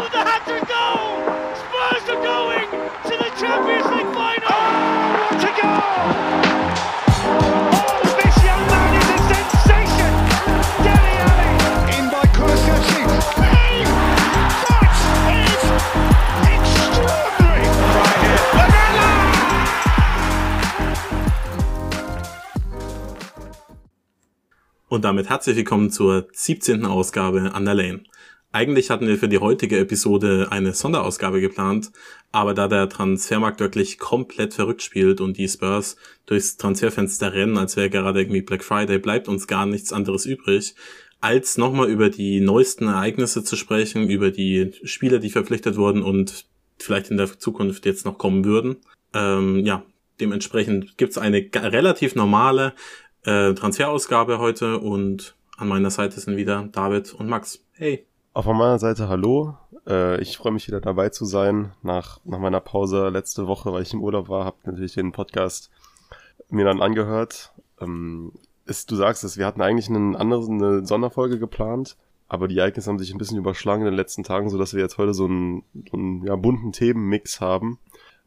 with the hat-trick goal! Spurs are going to the Champions League final! Oh, what a goal! Oh, this young man is a sensation! Dele Alli! In by Kulusevski. Hey, that is extraordinary! Right here. Lamella! Und damit herzlich willkommen zur 17. Ausgabe an der Lane. Eigentlich hatten wir für die heutige Episode eine Sonderausgabe geplant, aber da der Transfermarkt wirklich komplett verrückt spielt und die Spurs durchs Transferfenster rennen, als wäre gerade irgendwie Black Friday, bleibt uns gar nichts anderes übrig, als nochmal über die neuesten Ereignisse zu sprechen, über die Spieler, die verpflichtet wurden und vielleicht in der Zukunft jetzt noch kommen würden. Ähm, ja, dementsprechend gibt's eine relativ normale äh, Transferausgabe heute und an meiner Seite sind wieder David und Max. Hey. Auch von meiner Seite hallo. Äh, ich freue mich wieder dabei zu sein nach, nach meiner Pause letzte Woche, weil ich im Urlaub war, habe natürlich den Podcast mir dann angehört. Ähm, ist, du sagst es, wir hatten eigentlich einen anderen, eine Sonderfolge geplant, aber die Ereignisse haben sich ein bisschen überschlagen in den letzten Tagen, sodass wir jetzt heute so einen, so einen ja, bunten Themenmix haben.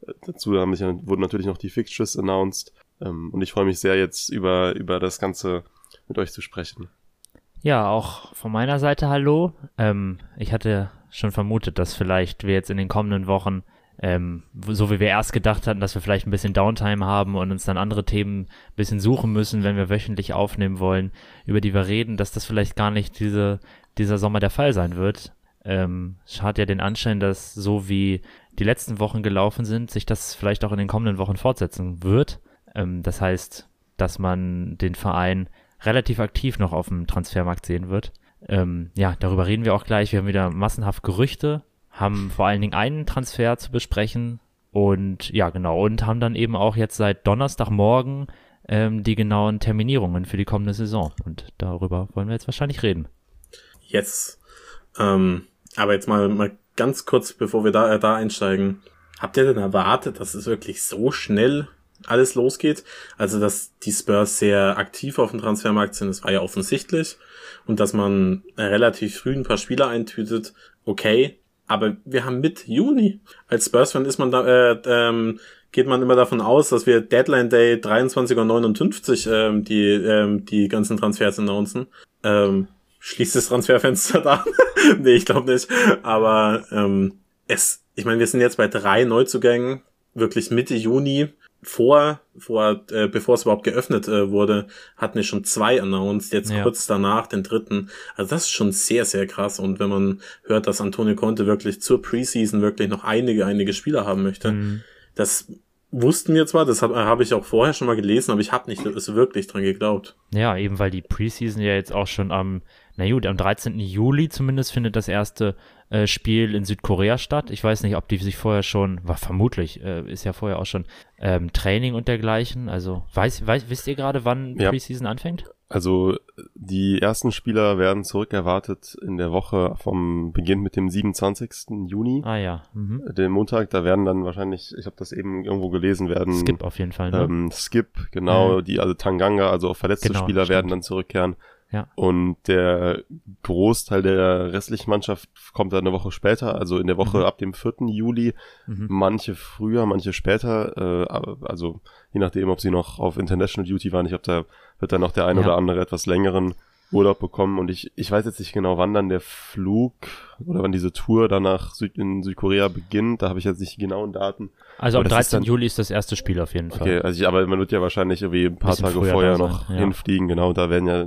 Äh, dazu haben sich, wurden natürlich noch die Fixtures announced. Ähm, und ich freue mich sehr, jetzt über, über das Ganze mit euch zu sprechen. Ja, auch von meiner Seite hallo. Ähm, ich hatte schon vermutet, dass vielleicht wir jetzt in den kommenden Wochen, ähm, so wie wir erst gedacht hatten, dass wir vielleicht ein bisschen Downtime haben und uns dann andere Themen ein bisschen suchen müssen, wenn wir wöchentlich aufnehmen wollen, über die wir reden, dass das vielleicht gar nicht diese, dieser Sommer der Fall sein wird. Ähm, es hat ja den Anschein, dass so wie die letzten Wochen gelaufen sind, sich das vielleicht auch in den kommenden Wochen fortsetzen wird. Ähm, das heißt, dass man den Verein relativ aktiv noch auf dem Transfermarkt sehen wird. Ähm, ja, darüber reden wir auch gleich. Wir haben wieder massenhaft Gerüchte, haben vor allen Dingen einen Transfer zu besprechen und ja, genau, und haben dann eben auch jetzt seit Donnerstagmorgen ähm, die genauen Terminierungen für die kommende Saison. Und darüber wollen wir jetzt wahrscheinlich reden. Yes. Ähm, aber jetzt mal, mal ganz kurz, bevor wir da, äh, da einsteigen. Habt ihr denn erwartet, dass es wirklich so schnell alles losgeht? Also, dass die Spurs sehr aktiv auf dem Transfermarkt sind, das war ja offensichtlich. Und dass man relativ früh ein paar Spieler eintütet, okay. Aber wir haben mit Juni. Als Spurs-Fan ist man da, äh, ähm, geht man immer davon aus, dass wir Deadline Day 23.59 ähm, die, ähm, die ganzen Transfers announcen. Ähm, schließt das Transferfenster da? nee, ich glaube nicht. Aber ähm, es, ich meine, wir sind jetzt bei drei Neuzugängen, wirklich Mitte Juni. Vor, vor, äh, bevor es überhaupt geöffnet äh, wurde, hatten wir schon zwei announced, jetzt Ja. kurz danach den dritten. Also das ist schon sehr, sehr krass. Und wenn man hört, dass Antonio Conte wirklich zur Preseason wirklich noch einige, einige Spieler haben möchte, Mhm. das wussten wir zwar, das habe hab ich auch vorher schon mal gelesen, aber ich habe nicht so wirklich dran geglaubt. Ja, eben weil die Preseason ja jetzt auch schon am, na gut, am 13. Juli zumindest findet das erste äh, Spiel in Südkorea statt. Ich weiß nicht, ob die sich vorher schon, war vermutlich, äh, ist ja vorher auch schon ähm, Training und dergleichen. Also weiß, weiß, wisst ihr gerade, wann Ja. Preseason anfängt? Also die ersten Spieler werden zurückerwartet in der Woche vom Beginn mit dem 27. Juni, Ah ja, mhm. dem Montag. Da werden dann wahrscheinlich, ich habe das eben irgendwo gelesen, werden Skip auf jeden Fall, ne? ähm, Skip, genau, Mhm. die also Tanganga, also auch verletzte Genau, Spieler werden stimmt. dann zurückkehren. Ja. Und der Großteil der restlichen Mannschaft kommt dann eine Woche später, also in der Woche Mhm. ab dem 4. Juli. Mhm. Manche früher, manche später, äh, aber- also je nachdem, ob sie noch auf International Duty waren. Ich glaube, da wird dann noch der ein Ja. oder andere etwas längeren Urlaub bekommen. Und ich, ich weiß jetzt nicht genau, wann dann der Flug oder wann diese Tour dann nach Süd, in Südkorea beginnt. Da habe ich jetzt nicht die genauen Daten. Also am aber ist 13. dann- Juli ist das erste Spiel auf jeden Fall. Okay, also ich, aber man wird ja wahrscheinlich irgendwie ein paar Tage vorher da noch ja. hinfliegen. Genau, da werden ja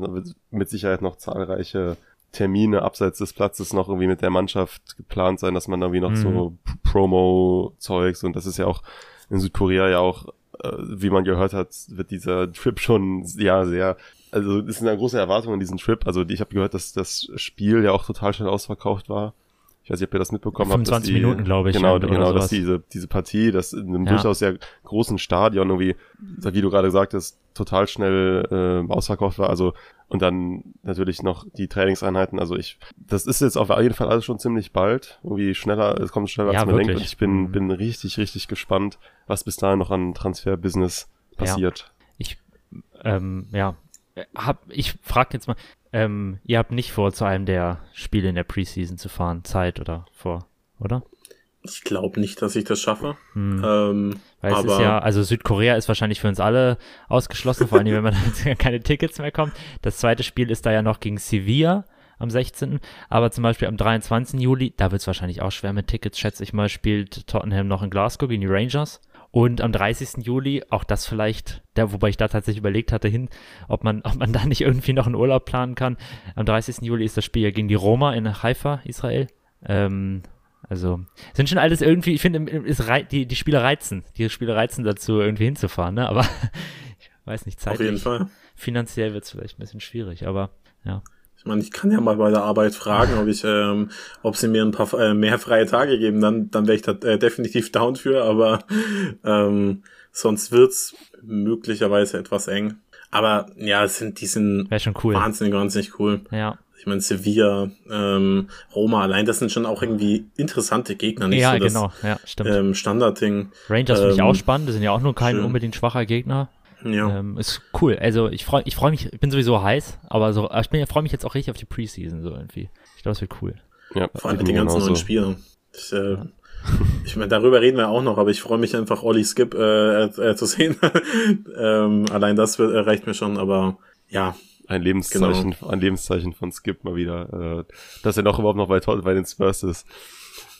mit Sicherheit noch zahlreiche Termine abseits des Platzes noch irgendwie mit der Mannschaft geplant sein, dass man irgendwie noch Mhm. so Promo-Zeugs und das ist ja auch in Südkorea ja auch, äh, wie man gehört hat, wird dieser Trip schon ja sehr, also es sind ja große Erwartungen an diesen Trip. Also ich habe gehört, dass das Spiel ja auch total schnell ausverkauft war. Ich weiß nicht, ob ihr das mitbekommen habt. dass 25 die, Minuten, glaube ich, Genau, oder genau, dass diese, diese Partie, das in einem Ja. durchaus sehr großen Stadion irgendwie, wie du gerade sagtest, total schnell äh, ausverkauft war. Also und dann natürlich noch die Trainingseinheiten. Also ich, das ist jetzt auf jeden Fall alles schon ziemlich bald. Irgendwie schneller, es kommt schneller Ja, als man denkt. wirklich. Und ich bin, Mhm. bin richtig, richtig gespannt, was bis dahin noch an Transfer-Business passiert. Ich, ähm, ja, hab, ich frag jetzt mal, ähm, ihr habt nicht vor, zu einem der Spiele in der Preseason zu fahren, Zeit oder vor? oder? Ich glaube nicht, dass ich das schaffe. Hm. Ähm, Weil es aber ist ja, also Südkorea ist wahrscheinlich für uns alle ausgeschlossen, vor allem wenn man keine Tickets mehr kommt. Das zweite Spiel ist da ja noch gegen Sevilla am 16. Aber zum Beispiel am 23. Juli, da wird es wahrscheinlich auch schwer mit Tickets, schätze ich mal, spielt Tottenham noch in Glasgow gegen die Rangers. Und am 30. Juli, auch das vielleicht, da, wobei ich da tatsächlich überlegt hatte hin, ob man, ob man da nicht irgendwie noch einen Urlaub planen kann. Am 30. Juli ist das Spiel ja gegen die Roma in Haifa, Israel. Ähm, also, sind schon alles irgendwie, ich finde, ist rei- die, die Spiele reizen. Die Spiele reizen dazu, irgendwie hinzufahren, ne? Aber ich weiß nicht, auf jeden zeitlich, Fall. finanziell wird es vielleicht ein bisschen schwierig, aber ja. Ich meine, ich kann ja mal bei der Arbeit fragen, ob ich, ähm, ob sie mir ein paar äh, mehr freie Tage geben, dann, dann wäre ich da äh, definitiv down für, aber ähm, sonst wird's möglicherweise etwas eng. Aber ja, es sind, die sind Wäre schon cool. wahnsinnig, wahnsinnig cool. Ja. Ich meine, Sevilla, ähm, Roma, allein das sind schon auch irgendwie interessante Gegner, nicht Ja, so das genau, ja, stimmt. ähm, Standardding. Rangers finde ich ähm, auch spannend, die sind ja auch nur kein schön. unbedingt schwacher Gegner. Ja. Ähm, ist cool. Also ich freue ich freu mich, ich bin sowieso heiß, aber so, ich bin- ich freue mich jetzt auch richtig auf die Preseason so irgendwie. Ich glaube, es wird cool. Ja, Vor allem mit den ganzen neuen Spielern. Ich, äh, ich meine, darüber reden wir auch noch, aber ich freue mich einfach, Olli Skip äh, äh, zu sehen. ähm, allein das wird, äh, reicht mir schon, aber ja, Ein Lebenszeichen, Genau. ein Lebenszeichen von Skip mal wieder, äh, dass er noch überhaupt noch bei, bei den Spurs ist.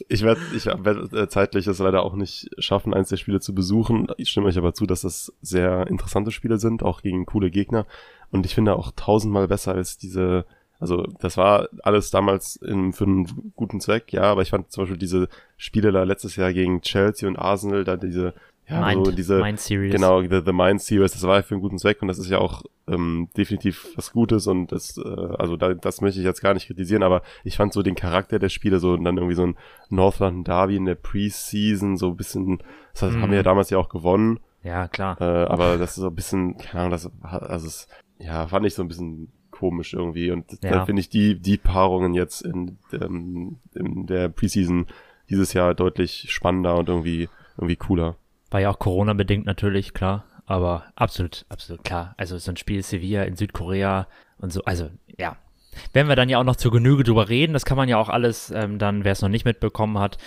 Ich werde ich werd, äh, zeitlich das leider auch nicht schaffen, eins der Spiele zu besuchen. Ich stimme euch aber zu, dass das sehr interessante Spiele sind, auch gegen coole Gegner. Und ich finde auch tausendmal besser als diese, also das war alles damals in, für einen guten Zweck, ja, aber ich fand zum Beispiel diese Spiele da letztes Jahr gegen Chelsea und Arsenal, da diese, ja, Mind, so diese, Mind Series. Genau, The, The Mind Series, das war ja für einen guten Zweck und das ist ja auch ähm, definitiv was Gutes und das, äh, also da, das möchte ich jetzt gar nicht kritisieren, aber ich fand so den Charakter der Spiele so und dann irgendwie so ein North London Derby in der Preseason, so ein bisschen, das heißt, Mhm. haben wir ja damals ja auch gewonnen, Ja, klar. äh, aber das ist so ein bisschen, keine Ahnung, das, also es, ja, fand ich so ein bisschen komisch irgendwie und Ja. da finde ich die, die Paarungen jetzt in, ähm, in der Preseason dieses Jahr deutlich spannender und irgendwie, irgendwie cooler. War ja auch Corona-bedingt natürlich, klar. Aber absolut, absolut klar. Also so ein Spiel Sevilla in Südkorea und so, also ja. Werden wir dann ja auch noch zur Genüge drüber reden. Das kann man ja auch alles ähm, dann, wer es noch nicht mitbekommen hat,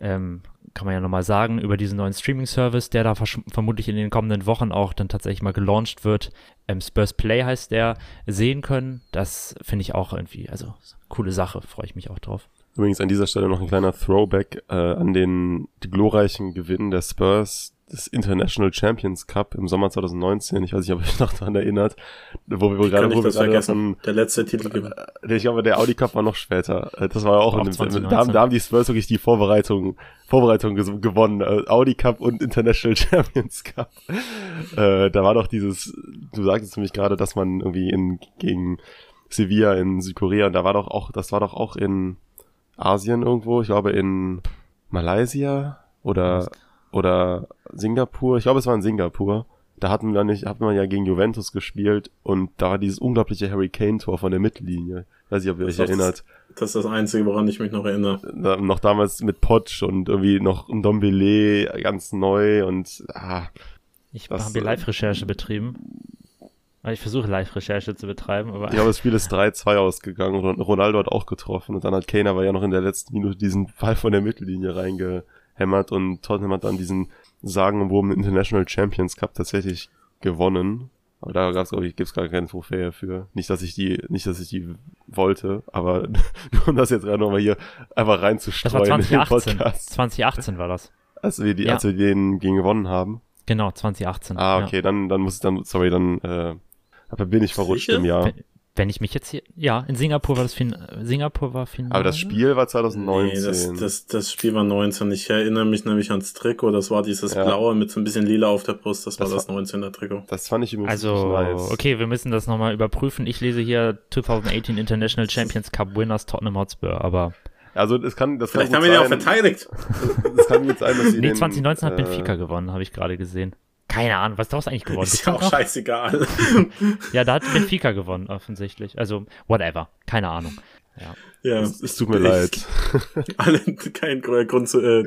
ähm, kann man ja nochmal sagen, über diesen neuen Streaming-Service, der da vermutlich in den kommenden Wochen auch dann tatsächlich mal gelauncht wird. Ähm, Spurs Play heißt der, sehen können. Das finde ich auch irgendwie, also coole Sache, freue ich mich auch drauf. Übrigens an dieser Stelle noch ein kleiner Throwback äh, an den glorreichen Gewinn der Spurs des International Champions Cup im Sommer 2019. Ich weiß nicht, ob ihr euch noch daran erinnert, wo wir gerade ich wo wir gerade davon, Der letzte Titel. äh, ich glaube, der Audi Cup war noch später. Äh, Das war ja auch, Auch in, 2019. da, haben, da haben die Spurs wirklich die Vorbereitung Vorbereitung gewonnen. Äh, Audi Cup und International Champions Cup. Äh, da war doch dieses, du sagtest nämlich gerade, dass man irgendwie in gegen Sevilla in Südkorea und da war doch auch, das war doch auch in Asien irgendwo, ich glaube in Malaysia oder oder Singapur, ich glaube es war in Singapur. Da hatten wir nicht, hat man ja gegen Juventus gespielt und da war dieses unglaubliche Harry Kane Tor von der Mittellinie. Weiß nicht, ob ihr euch erinnert. Das ist das Einzige, woran ich mich noch erinnere. Da, noch damals mit Potsch und irgendwie noch ein Dombele ganz neu und ah, Ich habe äh, Live-Recherche betrieben. Ich versuche Live-Recherche zu betreiben, aber ich glaube, das Spiel ist 3-2 ausgegangen und Ronaldo hat auch getroffen und dann hat Kane aber ja noch in der letzten Minute diesen Ball von der Mittellinie reingehämmert und Tottenham hat dann diesen sagenumwobenen International Champions Cup tatsächlich gewonnen. Aber da gab's glaube ich, gibt's gar keine Trophäe für. Nicht, dass ich die, nicht, dass ich die wollte, aber nur um das jetzt gerade nochmal hier einfach das war reinzustreuen in den 2018. Podcast. 2018 war das. Als wir die, Ja. als wir den gegen gewonnen haben. Genau, 2018. Ah, ja. okay, dann, dann muss ich dann, sorry, dann, äh, aber bin ich verrutscht Sicher? im Jahr. Wenn, wenn ich mich jetzt hier, ja, in Singapur war das fin Singapur war Finale. Aber das Spiel war 2019. Nee, das, das, das Spiel war 19. Ich erinnere mich nämlich ans Trikot. Das war dieses Ja. blaue mit so ein bisschen lila auf der Brust. Das, Das war das war- 19er Trikot. Das fand ich übrigens Also, nice. okay, wir müssen das nochmal überprüfen. Ich lese hier 2018 International Champions Cup Winners Tottenham Hotspur, aber Also das kann, das Vielleicht kann haben wir gut den auch verteidigt. Das kann gut sein, dass sie nee, den, 2019 hat äh, Benfica gewonnen, habe ich gerade gesehen. Keine Ahnung, was daraus eigentlich gewonnen? Ist ja auch noch? scheißegal. Ja, da hat Benfica gewonnen, offensichtlich. Also, whatever. Keine Ahnung. Ja. ja, Es, es tut mir leid. Alle kein Gr- Grund, zu, äh,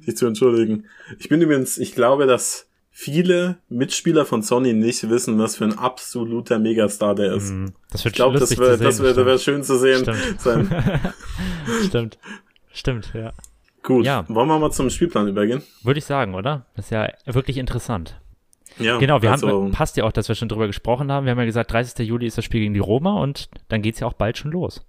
sich zu entschuldigen. Ich bin übrigens, ich glaube, dass viele Mitspieler von Sony nicht wissen, was für ein absoluter Megastar der ist. Mm, Das wird Ich glaube, das wäre das wär, das wär schön zu sehen. Stimmt. Sein. Stimmt. Stimmt, ja. Gut, Ja. wollen wir mal zum Spielplan übergehen? Würde ich sagen, oder? Das ist ja wirklich interessant. Ja, Genau, wir also, haben, passt ja auch, dass wir schon drüber gesprochen haben. Wir haben ja gesagt, 30. Juli ist das Spiel gegen die Roma und dann geht's ja auch bald schon los.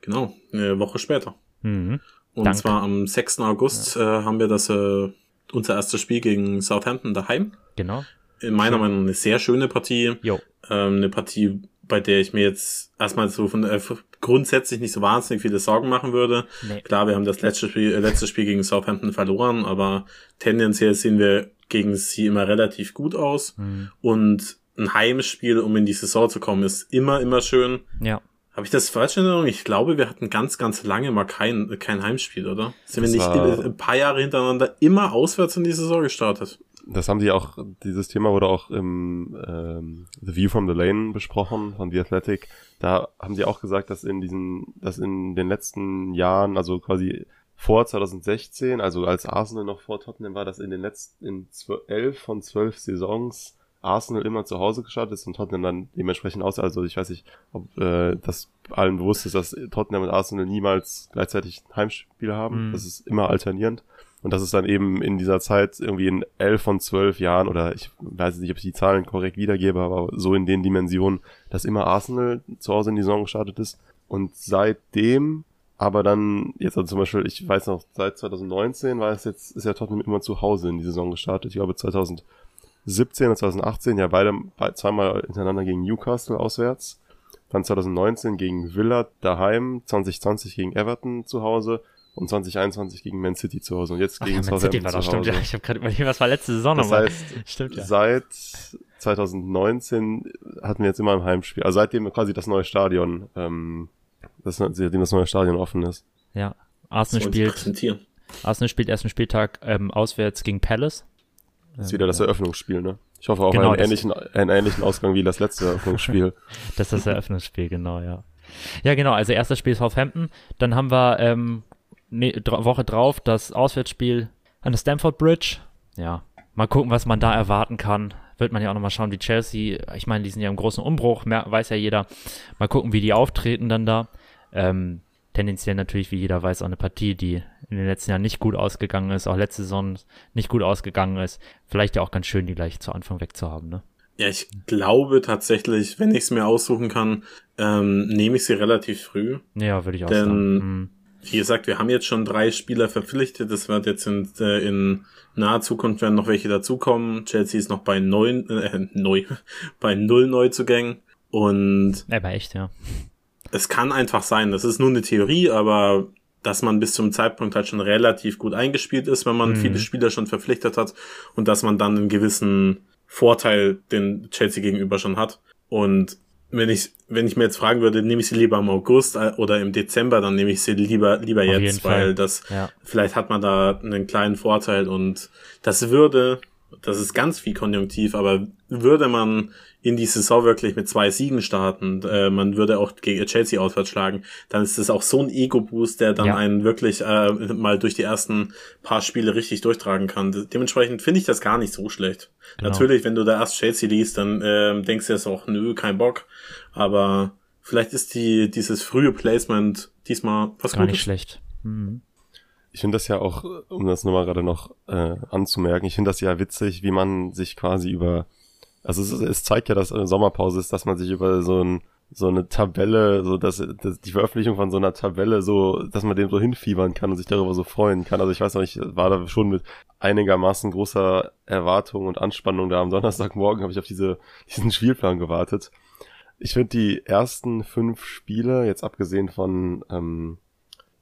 Genau, eine Woche später. Mhm. Und Danke. zwar am 6. August äh, haben wir das äh, unser erstes Spiel gegen Southampton daheim. Genau. In meiner Meinung nach eine sehr schöne Partie. Jo. Ähm, eine Partie, bei der ich mir jetzt erstmal so von äh, grundsätzlich nicht so wahnsinnig viele Sorgen machen würde. Nee. Klar, wir haben das letzte Spiel, äh, letzte Spiel gegen Southampton verloren, aber tendenziell sehen wir gegen sie immer relativ gut aus. Mhm. Und ein Heimspiel, um in die Saison zu kommen, ist immer, immer schön. Ja. Habe ich das falsch in Erinnerung? Ich glaube, wir hatten ganz, ganz lange mal kein, kein Heimspiel, oder? Sind Das wir nicht ein paar Jahre hintereinander immer auswärts in die Saison gestartet? Das haben die auch, dieses Thema wurde auch im ähm, The View from the Lane besprochen von The Athletic. Da haben die auch gesagt, dass in diesen, dass in den letzten Jahren, also quasi vor 2016, also als Arsenal noch vor Tottenham war, dass in den letzten, in zwölf, elf von zwölf Saisons Arsenal immer zu Hause gestartet ist und Tottenham dann dementsprechend aus. Also ich weiß nicht, ob äh, das allen bewusst ist, dass Tottenham und Arsenal niemals gleichzeitig Heimspiel haben. Mhm. Das ist immer alternierend. Und das ist dann eben in dieser Zeit irgendwie in elf von zwölf Jahren oder ich weiß nicht, ob ich die Zahlen korrekt wiedergebe, aber so in den Dimensionen, dass immer Arsenal zu Hause in die Saison gestartet ist. Und seitdem, aber dann, jetzt also zum Beispiel, ich weiß noch, seit 2019 war es jetzt, ist ja Tottenham immer zu Hause in die Saison gestartet. Ich glaube 2017 und 2018 ja beide, be- zweimal hintereinander gegen Newcastle auswärts. Dann 2019 gegen Villa daheim, 2020 gegen Everton zu Hause und 2021 gegen Man City zu Hause und jetzt Ach, gegen ja, Man City war zu das, Hause. stimmt. Ja, ich habe gerade überlegt, was war letzte Saison Das nochmal? heißt, Stimmt, ja. seit 2019 hatten wir jetzt immer ein Heimspiel. Also seitdem quasi das neue Stadion, ähm, das, seitdem das neue Stadion offen ist. Ja. Arsenal spielt, präsentieren. Arsenal spielt ersten Spieltag ähm, auswärts gegen Palace. Das ist wieder das Eröffnungsspiel, ne? Ich hoffe auch Genau, einen, ähnlichen, einen ähnlichen Ausgang wie das letzte Eröffnungsspiel. Das ist das Eröffnungsspiel, genau, ja. Ja, genau, also erstes Spiel Southampton. Dann haben wir ähm, ne, dra Woche drauf das Auswärtsspiel an der Stamford Bridge. Ja, mal gucken, was man da erwarten kann. Wird man ja auch nochmal schauen, wie Chelsea, ich meine, die sind ja im großen Umbruch, mehr, weiß ja jeder. Mal gucken, wie die auftreten dann da. Ähm, tendenziell natürlich, wie jeder weiß, auch eine Partie, die in den letzten Jahren nicht gut ausgegangen ist, auch letzte Saison nicht gut ausgegangen ist. Vielleicht ja auch ganz schön, die gleich zu Anfang wegzuhaben, ne? Ja, ich glaube tatsächlich, wenn ich es mir aussuchen kann, ähm, nehme ich sie relativ früh. Ja, würde ich auch Denn- sagen. Hm. Wie gesagt, wir haben jetzt schon drei Spieler verpflichtet. Es wird jetzt in, äh, in naher Zukunft werden noch welche dazukommen. Chelsea ist noch bei neun, äh, neu, bei null Neuzugängen. Und Aber echt, ja. Es kann einfach sein, das ist nur eine Theorie, aber dass man bis zum Zeitpunkt halt schon relativ gut eingespielt ist, wenn man Mhm. viele Spieler schon verpflichtet hat und dass man dann einen gewissen Vorteil den Chelsea gegenüber schon hat. Und wenn ich, wenn ich mir jetzt fragen würde, nehme ich sie lieber im August äh, oder im Dezember, dann nehme ich sie lieber, lieber Auf jetzt, Fall. weil das, Ja. vielleicht hat man da einen kleinen Vorteil und das würde, das ist ganz viel Konjunktiv, aber würde man in die Saison wirklich mit zwei Siegen starten, äh, man würde auch gegen Chelsea auswärts schlagen, dann ist das auch so ein Ego-Boost, der dann Ja. einen wirklich äh, mal durch die ersten paar Spiele richtig durchtragen kann. Dementsprechend finde ich das gar nicht so schlecht. Genau. Natürlich, wenn du da erst Chelsea liest, dann ähm, denkst du jetzt auch, nö, kein Bock. Aber vielleicht ist die dieses frühe Placement diesmal was Gar nicht Gutes. schlecht. Mhm. Ich finde das ja auch, um das nochmal gerade noch äh, anzumerken, ich finde das ja witzig, wie man sich quasi über, also es, es zeigt ja, dass eine Sommerpause ist, dass man sich über so ein so eine Tabelle, so dass, dass die Veröffentlichung von so einer Tabelle so, dass man dem so hinfiebern kann und sich darüber so freuen kann. Also ich weiß noch, ich war da schon mit einigermaßen großer Erwartung und Anspannung da am Donnerstagmorgen habe ich auf diese diesen Spielplan gewartet. Ich finde die ersten fünf Spiele, jetzt abgesehen von ähm,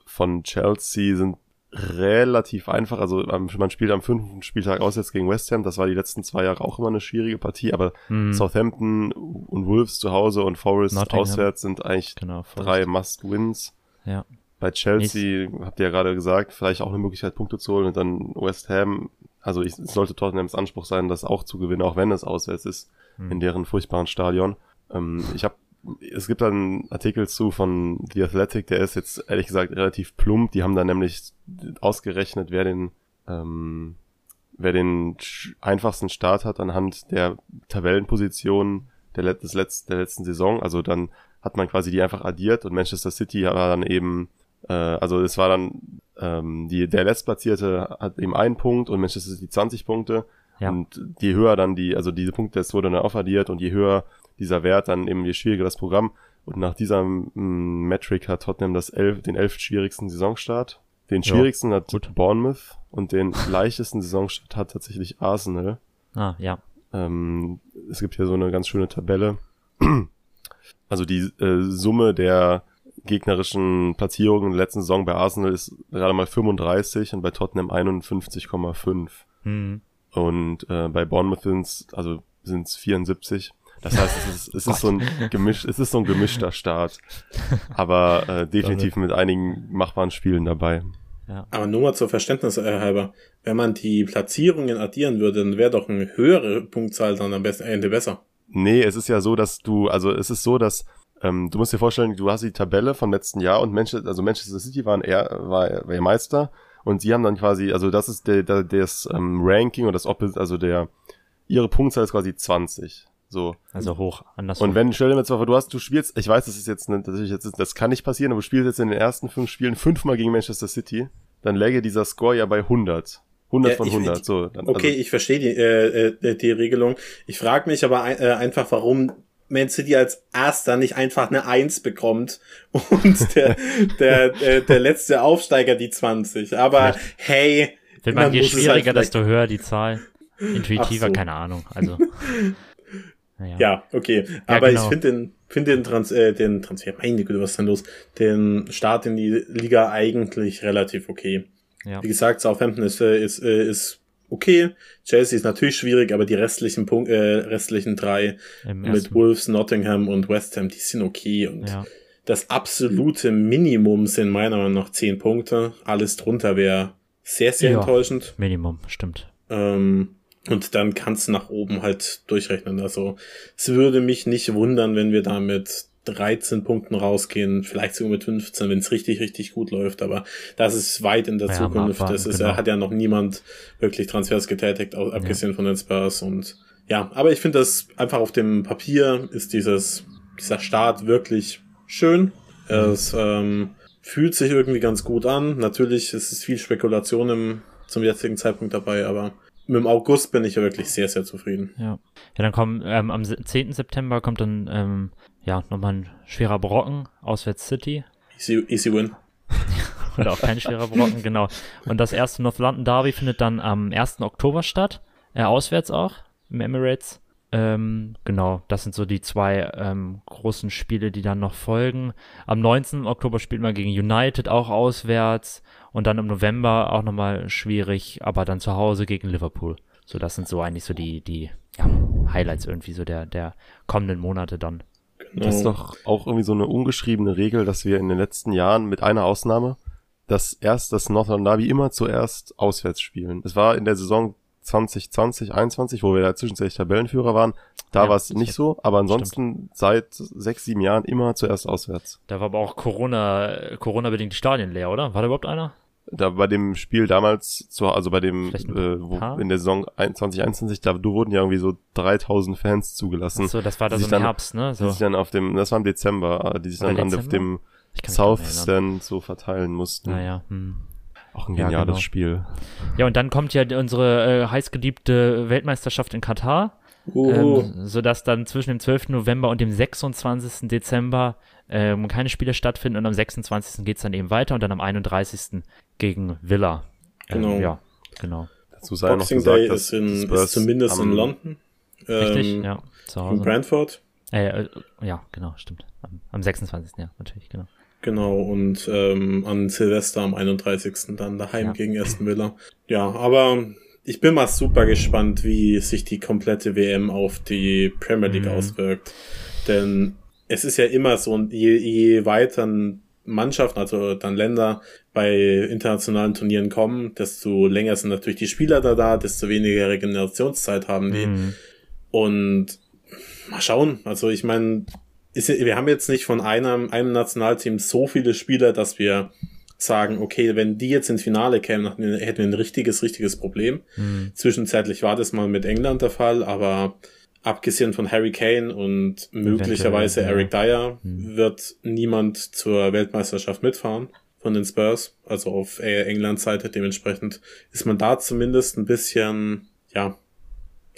von Chelsea, sind relativ einfach. Also am- man spielt am fünften Spieltag auswärts gegen West Ham. Das war die letzten zwei Jahre auch immer eine schwierige Partie. Aber Mhm. Southampton und Wolves zu Hause und Forest Nottingham. auswärts sind eigentlich Genau. Drei Must-Wins. Ja. Bei Chelsea, habt ihr ja gerade gesagt, vielleicht auch eine Möglichkeit, Punkte zu holen und dann West Ham. Also ich, es sollte Tottenhams Anspruch sein, das auch zu gewinnen, auch wenn es auswärts ist, Mhm. in deren furchtbaren Stadion. Ähm, ich habe, es gibt einen Artikel zu von The Athletic, der ist jetzt ehrlich gesagt relativ plump. Die haben da nämlich ausgerechnet, wer den, ähm, wer den einfachsten Start hat anhand der Tabellenposition der, let des Letz der letzten Saison. Also dann hat man quasi die einfach addiert und Manchester City war dann eben, äh, also es war dann ähm, die, der Letztplatzierte hat eben einen Punkt und Manchester City 20 Punkte. Ja. Und je höher dann die, also diese Punkte, das wurde dann aufaddiert und je höher dieser Wert, dann eben je schwieriger das Programm. Und nach dieser mm, Metric hat Tottenham das elf, den elf schwierigsten Saisonstart. Den schwierigsten hat gut. Bournemouth und den leichtesten Saisonstart hat tatsächlich Arsenal. Ah, ja. Ähm, es gibt hier so eine ganz schöne Tabelle. Also die äh, Summe der gegnerischen Platzierungen in der letzten Saison bei Arsenal ist gerade mal 35 und bei Tottenham 51,5. Hm. Und äh, bei Bournemouth sind's, also sind's 74. Das heißt, es ist, es ist so ein gemisch, es ist so ein gemischter Start. Aber äh, definitiv mit einigen machbaren Spielen dabei. Aber nur mal zur Verständnis äh, halber, wenn man die Platzierungen addieren würde, dann wäre doch eine höhere Punktzahl dann am besten Ende besser. Nee, es ist ja so, dass du, also es ist so, dass ähm, du musst dir vorstellen, du hast die Tabelle vom letzten Jahr und Manchester, also Manchester City waren eher, war, war ja Meister und sie haben dann quasi, also das ist der, der das ähm, Ranking und das Opposite, also der ihre Punktzahl ist quasi 20. So. Also hoch, andersrum. Und wenn, stell dir mal vor, du hast, du spielst, ich weiß, das ist jetzt, ne- natürlich jetzt, das kann nicht passieren, aber du spielst jetzt in den ersten fünf Spielen fünfmal gegen Manchester City, dann läge dieser Score ja bei 100. 100 Ja, von ich- 100, ich- so. Dann, Okay, also, ich verstehe die, äh, äh, die Regelung. Ich frage mich aber ein, äh, einfach, warum Man City als erster nicht einfach eine 1 bekommt und der, der, der, der letzte Aufsteiger die 20. Aber hey, Will man, je muss es halt schwieriger, vielleicht- desto höher die Zahl. Intuitiver, so. keine Ahnung. Also. Naja. Ja, okay. Aber genau. ich finde den, finde den, Trans äh, den Transfer, meine Güte, was ist denn los? Den Start in die Liga eigentlich relativ okay. Ja. Wie gesagt, Southampton ist, äh, ist, äh, ist okay. Chelsea ist natürlich schwierig, aber die restlichen Punkt, äh, restlichen drei mit Wolves, Nottingham und West Ham, die sind okay. Und ja. das absolute Minimum sind meiner Meinung nach zehn Punkte. Alles drunter wäre sehr, sehr Ja. enttäuschend. Minimum, stimmt. Ähm, und dann kannst du nach oben halt durchrechnen. Also es würde mich nicht wundern, wenn wir da mit 13 Punkten rausgehen, vielleicht sogar mit 15, wenn es richtig, richtig gut läuft. Aber das ist weit in der Ja, Zukunft. abwarten, das ist, genau. hat ja noch niemand wirklich Transfers getätigt, abgesehen von den Spurs. Und ja, aber ich finde das einfach auf dem Papier ist dieses, dieser Start wirklich schön. Es ähm, fühlt sich irgendwie ganz gut an. Natürlich ist es viel Spekulation im, zum jetzigen Zeitpunkt dabei, aber mit dem August bin ich ja wirklich sehr, sehr zufrieden. Ja. Ja, dann kommen, ähm, am se- 10. September kommt dann, ähm, ja, nochmal ein schwerer Brocken, auswärts City. Easy, easy win. Oder auch kein schwerer Brocken, genau. Und das erste North London Derby findet dann am 1. Oktober statt. Äh, auswärts auch, im Emirates. Ähm, genau, das sind so die zwei ähm, großen Spiele, die dann noch folgen. Am 19. Oktober spielt man gegen United auch auswärts. Und dann im November auch nochmal schwierig, aber dann zu Hause gegen Liverpool. So, das sind so eigentlich so die, die ja, Highlights irgendwie so der, der kommenden Monate dann. Genau. Das ist doch auch irgendwie so eine ungeschriebene Regel, dass wir in den letzten Jahren mit einer Ausnahme das erst das Northern Derby immer zuerst auswärts spielen. Es war in der Saison 2020, 21, wo wir da zwischenzeitlich Tabellenführer waren. Da Ja, war es nicht so, aber ansonsten seit sechs, sieben Jahren immer zuerst auswärts. Da war aber auch Corona, Corona-bedingt die Stadien leer, oder? War da überhaupt einer? Da bei dem Spiel damals, zu, also bei dem, äh, wo, in der Saison 2021, da du wurden ja irgendwie so 3000 Fans zugelassen. So, das war da die so sich im dann- Herbst, ne? Die So. sich dann auf dem, das war im Dezember, äh, die sich dann an- auf Dezember? dem South Stand so verteilen mussten. Naja, hm. Auch ein Ja, geniales genau. Spiel. Ja, und dann kommt ja unsere äh, heißgeliebte Weltmeisterschaft in Katar, Uh, ähm, sodass dann zwischen dem 12. November und dem 26. Dezember ähm, keine Spiele stattfinden und am 26. geht's dann eben weiter und dann am 31. gegen Villa. Ähm, Genau. ja, genau. Dazu sei noch Boxing gesagt, Day dass ist, in, ist zumindest in London. Richtig? Ähm, ja, zu In Hause. Brentford. Äh, äh, ja, genau, stimmt. Am, am 26. Ja, natürlich, genau. Genau, und ähm, an Silvester am 31. dann daheim Ja. gegen Aston Villa. Ja, aber ich bin mal super gespannt, wie sich die komplette WM auf die Premier League Mhm. auswirkt. Denn es ist ja immer so, je, je weiter Mannschaften, also dann Länder bei internationalen Turnieren kommen, desto länger sind natürlich die Spieler da da, desto weniger Regenerationszeit haben die. Mhm. Und mal schauen. Also ich meine, wir haben jetzt nicht von einem, einem Nationalteam so viele Spieler, dass wir sagen, okay, wenn die jetzt ins Finale kämen, hätten wir hätten wir ein richtiges, richtiges Problem. Mhm. Zwischenzeitlich war das mal mit England der Fall, aber abgesehen von Harry Kane und möglicherweise. Eric Dyer Mhm. wird niemand zur Weltmeisterschaft mitfahren. Von den Spurs, also auf Englands Seite. Dementsprechend ist man da zumindest ein bisschen, ja,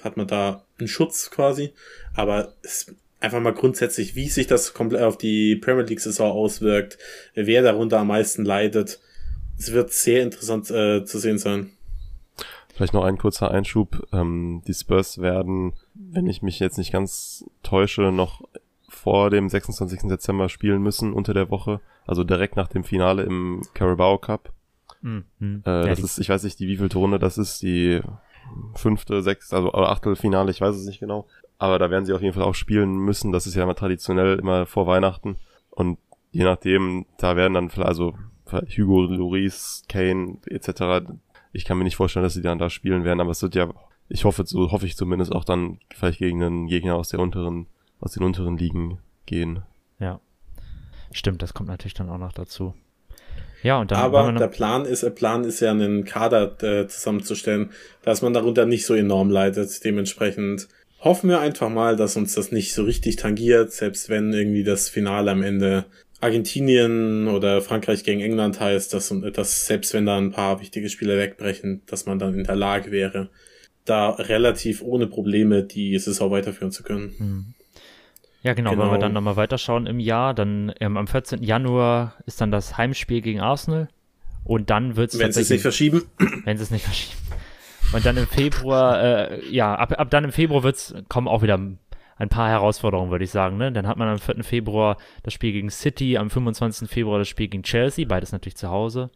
hat man da einen Schutz quasi. Aber es einfach mal grundsätzlich, wie sich das komplett auf die Premier League Saison auswirkt, wer darunter am meisten leidet. Es wird sehr interessant äh, zu sehen sein. Vielleicht noch ein kurzer Einschub. Ähm, die Spurs werden, wenn ich mich jetzt nicht ganz täusche, noch vor dem 26. Dezember spielen müssen unter der Woche. Also direkt nach dem Finale im Carabao Cup. Mhm. Äh, das ist, ich weiß nicht, die wievielte Runde das ist, die fünfte, sechste, also Achtelfinale, ich weiß es nicht genau. Aber da werden sie auf jeden Fall auch spielen müssen. Das ist ja immer traditionell immer vor Weihnachten. Und je nachdem, da werden dann vielleicht, also Hugo Lloris, Kane etc. Ich kann mir nicht vorstellen, dass sie dann da spielen werden, aber es wird ja, ich hoffe, so hoffe ich zumindest auch dann vielleicht gegen einen Gegner aus der unteren, aus den unteren Ligen gehen. Ja. Stimmt, das kommt natürlich dann auch noch dazu. Ja, und dann Aber der Plan ist, der Plan ist ja einen Kader äh, zusammenzustellen, dass man darunter nicht so enorm leidet. Dementsprechend hoffen wir einfach mal, dass uns das nicht so richtig tangiert, selbst wenn irgendwie das Finale am Ende Argentinien oder Frankreich gegen England heißt, dass, dass selbst wenn da ein paar wichtige Spieler wegbrechen, dass man dann in der Lage wäre, da relativ ohne Probleme die Saison weiterführen zu können. Hm. Ja, genau, wollen wir Genau. dann nochmal weiterschauen im Jahr. Dann ähm, am 14. Januar ist dann das Heimspiel gegen Arsenal. Und dann wird es Wenn sie es nicht verschieben, wenn sie es nicht verschieben. Und dann im Februar, äh, ja, ab, ab dann im Februar wird's, kommen auch wieder ein paar Herausforderungen, würde ich sagen. Ne? Dann hat man am 4. Februar das Spiel gegen City, am 25. Februar das Spiel gegen Chelsea, beides natürlich zu Hause.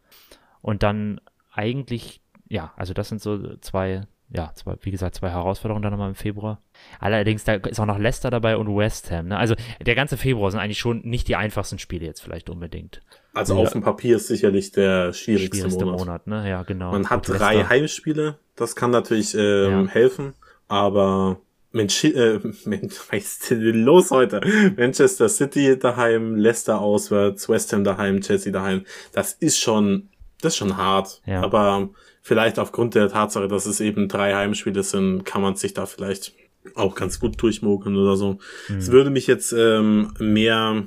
Und dann eigentlich, ja, also das sind so zwei, ja, zwei, wie gesagt, zwei Herausforderungen dann nochmal im Februar. Allerdings, da ist auch noch Leicester dabei und West Ham. Ne? Also der ganze Februar sind eigentlich schon nicht die einfachsten Spiele jetzt vielleicht unbedingt. also Ja. auf dem Papier ist sicherlich der schwierigste, Schwierigste Monat. Monat, ne? Ja, genau. Man hat Gut, drei Leicester. Heimspiele, das kann natürlich ähm, Ja. helfen, aber Mensch, äh, Mensch, was ist denn los heute? Manchester City daheim, Leicester auswärts, West Ham daheim, Chelsea daheim. Das ist schon, das ist schon hart. Ja. Aber vielleicht aufgrund der Tatsache, dass es eben drei Heimspiele sind, kann man sich da vielleicht auch ganz gut durchmogeln oder so. Es würde mich jetzt ähm, mehr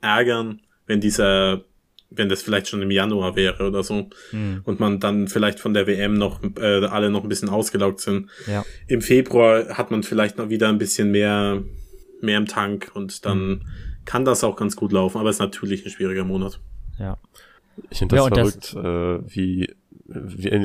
ärgern, wenn dieser, wenn das vielleicht schon im Januar wäre oder so Hm, und man dann vielleicht von der WM noch äh, alle noch ein bisschen ausgelaugt sind. ja. Im Februar hat man vielleicht noch wieder ein bisschen mehr mehr im Tank und dann kann das auch ganz gut laufen, aber es ist natürlich ein schwieriger Monat. Ja. Ich finde Ja, das das- verrückt, äh, wie,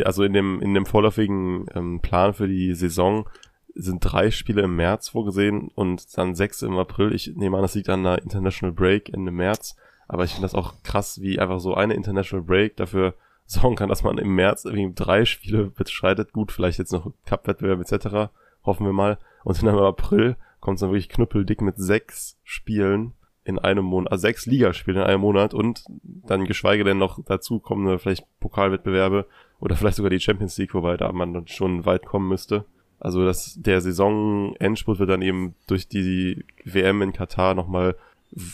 also in dem, in dem vorläufigen ähm, Plan für die Saison sind drei Spiele im März vorgesehen und dann sechs im April. Ich nehme an, das liegt an einer International Break Ende März. Aber ich finde das auch krass, wie einfach so eine International Break dafür sorgen kann, dass man im März irgendwie drei Spiele beschreitet. Gut, vielleicht jetzt noch Cup-Wettbewerb etc. Hoffen wir mal. Und dann im April kommt es dann wirklich knüppeldick mit sechs Spielen in einem Monat, also sechs Ligaspiele in einem Monat und dann geschweige denn noch dazu kommende vielleicht Pokalwettbewerbe oder vielleicht sogar die Champions League, wobei da man dann schon weit kommen müsste. Also das, der Saisonendspurt wird dann eben durch die WM in Katar nochmal,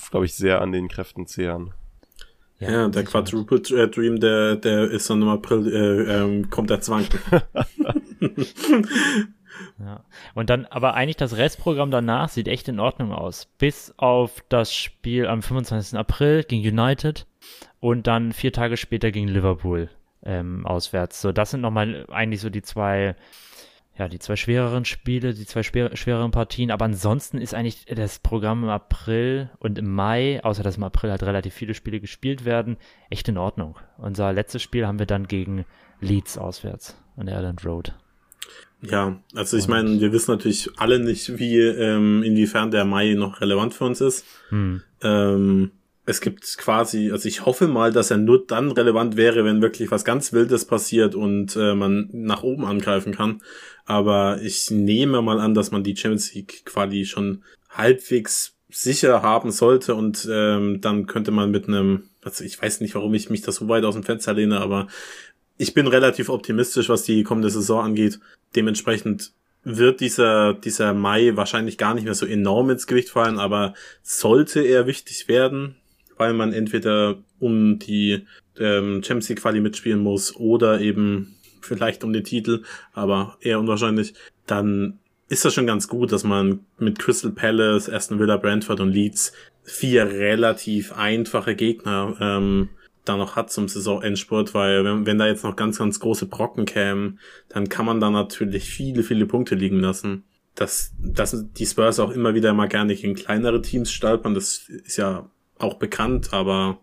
glaube ich, sehr an den Kräften zehren. Ja, der sicher. Quadruple äh, Dream, der der ist dann im April äh, ähm, kommt der Zwang. Ja. Und dann, aber eigentlich das Restprogramm danach sieht echt in Ordnung aus. Bis auf das Spiel am 25. April gegen United und dann vier Tage später gegen Liverpool ähm, auswärts. So, das sind nochmal eigentlich so die zwei, ja, die zwei schwereren Spiele, die zwei schwer, schwereren Partien. Aber ansonsten ist eigentlich das Programm im April und im Mai, außer dass im April halt relativ viele Spiele gespielt werden, echt in Ordnung. Unser letztes Spiel haben wir dann gegen Leeds auswärts an der Island Road. Ja, also ich meine, wir wissen natürlich alle nicht, wie ähm, inwiefern der Mai noch relevant für uns ist. Hm. Ähm, es gibt quasi, also ich hoffe mal, dass er nur dann relevant wäre, wenn wirklich was ganz Wildes passiert und äh, man nach oben angreifen kann. Aber ich nehme mal an, dass man die Champions League Quali schon halbwegs sicher haben sollte und ähm, dann könnte man mit einem, also ich weiß nicht, warum ich mich da so weit aus dem Fenster lehne, aber ich bin relativ optimistisch, was die kommende Saison angeht. Dementsprechend wird dieser, dieser Mai wahrscheinlich gar nicht mehr so enorm ins Gewicht fallen, aber sollte er wichtig werden, weil man entweder um die ähm, Champions League Quali mitspielen muss oder eben vielleicht um den Titel, aber eher unwahrscheinlich, dann ist das schon ganz gut, dass man mit Crystal Palace, Aston Villa, Brentford und Leeds vier relativ einfache Gegner ähm, da noch hat zum Saisonendspurt, weil wenn, wenn da jetzt noch ganz, ganz große Brocken kämen, dann kann man da natürlich viele, viele Punkte liegen lassen. Dass, dass die Spurs auch immer wieder mal gerne gegen kleinere Teams stolpern, das ist ja auch bekannt, aber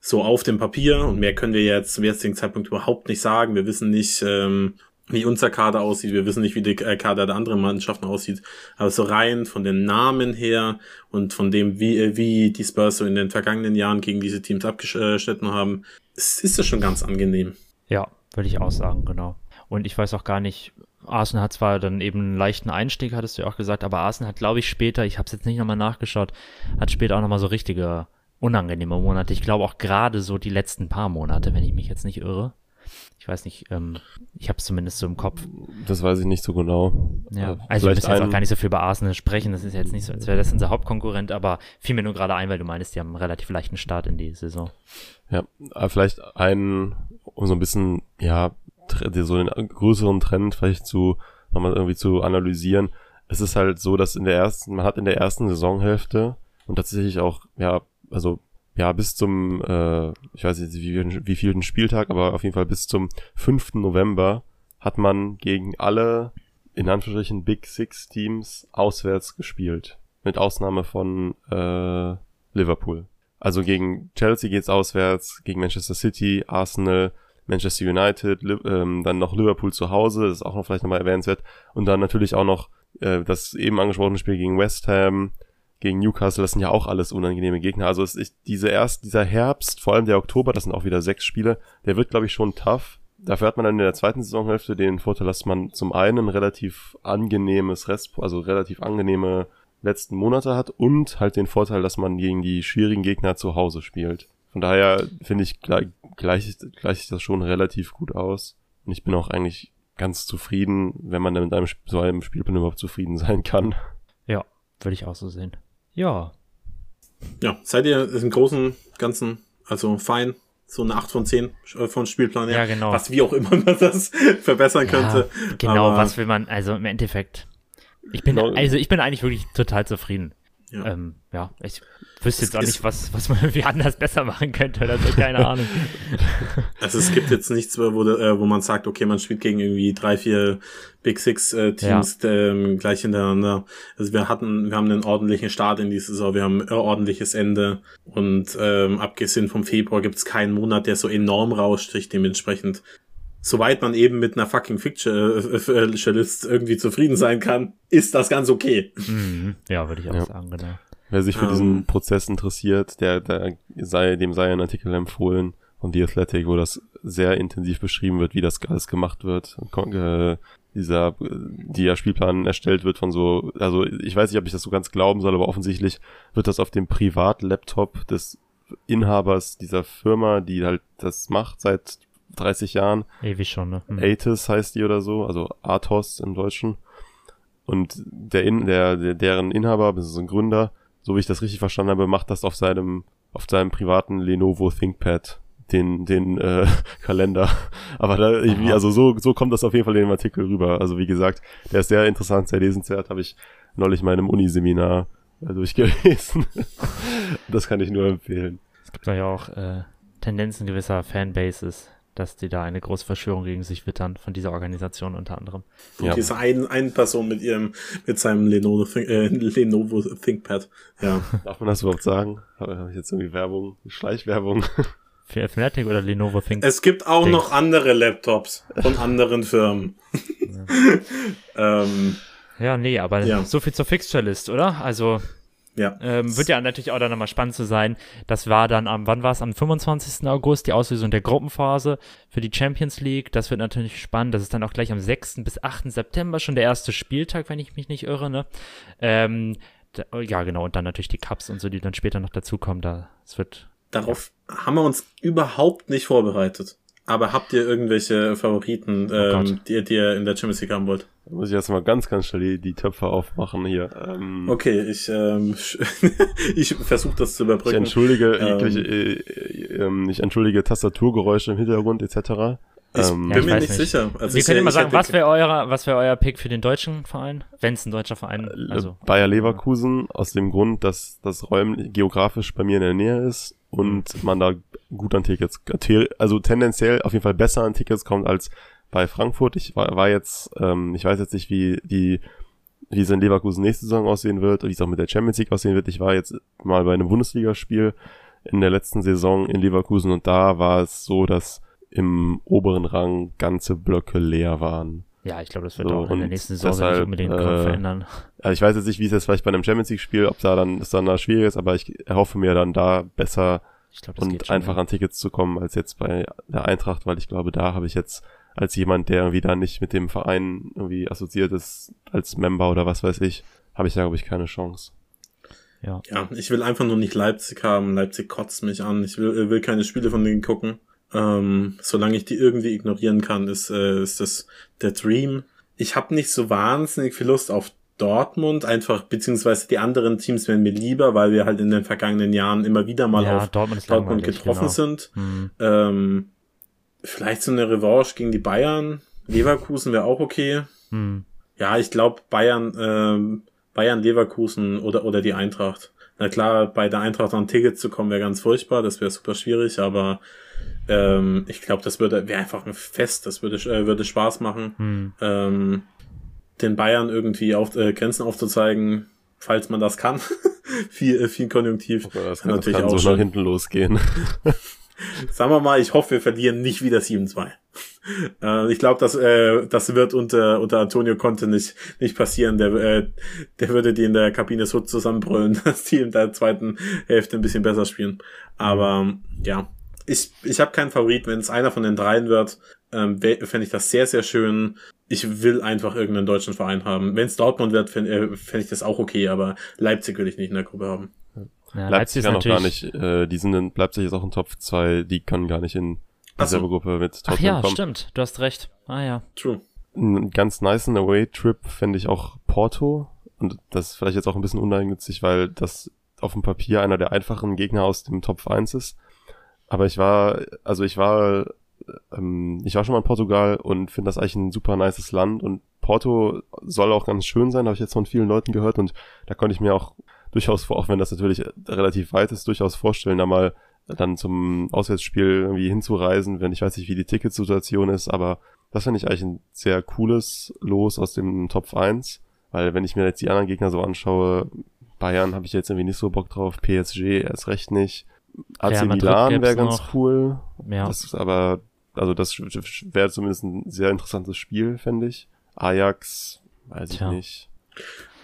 so auf dem Papier und mehr können wir jetzt zum jetzigen Zeitpunkt überhaupt nicht sagen. Wir wissen nicht, ähm, wie unser Kader aussieht. Wir wissen nicht, wie der Kader der anderen Mannschaften aussieht. Aber so rein von den Namen her und von dem, wie, wie die Spurs so in den vergangenen Jahren gegen diese Teams abgeschnitten haben, ist das schon ganz angenehm. Ja, würde ich auch sagen, genau. Und ich weiß auch gar nicht, Arsenal hat zwar dann eben einen leichten Einstieg, hattest du ja auch gesagt, aber Arsenal hat, glaube ich, später, ich habe es jetzt nicht nochmal nachgeschaut, hat später auch nochmal so richtige unangenehme Monate. Ich glaube auch gerade so die letzten paar Monate, wenn ich mich jetzt nicht irre. Ich weiß nicht, ähm, ich habe es zumindest so im Kopf. Das weiß ich nicht so genau. Ja, also wir müssen jetzt auch gar nicht so viel über Arsenal sprechen. Das ist jetzt nicht so, als wäre das unser Hauptkonkurrent, aber fiel mir nur gerade ein, weil du meinst, die haben einen relativ leichten Start in die Saison. Ja, vielleicht einen, um so ein bisschen, ja, so einen größeren Trend vielleicht zu, nochmal irgendwie zu analysieren. Es ist halt so, dass in der ersten, man hat in der ersten Saisonhälfte und tatsächlich auch, ja, also, ja, bis zum, äh, ich weiß nicht, wie, wie vielen Spieltag, aber auf jeden Fall bis zum 5. November hat man gegen alle, in Anführungsstrichen, Big Six Teams auswärts gespielt. Mit Ausnahme von, äh, Liverpool. Also gegen Chelsea geht's auswärts, gegen Manchester City, Arsenal, Manchester United, ähm, dann noch Liverpool zu Hause, das ist auch noch vielleicht nochmal erwähnenswert. Und dann natürlich auch noch äh, das eben angesprochene Spiel gegen West Ham, gegen Newcastle, das sind ja auch alles unangenehme Gegner. Also es ist diese erst, dieser Herbst, vor allem der Oktober, das sind auch wieder sechs Spiele, der wird, glaube ich, schon tough. Dafür hat man dann in der zweiten Saisonhälfte den Vorteil, dass man zum einen relativ angenehmes Rest, also relativ angenehme letzten Monate hat und halt den Vorteil, dass man gegen die schwierigen Gegner zu Hause spielt. Von daher finde ich, gleich, gleich, gleich das schon relativ gut aus. Und ich bin auch eigentlich ganz zufrieden, wenn man dann mit einem, so einem Spielplan überhaupt zufrieden sein kann. Ja, würde ich auch so sehen. Ja, Ja, seid ihr im Großen Ganzen, also fein, so eine 8 von 10 äh, von Spielplan her. Ja, genau. Was wie auch immer man das verbessern könnte. Ja, genau, Aber- was will man, also im Endeffekt. Ich bin, Genau. also ich bin eigentlich wirklich total zufrieden. Ja. Ähm, ja, ich wüsste jetzt Es auch ist- nicht, was, was man irgendwie anders besser machen könnte oder so, keine Ahnung. Also es gibt jetzt nichts, wo, äh, wo man sagt, okay, man spielt gegen irgendwie drei, vier Big Six äh, Teams ähm, gleich hintereinander. Also wir hatten, wir haben einen ordentlichen Start in die Saison, wir haben ein ordentliches Ende und ähm, abgesehen vom Februar gibt es keinen Monat, der so enorm raussticht. Dementsprechend, soweit man eben mit einer fucking Fictionalist irgendwie zufrieden sein kann, ist das ganz okay. Mhm. Ja, würde ich auch Ja. sagen, genau. Wer sich für Ähm. diesen Prozess interessiert, der, der sei, dem sei ein Artikel empfohlen von The Athletic, wo das sehr intensiv beschrieben wird, wie das alles gemacht wird. Äh, dieser, der Spielplan erstellt wird von so, also ich weiß nicht, ob ich das so ganz glauben soll, aber offensichtlich wird das auf dem Privatlaptop des Inhabers dieser Firma, die halt das macht seit 30 Jahren, Ewig schon, ne? Mhm. Atis heißt die oder so, also Athos im Deutschen. Und der, in, der, der deren Inhaber, das ist ein Gründer, so wie ich das richtig verstanden habe, macht das auf seinem, auf seinem privaten Lenovo ThinkPad, den, den äh, Kalender. Aber da irgendwie, also so, so kommt das auf jeden Fall in dem Artikel rüber. Also wie gesagt, der ist sehr interessant, sehr lesenswert, habe ich neulich mal in einem Uniseminar äh, durchgelesen. das kann ich nur empfehlen. Es gibt ja auch äh, Tendenzen gewisser Fanbases, dass die da eine große Verschwörung gegen sich wittern, von dieser Organisation unter anderem. Und Ja. diese ein, eine Person mit ihrem, mit seinem Lenovo, Think, äh, Lenovo ThinkPad. Ja. Darf man das überhaupt sagen? Habe hab ich jetzt irgendwie Werbung, Schleichwerbung? Für Fnatic oder Lenovo Think? Es gibt auch Dings. noch andere Laptops von anderen Firmen. ähm, Ja, nee, aber Ja. so viel zur Fixture-List, oder? Also ja. ähm, wird ja natürlich auch dann nochmal spannend zu sein. Das war dann am, wann war es? Am 25. August, die Auslösung der Gruppenphase für die Champions League. Das wird natürlich spannend. Das ist dann auch gleich am 6. bis 8. September schon der erste Spieltag, wenn ich mich nicht irre, ne? Ähm, da, ja, genau. Und dann natürlich die Cups und so, die dann später noch dazukommen. Da, es wird Darauf haben wir uns überhaupt nicht vorbereitet. Aber habt ihr irgendwelche Favoriten, ähm, Gott. die, die ihr in der Champions League haben wollt? Da muss ich erstmal ganz, ganz schnell die, die Töpfe aufmachen hier. Ähm, Okay, ich, ähm, ich versuche das zu Ich überbrücken. entschuldige Ähm. jegliche, äh, äh, ähm, ich entschuldige Tastaturgeräusche im Hintergrund etc. Ich Ähm, Ja, bin ich mir nicht nicht. sicher. Also Wir ich- können immer ich sagen, was wäre euer, was wäre euer Pick für den deutschen Verein? Wenn es ein deutscher Verein, äh, also. Bayer Leverkusen aus dem Grund, dass das räumlich geografisch bei mir in der Nähe ist und man da gut an Tickets, also tendenziell auf jeden Fall besser an Tickets kommt als bei Frankfurt. Ich war, war jetzt, ähm, ich weiß jetzt nicht, wie die wie es in Leverkusen nächste Saison aussehen wird und wie es auch mit der Champions League aussehen wird. Ich war jetzt mal bei einem Bundesligaspiel in der letzten Saison in Leverkusen und da war es so, dass im oberen Rang ganze Blöcke leer waren. Ja, ich glaube, das wird so, auch in der nächsten Saison deshalb, nicht unbedingt äh, verändern. Also ich weiß jetzt nicht, wie es jetzt vielleicht bei einem Champions League Spiel, ob da dann es dann da schwierig ist, aber ich erhoffe mir dann da besser glaub, und einfach an Tickets zu kommen als jetzt bei der Eintracht, weil ich glaube, da habe ich jetzt als jemand, der irgendwie da nicht mit dem Verein irgendwie assoziiert ist, als Member oder was weiß ich, habe ich da, glaube ich, keine Chance. Ja. ja, ich will einfach nur nicht Leipzig haben. Leipzig kotzt mich an. Ich will, will keine Spiele von denen gucken. Ähm, solange ich die irgendwie ignorieren kann, ist, äh, ist das der Dream. Ich habe nicht so wahnsinnig viel Lust auf Dortmund, einfach, beziehungsweise die anderen Teams wären mir lieber, weil wir halt in den vergangenen Jahren immer wieder mal ja, auf Dortmund, Dortmund getroffen genau. sind. Mhm. Ähm, vielleicht so eine Revanche gegen die Bayern. Leverkusen wäre auch okay. Mhm. Ja, ich glaube Bayern, ähm, Bayern, Leverkusen oder, oder die Eintracht. Na klar, bei der Eintracht an Tickets zu kommen wäre ganz furchtbar, das wäre super schwierig, aber ähm, ich glaube, das würde wäre einfach ein Fest, das würde äh, würde Spaß machen, hm. ähm, den Bayern irgendwie auf äh, Grenzen aufzuzeigen, falls man das kann. viel, äh, viel Konjunktiv. Okay, das kann, natürlich das kann auch so schon. nach hinten losgehen. Sagen wir mal, ich hoffe, wir verlieren nicht wieder 7-2. Äh, ich glaube, das, äh, das wird unter, unter Antonio Conte nicht, nicht passieren. Der, äh, der würde die in der Kabine so zusammenbrüllen, dass die in der zweiten Hälfte ein bisschen besser spielen. Aber ja, ich, ich habe keinen Favorit. Wenn es einer von den dreien wird, ähm, fände ich das sehr, sehr schön. Ich will einfach irgendeinen deutschen Verein haben. Wenn es Dortmund wird, fände äh, fänd ich das auch okay, aber Leipzig will ich nicht in der Gruppe haben. Ja, Leipzig, Leipzig kann noch gar nicht, äh, die sind in, Leipzig ist auch ein Top 2, die können gar nicht in dieselbe so. Gruppe mit Tottenham Ach ja, kommen. stimmt, du hast recht. Ah ja. True. Ein ganz nice Away-Trip fände ich auch Porto. Und das ist vielleicht jetzt auch ein bisschen uneigennützig, weil das auf dem Papier einer der einfachen Gegner aus dem Top 1 ist. Aber ich war, also ich war, ähm, ich war schon mal in Portugal und finde das eigentlich ein super nices Land. Und Porto soll auch ganz schön sein, habe ich jetzt von vielen Leuten gehört. Und da konnte ich mir auch durchaus vor, auch wenn das natürlich relativ weit ist, durchaus vorstellen, da mal dann zum Auswärtsspiel irgendwie hinzureisen, wenn ich weiß nicht, wie die Ticketsituation ist, aber das finde ich eigentlich ein sehr cooles Los aus dem Top 1, weil wenn ich mir jetzt die anderen Gegner so anschaue, Bayern habe ich jetzt irgendwie nicht so Bock drauf, PSG erst recht nicht. AC ja, Milan wäre ganz noch. cool. Ja. Das ist aber, also das wäre zumindest ein sehr interessantes Spiel, fände ich. Ajax, weiß Tja. ich nicht.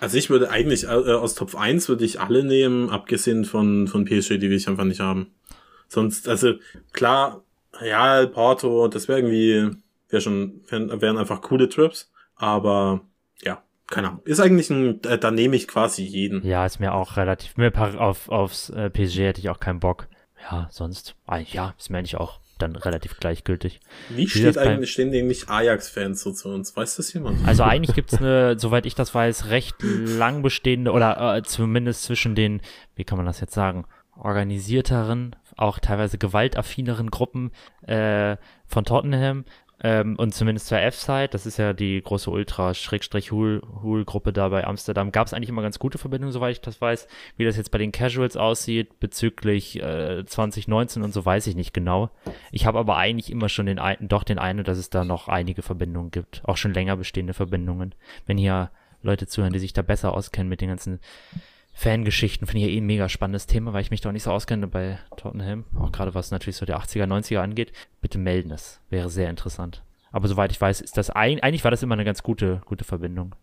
Also ich würde eigentlich äh, aus Top 1 würde ich alle nehmen, abgesehen von, von PSG, die will ich einfach nicht haben. Sonst, also klar, Real, Porto, das wäre irgendwie, wäre schon, wären einfach coole Trips, aber ja, keine Ahnung. Ist eigentlich ein, äh, da nehme ich quasi jeden. Ja, ist mir auch relativ, mir auf, aufs äh, PSG hätte ich auch keinen Bock. Ja, sonst, ah, ja, ist mir eigentlich auch dann relativ gleichgültig. Wie, Wie steht eigentlich, stehen denn nicht Ajax-Fans so zu uns? Weiß das jemand? Also eigentlich gibt es eine, soweit ich das weiß, recht lang bestehende oder äh, zumindest zwischen den, wie kann man das jetzt sagen, organisierteren, auch teilweise gewaltaffineren Gruppen äh, von Tottenham ähm, und zumindest zur F-Side, das ist ja die große Ultra-Hul-Gruppe da bei Amsterdam, gab es eigentlich immer ganz gute Verbindungen, soweit ich das weiß. Wie das jetzt bei den Casuals aussieht bezüglich äh, 2019 und so, weiß ich nicht genau. Ich habe aber eigentlich immer schon den einen, doch den einen, dass es da noch einige Verbindungen gibt, auch schon länger bestehende Verbindungen. Wenn hier Leute zuhören, die sich da besser auskennen mit den ganzen Fangeschichten finde ich ja eh ein mega spannendes Thema, weil ich mich doch nicht so auskenne bei Tottenham. Auch gerade was natürlich so der 80er, 90er angeht. Bitte melden es. Wäre sehr interessant. Aber soweit ich weiß, ist das ein, eigentlich war das immer eine ganz gute, gute Verbindung.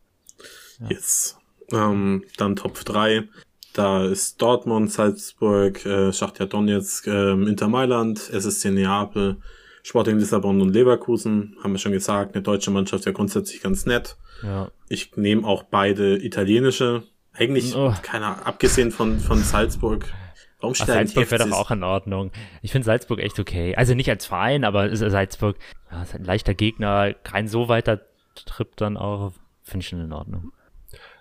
Ja. Yes. Ähm, dann Top 3. Da ist Dortmund, Salzburg, äh, Schachtja Donetsk, äh, Inter Mailand, SSC Neapel, Sporting Lissabon und Leverkusen. Haben wir schon gesagt, eine deutsche Mannschaft ja grundsätzlich ganz nett. Ja. Ich nehme auch beide italienische eigentlich, oh. keiner, abgesehen von, von Salzburg. Warum steht Salzburg wäre doch auch in Ordnung. Ich finde Salzburg echt okay. Also nicht als Verein, aber Salzburg ja, ist ein leichter Gegner, kein so weiter Trip dann auch. Finde ich schon in Ordnung.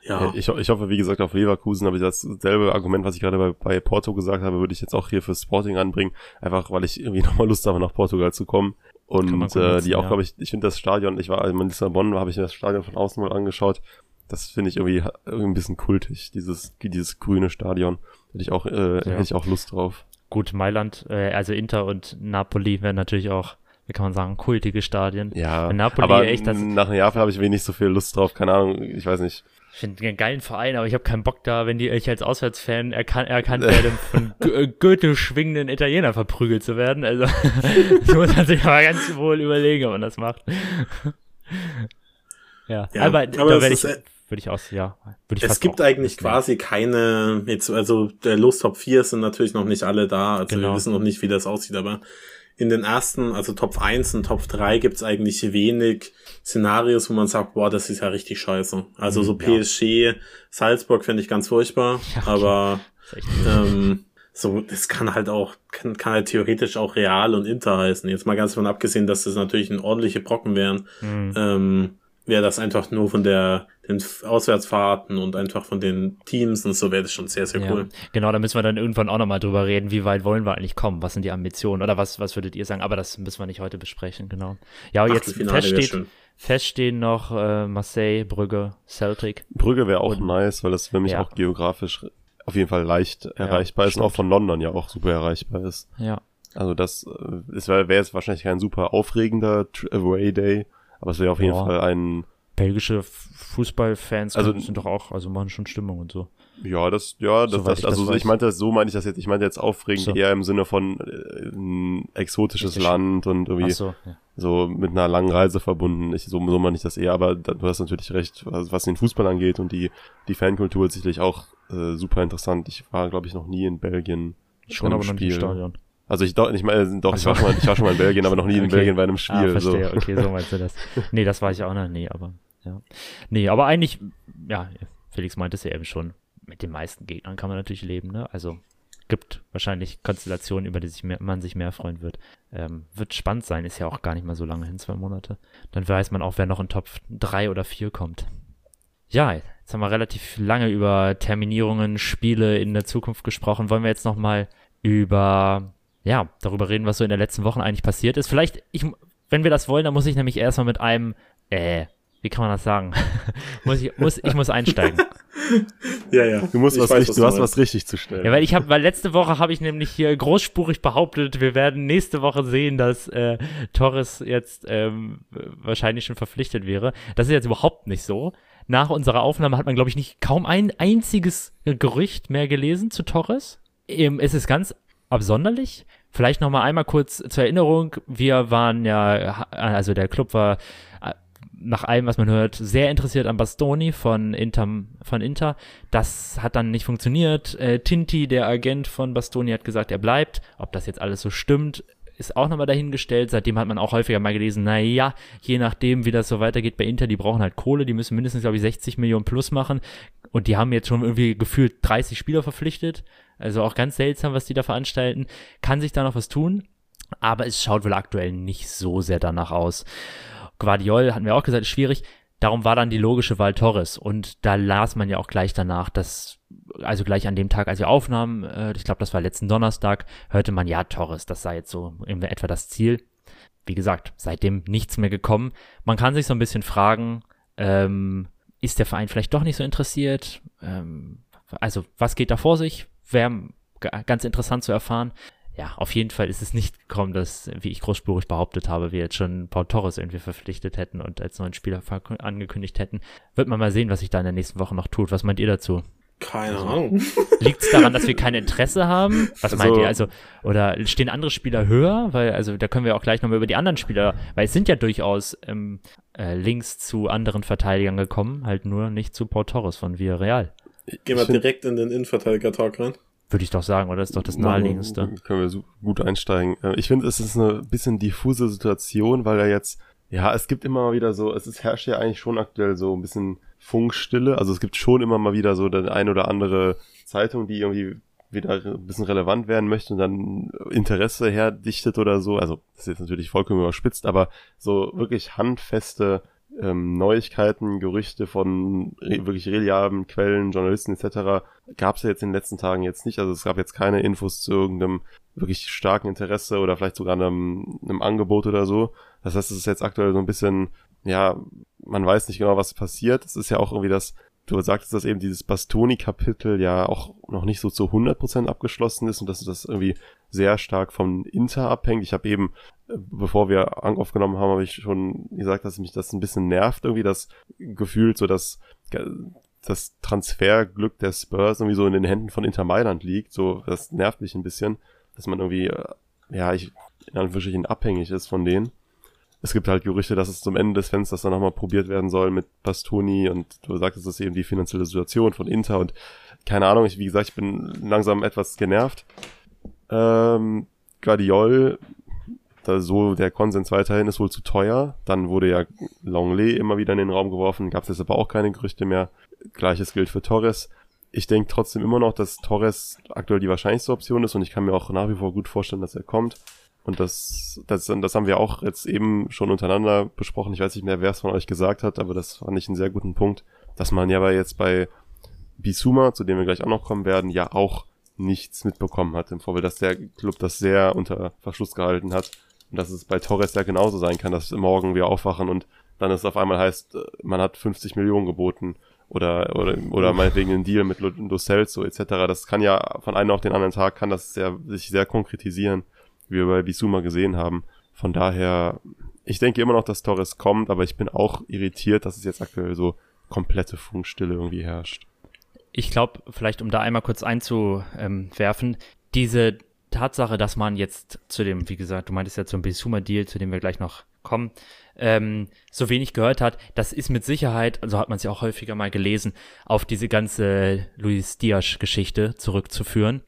Ja. Ich, ich hoffe, wie gesagt, auf Leverkusen habe ich dasselbe Argument, was ich gerade bei, bei Porto gesagt habe, würde ich jetzt auch hier für Sporting anbringen. Einfach, weil ich irgendwie nochmal Lust habe, nach Portugal zu kommen. Und äh, die auch, ja. glaube ich, ich finde das Stadion, ich war also in Lissabon, habe ich mir das Stadion von außen mal angeschaut das finde ich irgendwie, irgendwie ein bisschen kultig, dieses, dieses grüne Stadion. Hätte ich auch, äh, ja. hätte ich auch Lust drauf. gut, Mailand, äh, also Inter und Napoli werden natürlich auch, wie kann man sagen, kultige Stadien. Ja, Wenn Napoli aber echt das- nach Neapel habe ich wenig so viel Lust drauf, keine Ahnung, ich weiß nicht. Ich finde einen geilen Verein, aber ich habe keinen Bock da, wenn die ich als Auswärtsfan erkan erkannt werde, von G- äh, Goethe schwingenden Italiener verprügelt zu werden. Also das muss man sich aber ganz wohl überlegen, ob man das macht. ja, Ja, aber, aber da werde ist, ich, äh, würde ich aus, ja, würde ich Es gibt eigentlich mitnehmen. quasi keine, jetzt, also der Los Top 4 sind natürlich noch nicht alle da, also Genau. wir wissen noch nicht, wie das aussieht, aber in den ersten, also Top 1 und Top 3 gibt's eigentlich wenig Szenarios, wo man sagt, boah, das ist ja richtig scheiße. Also so Mhm, ja. PSG, Salzburg finde ich ganz furchtbar, Ja, okay. aber ähm, so, das kann halt auch, kann, kann halt theoretisch auch Real und Inter heißen. Jetzt mal ganz davon abgesehen, dass das natürlich ein ordentliche Brocken wären, Mhm. ähm, wäre das einfach nur von der den Auswärtsfahrten und einfach von den Teams und so wäre das schon sehr, sehr Ja, cool. genau, da müssen wir dann irgendwann auch nochmal drüber reden, wie weit wollen wir eigentlich kommen, was sind die Ambitionen oder was, was würdet ihr sagen, aber das müssen wir nicht heute besprechen, genau. Ja, aber jetzt feststeht, feststehen noch äh, Marseille, Brügge, Celtic. Brügge wäre auch Und- nice, weil das für mich Ja. auch geografisch auf jeden Fall leicht erreichbar ist und auch von London ja auch super erreichbar ist. Ja, Also das äh, es wäre wär jetzt wahrscheinlich kein super aufregender Tr- Away Day, aber es wäre auf jeden Ja. Fall ein belgische Fußballfans Also- sind doch auch, also machen schon Stimmung und so. ja, das ja, das, das ich das also weiß. ich meinte das so meinte ich das jetzt, ich meinte jetzt aufregend So. eher im Sinne von äh, ein exotisches Richtig. Land und irgendwie so, ja. so mit einer langen Reise verbunden. Ich, so, so meine ich das eher, aber da, du hast natürlich recht, was, was den Fußball angeht und die, die Fankultur ist sicherlich auch äh, super interessant. Ich war, glaube ich, noch nie in Belgien. Schon aber im Spiel. Stadion. Also ich ich meine, doch, ich war, schon mal, ich war schon mal in Belgien, aber noch nie in Okay. Belgien bei einem Spiel. Ah, verstehe, so. okay, so meinst du das. Nee, das war ich auch noch nie, aber ja. Nee, aber eigentlich, ja, Felix meinte es ja eben schon, mit den meisten Gegnern kann man natürlich leben, ne? Also gibt wahrscheinlich Konstellationen, über die sich mehr, man sich mehr freuen wird. Ähm, wird spannend sein, ist ja auch gar nicht mal so lange hin, zwei Monate. Dann weiß man auch, wer noch in Top 3 oder 4 kommt. Ja, jetzt haben wir relativ lange über Terminierungen, Spiele in der Zukunft gesprochen. Wollen wir jetzt noch mal über, ja, darüber reden, was so in den letzten Wochen eigentlich passiert ist. Vielleicht, ich, wenn wir das wollen, dann muss ich nämlich erstmal mit einem, äh, wie kann man das sagen? muss ich, muss, ich muss einsteigen. Ja, ja. Du musst Ich was, weiß, richtig, du hast was richtig zu stellen. Ja, weil ich habe, weil letzte Woche habe ich nämlich hier großspurig behauptet, wir werden nächste Woche sehen, dass äh, Torres jetzt ähm, wahrscheinlich schon verpflichtet wäre. Das ist jetzt überhaupt nicht so. Nach unserer Aufnahme hat man, glaube ich, nicht kaum ein einziges Gerücht mehr gelesen zu Torres. Ähm, es ist ganz absonderlich. Vielleicht noch mal einmal kurz zur Erinnerung. Wir waren ja, also der Club war äh, nach allem, was man hört, sehr interessiert an Bastoni von Inter. Von Inter. Das hat dann nicht funktioniert. Äh, Tinti, der Agent von Bastoni, hat gesagt, er bleibt. Ob das jetzt alles so stimmt, ist auch nochmal dahingestellt. Seitdem hat man auch häufiger mal gelesen, naja, je nachdem, wie das so weitergeht bei Inter, die brauchen halt Kohle, die müssen mindestens, glaube ich, 60 Millionen plus machen. Und die haben jetzt schon irgendwie gefühlt 30 Spieler verpflichtet. Also auch ganz seltsam, was die da veranstalten. Kann sich da noch was tun? Aber es schaut wohl aktuell nicht so sehr danach aus. Guardiol hatten wir auch gesagt, ist schwierig. Darum war dann die logische Wahl Torres. Und da las man ja auch gleich danach, dass, also gleich an dem Tag, als wir aufnahmen, äh, ich glaube, das war letzten Donnerstag, hörte man, ja, Torres, das sei jetzt so in etwa das Ziel. Wie gesagt, seitdem nichts mehr gekommen. Man kann sich so ein bisschen fragen, ähm, ist der Verein vielleicht doch nicht so interessiert? Ähm, also, was geht da vor sich? Wäre ganz interessant zu erfahren. Ja, auf jeden Fall ist es nicht gekommen, dass, wie ich großspurig behauptet habe, wir jetzt schon Paul Torres irgendwie verpflichtet hätten und als neuen Spieler angekündigt hätten. Wird man mal sehen, was sich da in der nächsten Woche noch tut. Was meint ihr dazu? Keine Ahnung. Liegt es daran, dass wir kein Interesse haben? Was Also- meint ihr? Also, oder stehen andere Spieler höher? Weil, also, da können wir auch gleich nochmal über die anderen Spieler, weil es sind ja durchaus ähm, äh, Links zu anderen Verteidigern gekommen, halt nur nicht zu Paul Torres von Villarreal. Gehen wir direkt in den Innenverteidiger-Talk rein. Würde ich doch sagen, oder? Das ist doch das naheliegendste. Können wir so gut einsteigen. Äh, Ich finde, es ist eine bisschen diffuse Situation, weil er jetzt, ja, es gibt immer mal wieder so, es ist, herrscht ja eigentlich schon aktuell so ein bisschen Funkstille. Also es gibt schon immer mal wieder so eine ein oder andere Zeitung, die irgendwie wieder ein bisschen relevant werden möchte und dann Interesse herdichtet oder so. Also das ist jetzt natürlich vollkommen überspitzt, aber so wirklich handfeste ähm, Neuigkeiten, Gerüchte von wirklich reliablen Quellen, Journalisten etc. gab es ja jetzt in den letzten Tagen jetzt nicht. Also es gab jetzt keine Infos zu irgendeinem wirklich starken Interesse oder vielleicht sogar einem, einem Angebot oder so. Das heißt, es ist jetzt aktuell so ein bisschen, ja, man weiß nicht genau, was passiert. Es ist ja auch irgendwie das du sagtest, dass eben dieses Bastoni-Kapitel ja auch noch nicht so zu 100% abgeschlossen ist und dass das irgendwie sehr stark vom Inter abhängt. Ich habe eben, bevor wir aufgenommen haben, habe ich schon gesagt, dass mich das ein bisschen nervt, irgendwie das Gefühl, so dass das Transferglück der Spurs irgendwie so in den Händen von Inter Mailand liegt. So, das nervt mich ein bisschen, dass man irgendwie, äh, ja, ich in Anführungsstrichen abhängig ist von denen es gibt halt Gerüchte, dass es zum Ende des Fensters dann nochmal probiert werden soll mit Bastoni und du sagtest, das ist eben die finanzielle Situation von Inter und keine Ahnung, ich, wie gesagt, ich bin langsam etwas genervt. Ähm, Guardiol, da so der Konsens weiterhin ist wohl zu teuer. Dann wurde ja Longley immer wieder in den Raum geworfen, gab es jetzt aber auch keine Gerüchte mehr. Gleiches gilt für Torres. Ich denke trotzdem immer noch, dass Torres aktuell die wahrscheinlichste Option ist und ich kann mir auch nach wie vor gut vorstellen, dass er kommt. Und das, das, das haben wir auch jetzt eben schon untereinander besprochen. Ich weiß nicht mehr, wer es von euch gesagt hat, aber das fand ich einen sehr guten Punkt, dass man ja aber jetzt bei Bisuma, zu dem wir gleich auch noch kommen werden, ja auch nichts mitbekommen hat im Vorfeld, dass der Club das sehr unter Verschluss gehalten hat. Und dass es bei Torres ja genauso sein kann, dass morgen wir aufwachen und dann es auf einmal heißt, man hat 50 Millionen geboten oder oder oder meinetwegen einen Deal mit Lo Celso etc. Das kann ja von einem auf den anderen Tag kann das sehr, sich sehr konkretisieren wie wir bei Bisuma gesehen haben. Von daher, ich denke immer noch, dass Torres kommt, aber ich bin auch irritiert, dass es jetzt aktuell so komplette Funkstille irgendwie herrscht. Ich glaube, vielleicht um da einmal kurz einzuwerfen, diese Tatsache, dass man jetzt zu dem, wie gesagt, du meintest ja zum Bisuma-Deal, zu dem wir gleich noch kommen, ähm, so wenig gehört hat, das ist mit Sicherheit, also hat man es ja auch häufiger mal gelesen, auf diese ganze Luis Diaz-Geschichte zurückzuführen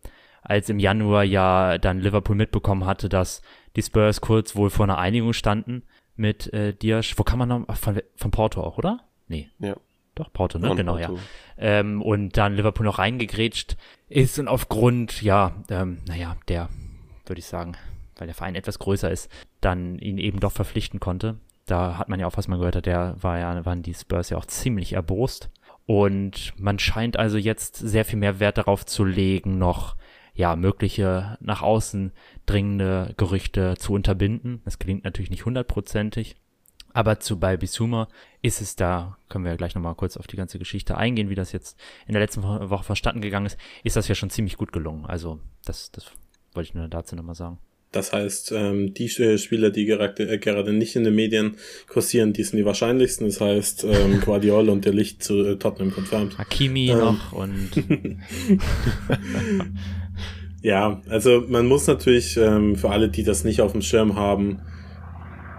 als im Januar ja dann Liverpool mitbekommen hatte, dass die Spurs kurz wohl vor einer Einigung standen mit äh, Diaz. Wo kann man noch? Von, von Porto auch, oder? Nee. Ja. Doch, Porto, ne? Von genau, Porto. ja. Ähm, und dann Liverpool noch reingegrätscht ist und aufgrund, ja, ähm, naja, der, würde ich sagen, weil der Verein etwas größer ist, dann ihn eben doch verpflichten konnte. Da hat man ja auch, was man gehört hat, der war ja, waren die Spurs ja auch ziemlich erbost. Und man scheint also jetzt sehr viel mehr Wert darauf zu legen, noch ja, mögliche nach außen dringende Gerüchte zu unterbinden. Das klingt natürlich nicht hundertprozentig. Aber zu bei Bisuma ist es da, können wir ja gleich nochmal kurz auf die ganze Geschichte eingehen, wie das jetzt in der letzten Woche verstanden gegangen ist, ist das ja schon ziemlich gut gelungen. Also das, das wollte ich nur dazu nochmal sagen. Das heißt, ähm, die äh, Spieler, die gerade, äh, gerade nicht in den Medien kursieren, die sind die wahrscheinlichsten. Das heißt, ähm, Guardiola und der Licht zu äh, Tottenham confirmed. Hakimi Ähm. noch und Ja, also man muss natürlich ähm, für alle, die das nicht auf dem Schirm haben,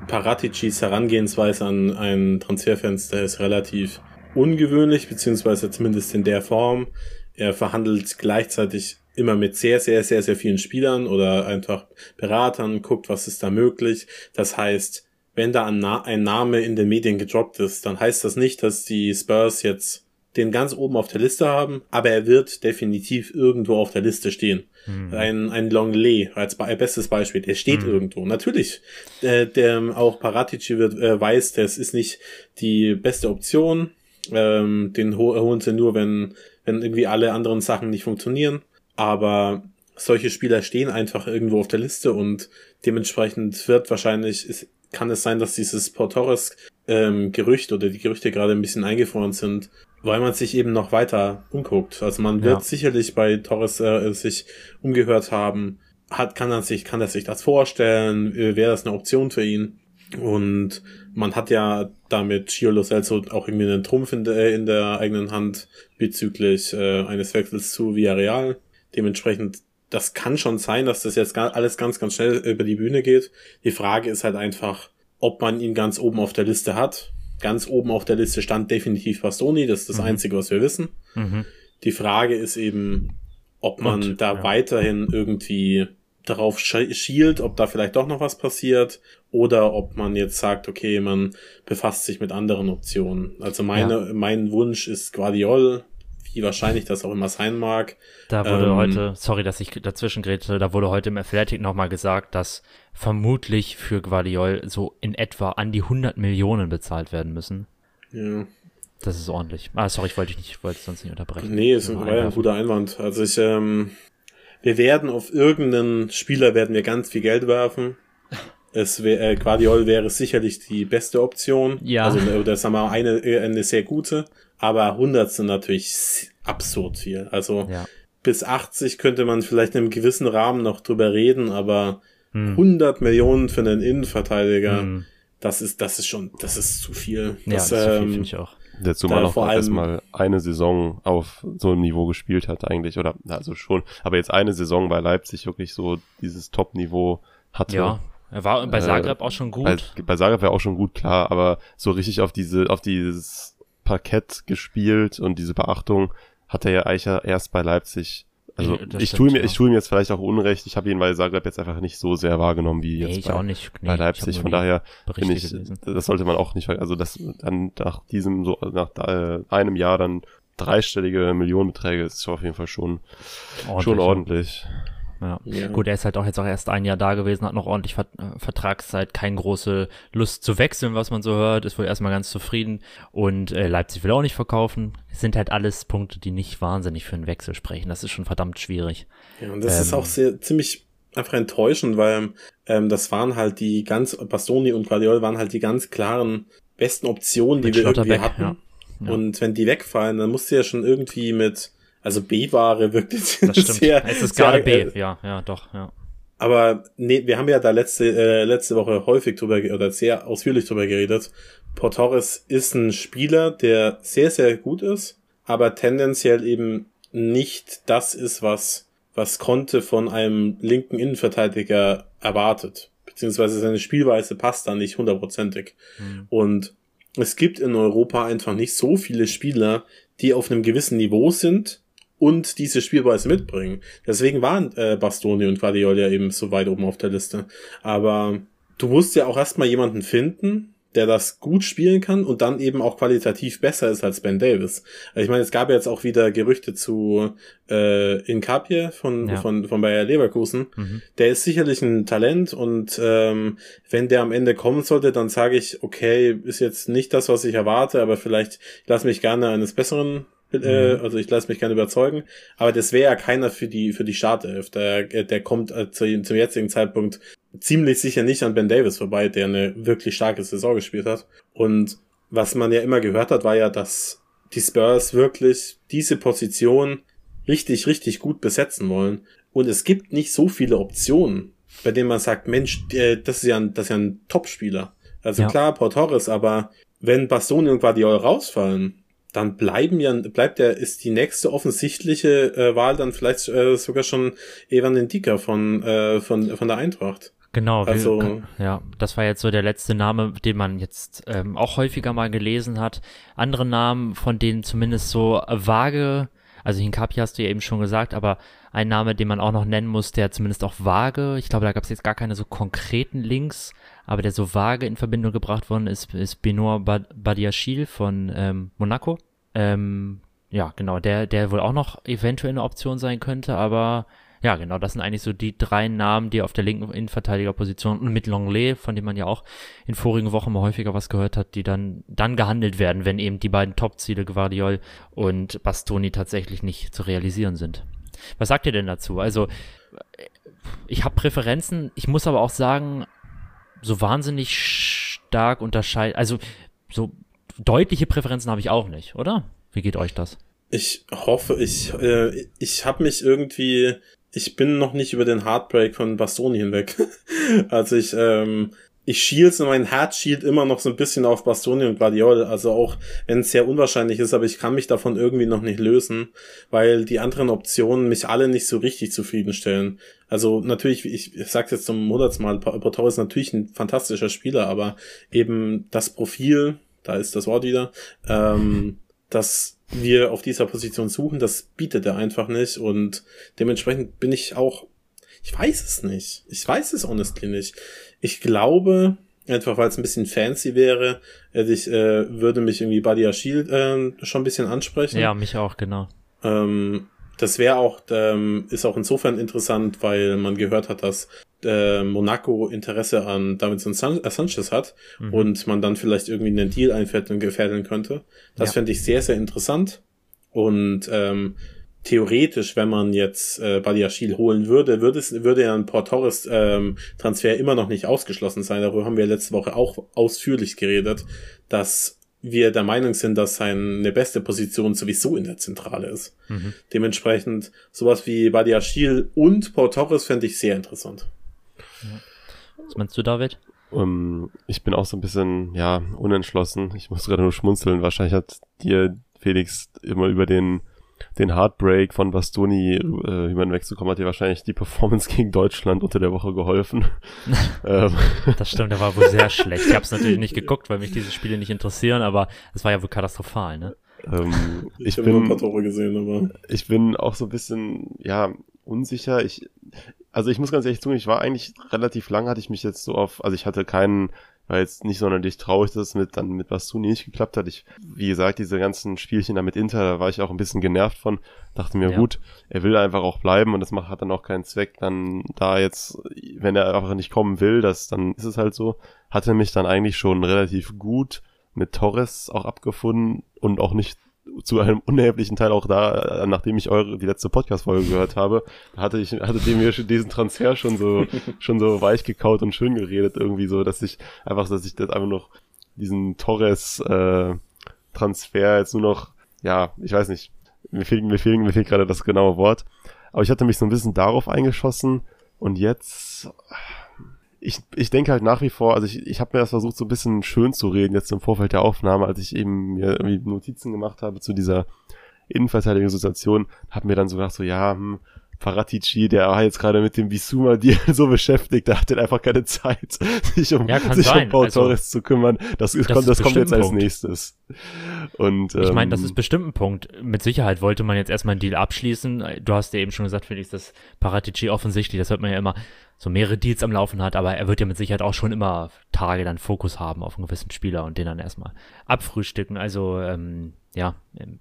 Paraticis Herangehensweise an ein Transferfenster ist relativ ungewöhnlich, beziehungsweise zumindest in der Form. Er verhandelt gleichzeitig immer mit sehr, sehr, sehr, sehr vielen Spielern oder einfach Beratern, guckt, was ist da möglich. Das heißt, wenn da ein, ein Name in den Medien gedroppt ist, dann heißt das nicht, dass die Spurs jetzt den ganz oben auf der Liste haben, aber er wird definitiv irgendwo auf der Liste stehen. Ein, ein Longley als be bestes Beispiel, der steht Mhm. irgendwo. Natürlich, äh, der auch Paratici wird, äh, weiß, das ist nicht die beste Option. Ähm, den ho holen sie nur, wenn, wenn irgendwie alle anderen Sachen nicht funktionieren. Aber solche Spieler stehen einfach irgendwo auf der Liste und dementsprechend wird wahrscheinlich, ist, kann es sein, dass dieses Portores ähm, Gerücht oder die Gerüchte gerade ein bisschen eingefroren sind, weil man sich eben noch weiter umguckt. Also man wird Ja. sicherlich bei Torres äh, sich umgehört haben, hat, kann er sich, kann er sich das vorstellen, äh, wäre das eine Option für ihn? Und man hat ja damit Chiolo Celso auch irgendwie einen Trumpf in der, in der eigenen Hand bezüglich äh, eines Wechsels zu Villarreal. Dementsprechend, das kann schon sein, dass das jetzt alles ganz, ganz schnell über die Bühne geht. Die Frage ist halt einfach, ob man ihn ganz oben auf der Liste hat. Ganz oben auf der Liste stand definitiv Bastoni, das ist das Mhm. Einzige, was wir wissen. mhm. Die Frage ist eben, ob man Und, da ja. weiterhin irgendwie darauf schi- schielt, ob da vielleicht doch noch was passiert oder ob man jetzt sagt, okay, man befasst sich mit anderen Optionen. Also meine, mein Wunsch ist Guardiol, wie wahrscheinlich das auch immer sein mag. Da wurde Ähm, heute, sorry, dass ich dazwischen grätsche, da wurde heute im Athletic nochmal gesagt, dass vermutlich für Guardiol so in etwa an die 100 Millionen bezahlt werden müssen. Ja. Das ist ordentlich. Ah, sorry, ich wollte dich nicht, ich wollte sonst nicht unterbrechen. Nee, ja ein einwerfen. guter Einwand. Also ich, ähm, wir werden auf irgendeinen Spieler werden wir ganz viel Geld werfen. Es wär, äh, Guardiol wäre sicherlich die beste Option. Ja. Also, oder sagen wir mal, eine, äh, eine sehr gute. Aber 100 sind natürlich absurd viel. Also, Ja. bis 80 könnte man vielleicht in einem gewissen Rahmen noch drüber reden, aber Hm. 100 Millionen für einen Innenverteidiger, Hm. das ist, das ist schon, das ist zu viel. Ja, das, ähm, finde ich auch. Der zumal noch vor allem- erstmal eine Saison auf so einem Niveau gespielt hat eigentlich, oder also schon, aber jetzt eine Saison bei Leipzig wirklich so dieses Top-Niveau hatte. Ja, er war bei Äh, Zagreb auch schon gut. Bei, bei Zagreb wäre auch schon gut, klar, aber so richtig auf diese, auf dieses Parkett gespielt und diese Beachtung hat er ja eigentlich erst bei Leipzig. Also das ich tue mir, ja. ich tue ihm jetzt vielleicht auch Unrecht. Ich habe ihn bei Zagreb jetzt einfach nicht so sehr wahrgenommen wie jetzt nee, bei, auch nicht. Nee, bei Leipzig. Von daher finde ich, gelesen. das sollte man auch nicht, also das dann nach diesem so nach äh, einem Jahr dann dreistellige Millionenbeträge ist auf jeden Fall schon schon ja. ordentlich. Ja. Ja. Gut, er ist halt auch jetzt auch erst ein Jahr da gewesen, hat noch ordentlich Vert äh, Vertragszeit, keine große Lust zu wechseln, was man so hört, ist wohl erstmal ganz zufrieden und äh, Leipzig will auch nicht verkaufen. Es sind halt alles Punkte, die nicht wahnsinnig für einen Wechsel sprechen. Das ist schon verdammt schwierig. Ja, und das ist Ähm, auch sehr ziemlich einfach enttäuschend, weil ähm, das waren halt die ganz, Bastoni und Guardiol waren halt die ganz klaren besten Optionen, die wir irgendwie hatten. ja. Ja. Und wenn die wegfallen, dann musst du ja schon irgendwie mit, also B-Ware wirklich Das stimmt. sehr, es ist gerade B. äh, Ja, ja, doch, ja. Aber nee, wir haben ja da letzte, äh, letzte Woche häufig drüber oder sehr ausführlich drüber geredet. Port Torres ist ein Spieler, der sehr, sehr gut ist, aber tendenziell eben nicht das ist, was, was Conte von einem linken Innenverteidiger erwartet. Beziehungsweise seine Spielweise passt da nicht hundertprozentig. Hm. Und es gibt in Europa einfach nicht so viele Spieler, die auf einem gewissen Niveau sind und diese Spielweise mitbringen. Deswegen waren äh, Bastoni und Guardiola ja eben so weit oben auf der Liste. Aber du musst ja auch erstmal jemanden finden, der das gut spielen kann und dann eben auch qualitativ besser ist als Ben Davis. Also ich meine, es gab ja jetzt auch wieder Gerüchte zu äh, Incapie von, Ja. von, von Bayer Leverkusen. Mhm. Der ist sicherlich ein Talent und ähm, wenn der am Ende kommen sollte, dann sage ich, okay, ist jetzt nicht das, was ich erwarte, aber vielleicht ich lass mich gerne eines Besseren, äh, Mhm. also ich lasse mich gerne überzeugen. Aber das wäre ja keiner für die für die Startelf. Der, der kommt äh, zu, zum jetzigen Zeitpunkt ziemlich sicher nicht an Ben Davis vorbei, der eine wirklich starke Saison gespielt hat. Und was man ja immer gehört hat, war ja, dass die Spurs wirklich diese Position richtig, richtig gut besetzen wollen. Und es gibt nicht so viele Optionen, bei denen man sagt, Mensch, äh, das ist ja ein, das ist ja ein Top-Spieler. Also Ja. klar, Port Torres, aber wenn Bastoni und Guardiola rausfallen, dann bleiben ja, bleibt ja, ist die nächste offensichtliche äh, Wahl dann vielleicht äh, sogar schon Evan Indika von, äh, von, von der Eintracht. Genau, wir- Also- ja, das war jetzt so der letzte Name, den man jetzt ähm, auch häufiger mal gelesen hat. Andere Namen, von denen zumindest so vage, also Hinkapi hast du ja eben schon gesagt, aber ein Name, den man auch noch nennen muss, der zumindest auch vage, ich glaube, da gab es jetzt gar keine so konkreten Links, aber der so vage in Verbindung gebracht worden ist, ist Benoit Bad Badiachil von ähm, Monaco. Ähm, ja, genau, der, der wohl auch noch eventuell eine Option sein könnte, aber ja, genau, das sind eigentlich so die drei Namen, die auf der linken Innenverteidigerposition und mit Longley, von dem man ja auch in vorigen Wochen mal häufiger was gehört hat, die dann, dann gehandelt werden, wenn eben die beiden Top-Ziele Guardiol und Bastoni tatsächlich nicht zu realisieren sind. Was sagt ihr denn dazu? Also, ich habe Präferenzen, ich muss aber auch sagen, so wahnsinnig stark unterscheiden, also so deutliche Präferenzen habe ich auch nicht, oder? Wie geht euch das? Ich hoffe, ich, äh, ich habe mich irgendwie, ich bin noch nicht über den Heartbreak von Bastoni hinweg. also ich, ähm, ich schiel's und mein Herz schielt immer noch so ein bisschen auf Bastoni und Guardiol. Also auch wenn es sehr unwahrscheinlich ist, aber ich kann mich davon irgendwie noch nicht lösen, weil die anderen Optionen mich alle nicht so richtig zufriedenstellen. Also natürlich, ich, ich sag's jetzt zum hundertsmal, Porto ist natürlich ein fantastischer Spieler, aber eben das Profil, da ist das Wort wieder, ähm, das wir auf dieser Position suchen, das bietet er einfach nicht und dementsprechend bin ich auch, ich weiß es nicht. Ich weiß es honestly nicht. Ich glaube, einfach weil es ein bisschen fancy wäre, ich äh, würde mich irgendwie Badia Shield äh, schon ein bisschen ansprechen. Ja, mich auch, genau. Ähm, das wäre auch, ähm, ist auch insofern interessant, weil man gehört hat, dass äh, Monaco Interesse an Davidson San äh, Sanchez hat Mhm. und man dann vielleicht irgendwie einen Deal einfädeln gefädeln könnte. Das Ja. fände ich sehr, sehr interessant. Und ähm, theoretisch, wenn man jetzt äh, Badiachil holen würde, würde es würde ja ein Port Torres ähm, Transfer immer noch nicht ausgeschlossen sein. Darüber haben wir letzte Woche auch ausführlich geredet, dass wir der Meinung sind, dass seine beste Position sowieso in der Zentrale ist. Mhm. Dementsprechend sowas wie Badiachil und Port Torres fände ich sehr interessant. Was meinst du, David? Um, ähm, ich bin auch so ein bisschen, ja, unentschlossen. Ich muss gerade nur schmunzeln. Wahrscheinlich hat dir Felix immer über den den Heartbreak von Bastoni äh, man wegzukommen, hat dir wahrscheinlich die Performance gegen Deutschland unter der Woche geholfen. ähm. Das stimmt, der war wohl sehr schlecht. Ich habe es natürlich nicht geguckt, weil mich diese Spiele nicht interessieren, aber es war ja wohl katastrophal, ne? Ähm, ich, ich bin, nur ein paar Tore gesehen, aber ich bin auch so ein bisschen, ja, unsicher. Ich, also ich muss ganz ehrlich zugeben, ich war eigentlich relativ lang, hatte ich mich jetzt so auf, also ich hatte keinen war jetzt nicht sonderlich traurig, dass es mit, dann mit Bastuni nicht geklappt hat. Ich, wie gesagt, diese ganzen Spielchen da mit Inter, da war ich auch ein bisschen genervt von. Dachte mir, ja. gut, er will einfach auch bleiben und das macht, hat dann auch keinen Zweck, dann da jetzt, wenn er einfach nicht kommen will, das, dann ist es halt so. Hatte mich dann eigentlich schon relativ gut mit Torres auch abgefunden und auch nicht zu einem unerheblichen Teil auch da, äh, nachdem ich eure die letzte Podcast-Folge gehört habe, hatte ich hatte dem mir diesen Transfer schon so schon so weich gekaut und schön geredet irgendwie so, dass ich einfach, dass ich das einfach noch diesen Torres äh, Transfer jetzt nur noch, ja, ich weiß nicht, mir fehlt mir fehlt mir fehlt gerade das genaue Wort, aber ich hatte mich so ein bisschen darauf eingeschossen und jetzt ich, ich denke halt nach wie vor, also ich, ich habe mir das versucht, so ein bisschen schön zu reden, jetzt im Vorfeld der Aufnahme, als ich eben mir irgendwie Notizen gemacht habe zu dieser Innenverteidigungssituation, habe mir dann so gedacht, so, ja, hm, Paratici, der war jetzt gerade mit dem Bisuma Deal so beschäftigt, der hat dann einfach keine Zeit, sich um, ja, sich sein. um Paul also, Torres zu kümmern. Das, das, kommt, das kommt jetzt als nächstes. Und, ähm, ich meine, das ist bestimmt ein Punkt. Mit Sicherheit wollte man jetzt erstmal einen Deal abschließen. Du hast ja eben schon gesagt, Felix, dass Paratici offensichtlich, das hört man ja immer, so mehrere Deals am Laufen hat, aber er wird ja mit Sicherheit auch schon immer Tage dann Fokus haben auf einen gewissen Spieler und den dann erstmal abfrühstücken. Also ähm, ja,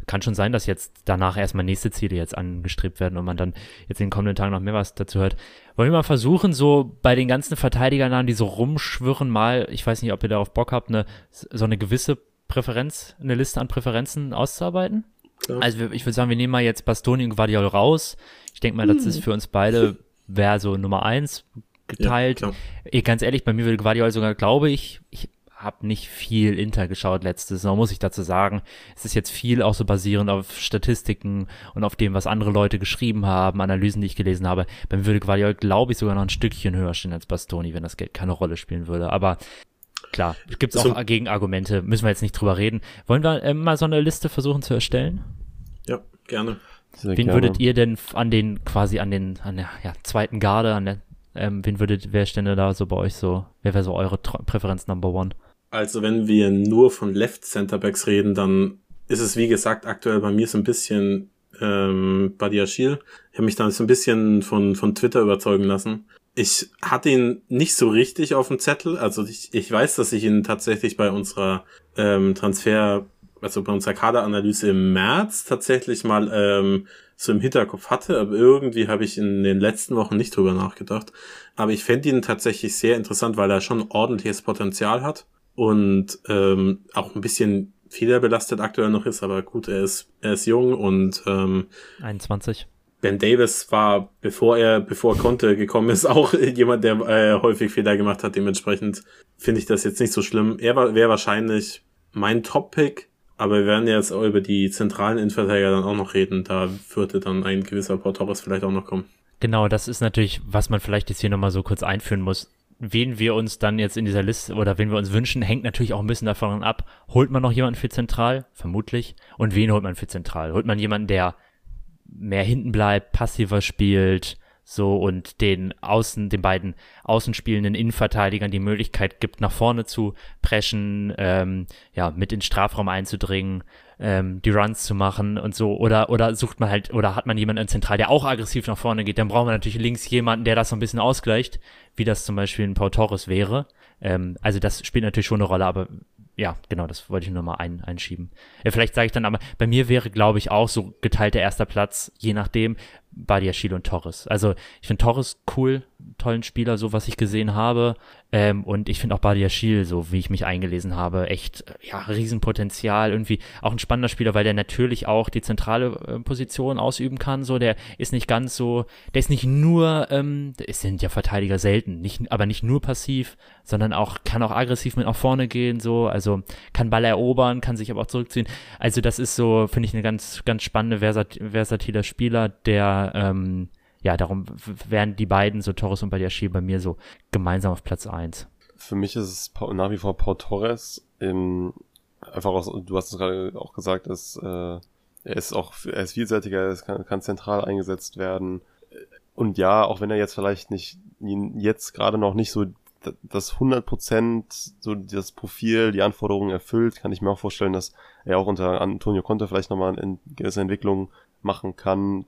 kann schon sein, dass jetzt danach erstmal nächste Ziele jetzt angestrebt werden und man dann jetzt in den kommenden Tagen noch mehr was dazu hört. Wollen wir mal versuchen, so bei den ganzen Verteidigernamen, die so rumschwirren, mal, ich weiß nicht, ob ihr darauf Bock habt, eine, so eine gewisse Präferenz, eine Liste an Präferenzen auszuarbeiten? Ja. Also ich würde sagen, wir nehmen mal jetzt Bastoni und Guardiol raus. Ich denke mal, das hm. ist für uns beide wäre so Nummer eins geteilt. Ja, Ganz ehrlich, bei mir würde Guardiola sogar, glaube ich, ich habe nicht viel Inter geschaut letztes Saison, muss ich dazu sagen. Es ist jetzt viel auch so basierend auf Statistiken und auf dem, was andere Leute geschrieben haben, Analysen, die ich gelesen habe. Bei mir würde Guardiola, glaube ich, sogar noch ein Stückchen höher stehen als Bastoni, wenn das Geld keine Rolle spielen würde. Aber klar, gibt es auch so, Gegenargumente, müssen wir jetzt nicht drüber reden. Wollen wir äh, mal so eine Liste versuchen zu erstellen? Ja, gerne. Sehr wen gerne. würdet ihr denn an den, quasi an den, an der ja, zweiten Garde, an der, ähm, wen würdet, wer stände da so bei euch so, wer wäre so eure Präferenz Number One? Also wenn wir nur von Left Centerbacks reden, dann ist es wie gesagt aktuell bei mir so ein bisschen ähm, Badiashil. Ich habe mich da so ein bisschen von, von Twitter überzeugen lassen. Ich hatte ihn nicht so richtig auf dem Zettel. Also ich, ich weiß, dass ich ihn tatsächlich bei unserer ähm, Transfer also bei unserer Kaderanalyse im März tatsächlich mal ähm, so im Hinterkopf hatte, aber irgendwie habe ich in den letzten Wochen nicht drüber nachgedacht. Aber ich fände ihn tatsächlich sehr interessant, weil er schon ordentliches Potenzial hat und ähm, auch ein bisschen fehlerbelastet aktuell noch ist, aber gut, er ist, er ist jung und ähm, 21. Ben Davis war, bevor er, bevor er konnte, gekommen ist, auch jemand, der äh, häufig Fehler gemacht hat. Dementsprechend finde ich das jetzt nicht so schlimm. Er wäre wahrscheinlich mein Top-Pick aber wir werden jetzt auch über die zentralen Innenverteidiger dann auch noch reden. Da würde dann ein gewisser Torres vielleicht auch noch kommen. Genau, das ist natürlich, was man vielleicht jetzt hier nochmal so kurz einführen muss. Wen wir uns dann jetzt in dieser Liste oder wen wir uns wünschen, hängt natürlich auch ein bisschen davon ab. Holt man noch jemanden für zentral? Vermutlich. Und wen holt man für zentral? Holt man jemanden, der mehr hinten bleibt, passiver spielt, so und den Außen, den beiden außenspielenden Innenverteidigern die Möglichkeit gibt, nach vorne zu preschen, ähm, ja, mit in den Strafraum einzudringen, ähm, die Runs zu machen und so, oder, oder sucht man halt, oder hat man jemanden zentral, der auch aggressiv nach vorne geht, dann braucht man natürlich links jemanden, der das so ein bisschen ausgleicht, wie das zum Beispiel ein Paul Torres wäre. Ähm, also das spielt natürlich schon eine Rolle, aber ja, genau, das wollte ich nur mal ein, einschieben. Ja, vielleicht sage ich dann aber, bei mir wäre, glaube ich, auch so geteilter erster Platz, je nachdem, Badiachil und Torres. Also ich finde Torres cool, tollen Spieler, so was ich gesehen habe. Ähm, und ich finde auch Badiachil, so wie ich mich eingelesen habe, echt, äh, ja, Riesenpotenzial. Irgendwie auch ein spannender Spieler, weil der natürlich auch die zentrale äh, Position ausüben kann. So, der ist nicht ganz so, der ist nicht nur, ähm, es sind ja Verteidiger selten, nicht, aber nicht nur passiv, sondern auch, kann auch aggressiv mit nach vorne gehen, so, also kann Ball erobern, kann sich aber auch zurückziehen. Also das ist so, finde ich, eine ganz, ganz spannende, versat versatiler Spieler, der, ähm, ja, darum wären die beiden, so Torres und Badiachil, bei mir so gemeinsam auf Platz eins. Für mich ist es nach wie vor Paul Torres. Im, einfach aus, du hast es gerade auch gesagt, dass äh, er ist auch er ist vielseitiger, er kann, kann zentral eingesetzt werden. Und ja, auch wenn er jetzt vielleicht nicht jetzt gerade noch nicht so das 100% so das Profil, die Anforderungen erfüllt, kann ich mir auch vorstellen, dass er auch unter Antonio Conte vielleicht nochmal in gewisse Entwicklung machen kann,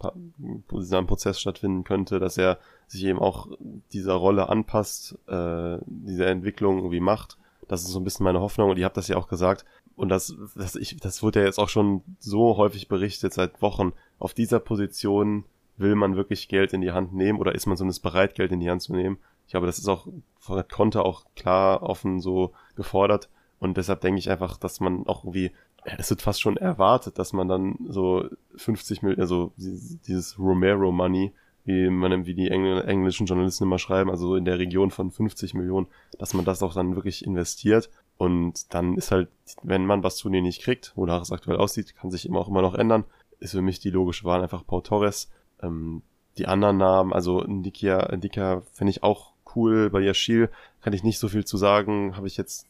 wo dieser Prozess stattfinden könnte, dass er sich eben auch dieser Rolle anpasst, äh, diese Entwicklung irgendwie macht. Das ist so ein bisschen meine Hoffnung und ihr habt das ja auch gesagt. Und das, das, ich, das wurde ja jetzt auch schon so häufig berichtet seit Wochen. Auf dieser Position will man wirklich Geld in die Hand nehmen oder ist man zumindest bereit, Geld in die Hand zu nehmen? Ich glaube, das ist auch von Konter auch klar offen so gefordert. Und deshalb denke ich einfach, dass man auch irgendwie, das wird fast schon erwartet, dass man dann so 50 Millionen, also dieses Romero Money, wie man, wie die Engl englischen Journalisten immer schreiben, also so in der Region von 50 Millionen, dass man das auch dann wirklich investiert. Und dann ist halt, wenn man was denen nicht kriegt, wonach es aktuell aussieht, kann sich immer auch immer noch ändern, ist für mich die logische Wahl einfach Paul Torres. Ähm, die anderen Namen, also Ndikia, Ndikia finde ich auch cool. Bei Yashil kann ich nicht so viel zu sagen. Habe ich jetzt,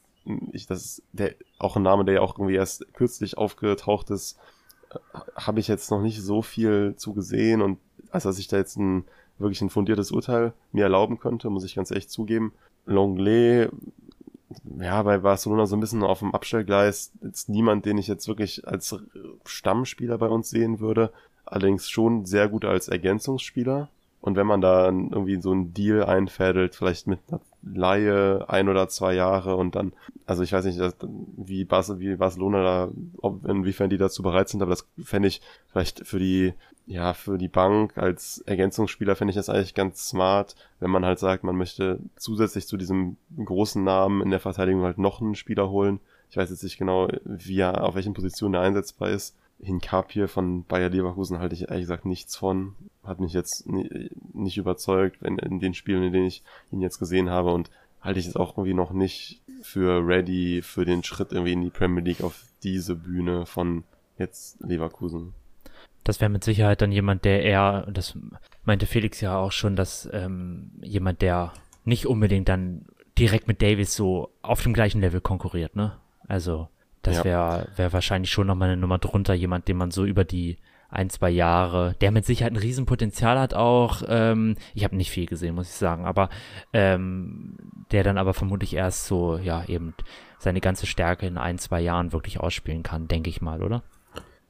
ich, das der, auch ein Name, der ja auch irgendwie erst kürzlich aufgetaucht ist, äh, habe ich jetzt noch nicht so viel zu gesehen und als dass ich da jetzt ein wirklich ein fundiertes Urteil mir erlauben könnte, muss ich ganz echt zugeben. Longley, ja, bei Barcelona so ein bisschen auf dem Abstellgleis, jetzt niemand, den ich jetzt wirklich als Stammspieler bei uns sehen würde allerdings schon sehr gut als Ergänzungsspieler. Und wenn man da irgendwie so einen Deal einfädelt, vielleicht mit einer Laie ein oder zwei Jahre und dann, also ich weiß nicht, wie, wie Barcelona da, ob, inwiefern die dazu bereit sind, aber das fände ich vielleicht für die, ja, für die Bank als Ergänzungsspieler fände ich das eigentlich ganz smart, wenn man halt sagt, man möchte zusätzlich zu diesem großen Namen in der Verteidigung halt noch einen Spieler holen. Ich weiß jetzt nicht genau, wie er, auf welchen Positionen er einsetzbar ist Hinkapie von Bayer Leverkusen halte ich ehrlich gesagt nichts von. Hat mich jetzt nicht überzeugt in, in den Spielen, in denen ich ihn jetzt gesehen habe und halte ich es auch irgendwie noch nicht für ready für den Schritt irgendwie in die Premier League auf diese Bühne von jetzt Leverkusen. Das wäre mit Sicherheit dann jemand, der eher, das meinte Felix ja auch schon, dass ähm, jemand, der nicht unbedingt dann direkt mit Davis so auf dem gleichen Level konkurriert, ne? Also das wäre wär wahrscheinlich schon nochmal eine Nummer drunter, jemand, den man so über die ein, zwei Jahre, der mit Sicherheit ein Riesenpotenzial hat auch, ähm, ich habe nicht viel gesehen, muss ich sagen, aber ähm, der dann aber vermutlich erst so, ja, eben seine ganze Stärke in ein, zwei Jahren wirklich ausspielen kann, denke ich mal, oder?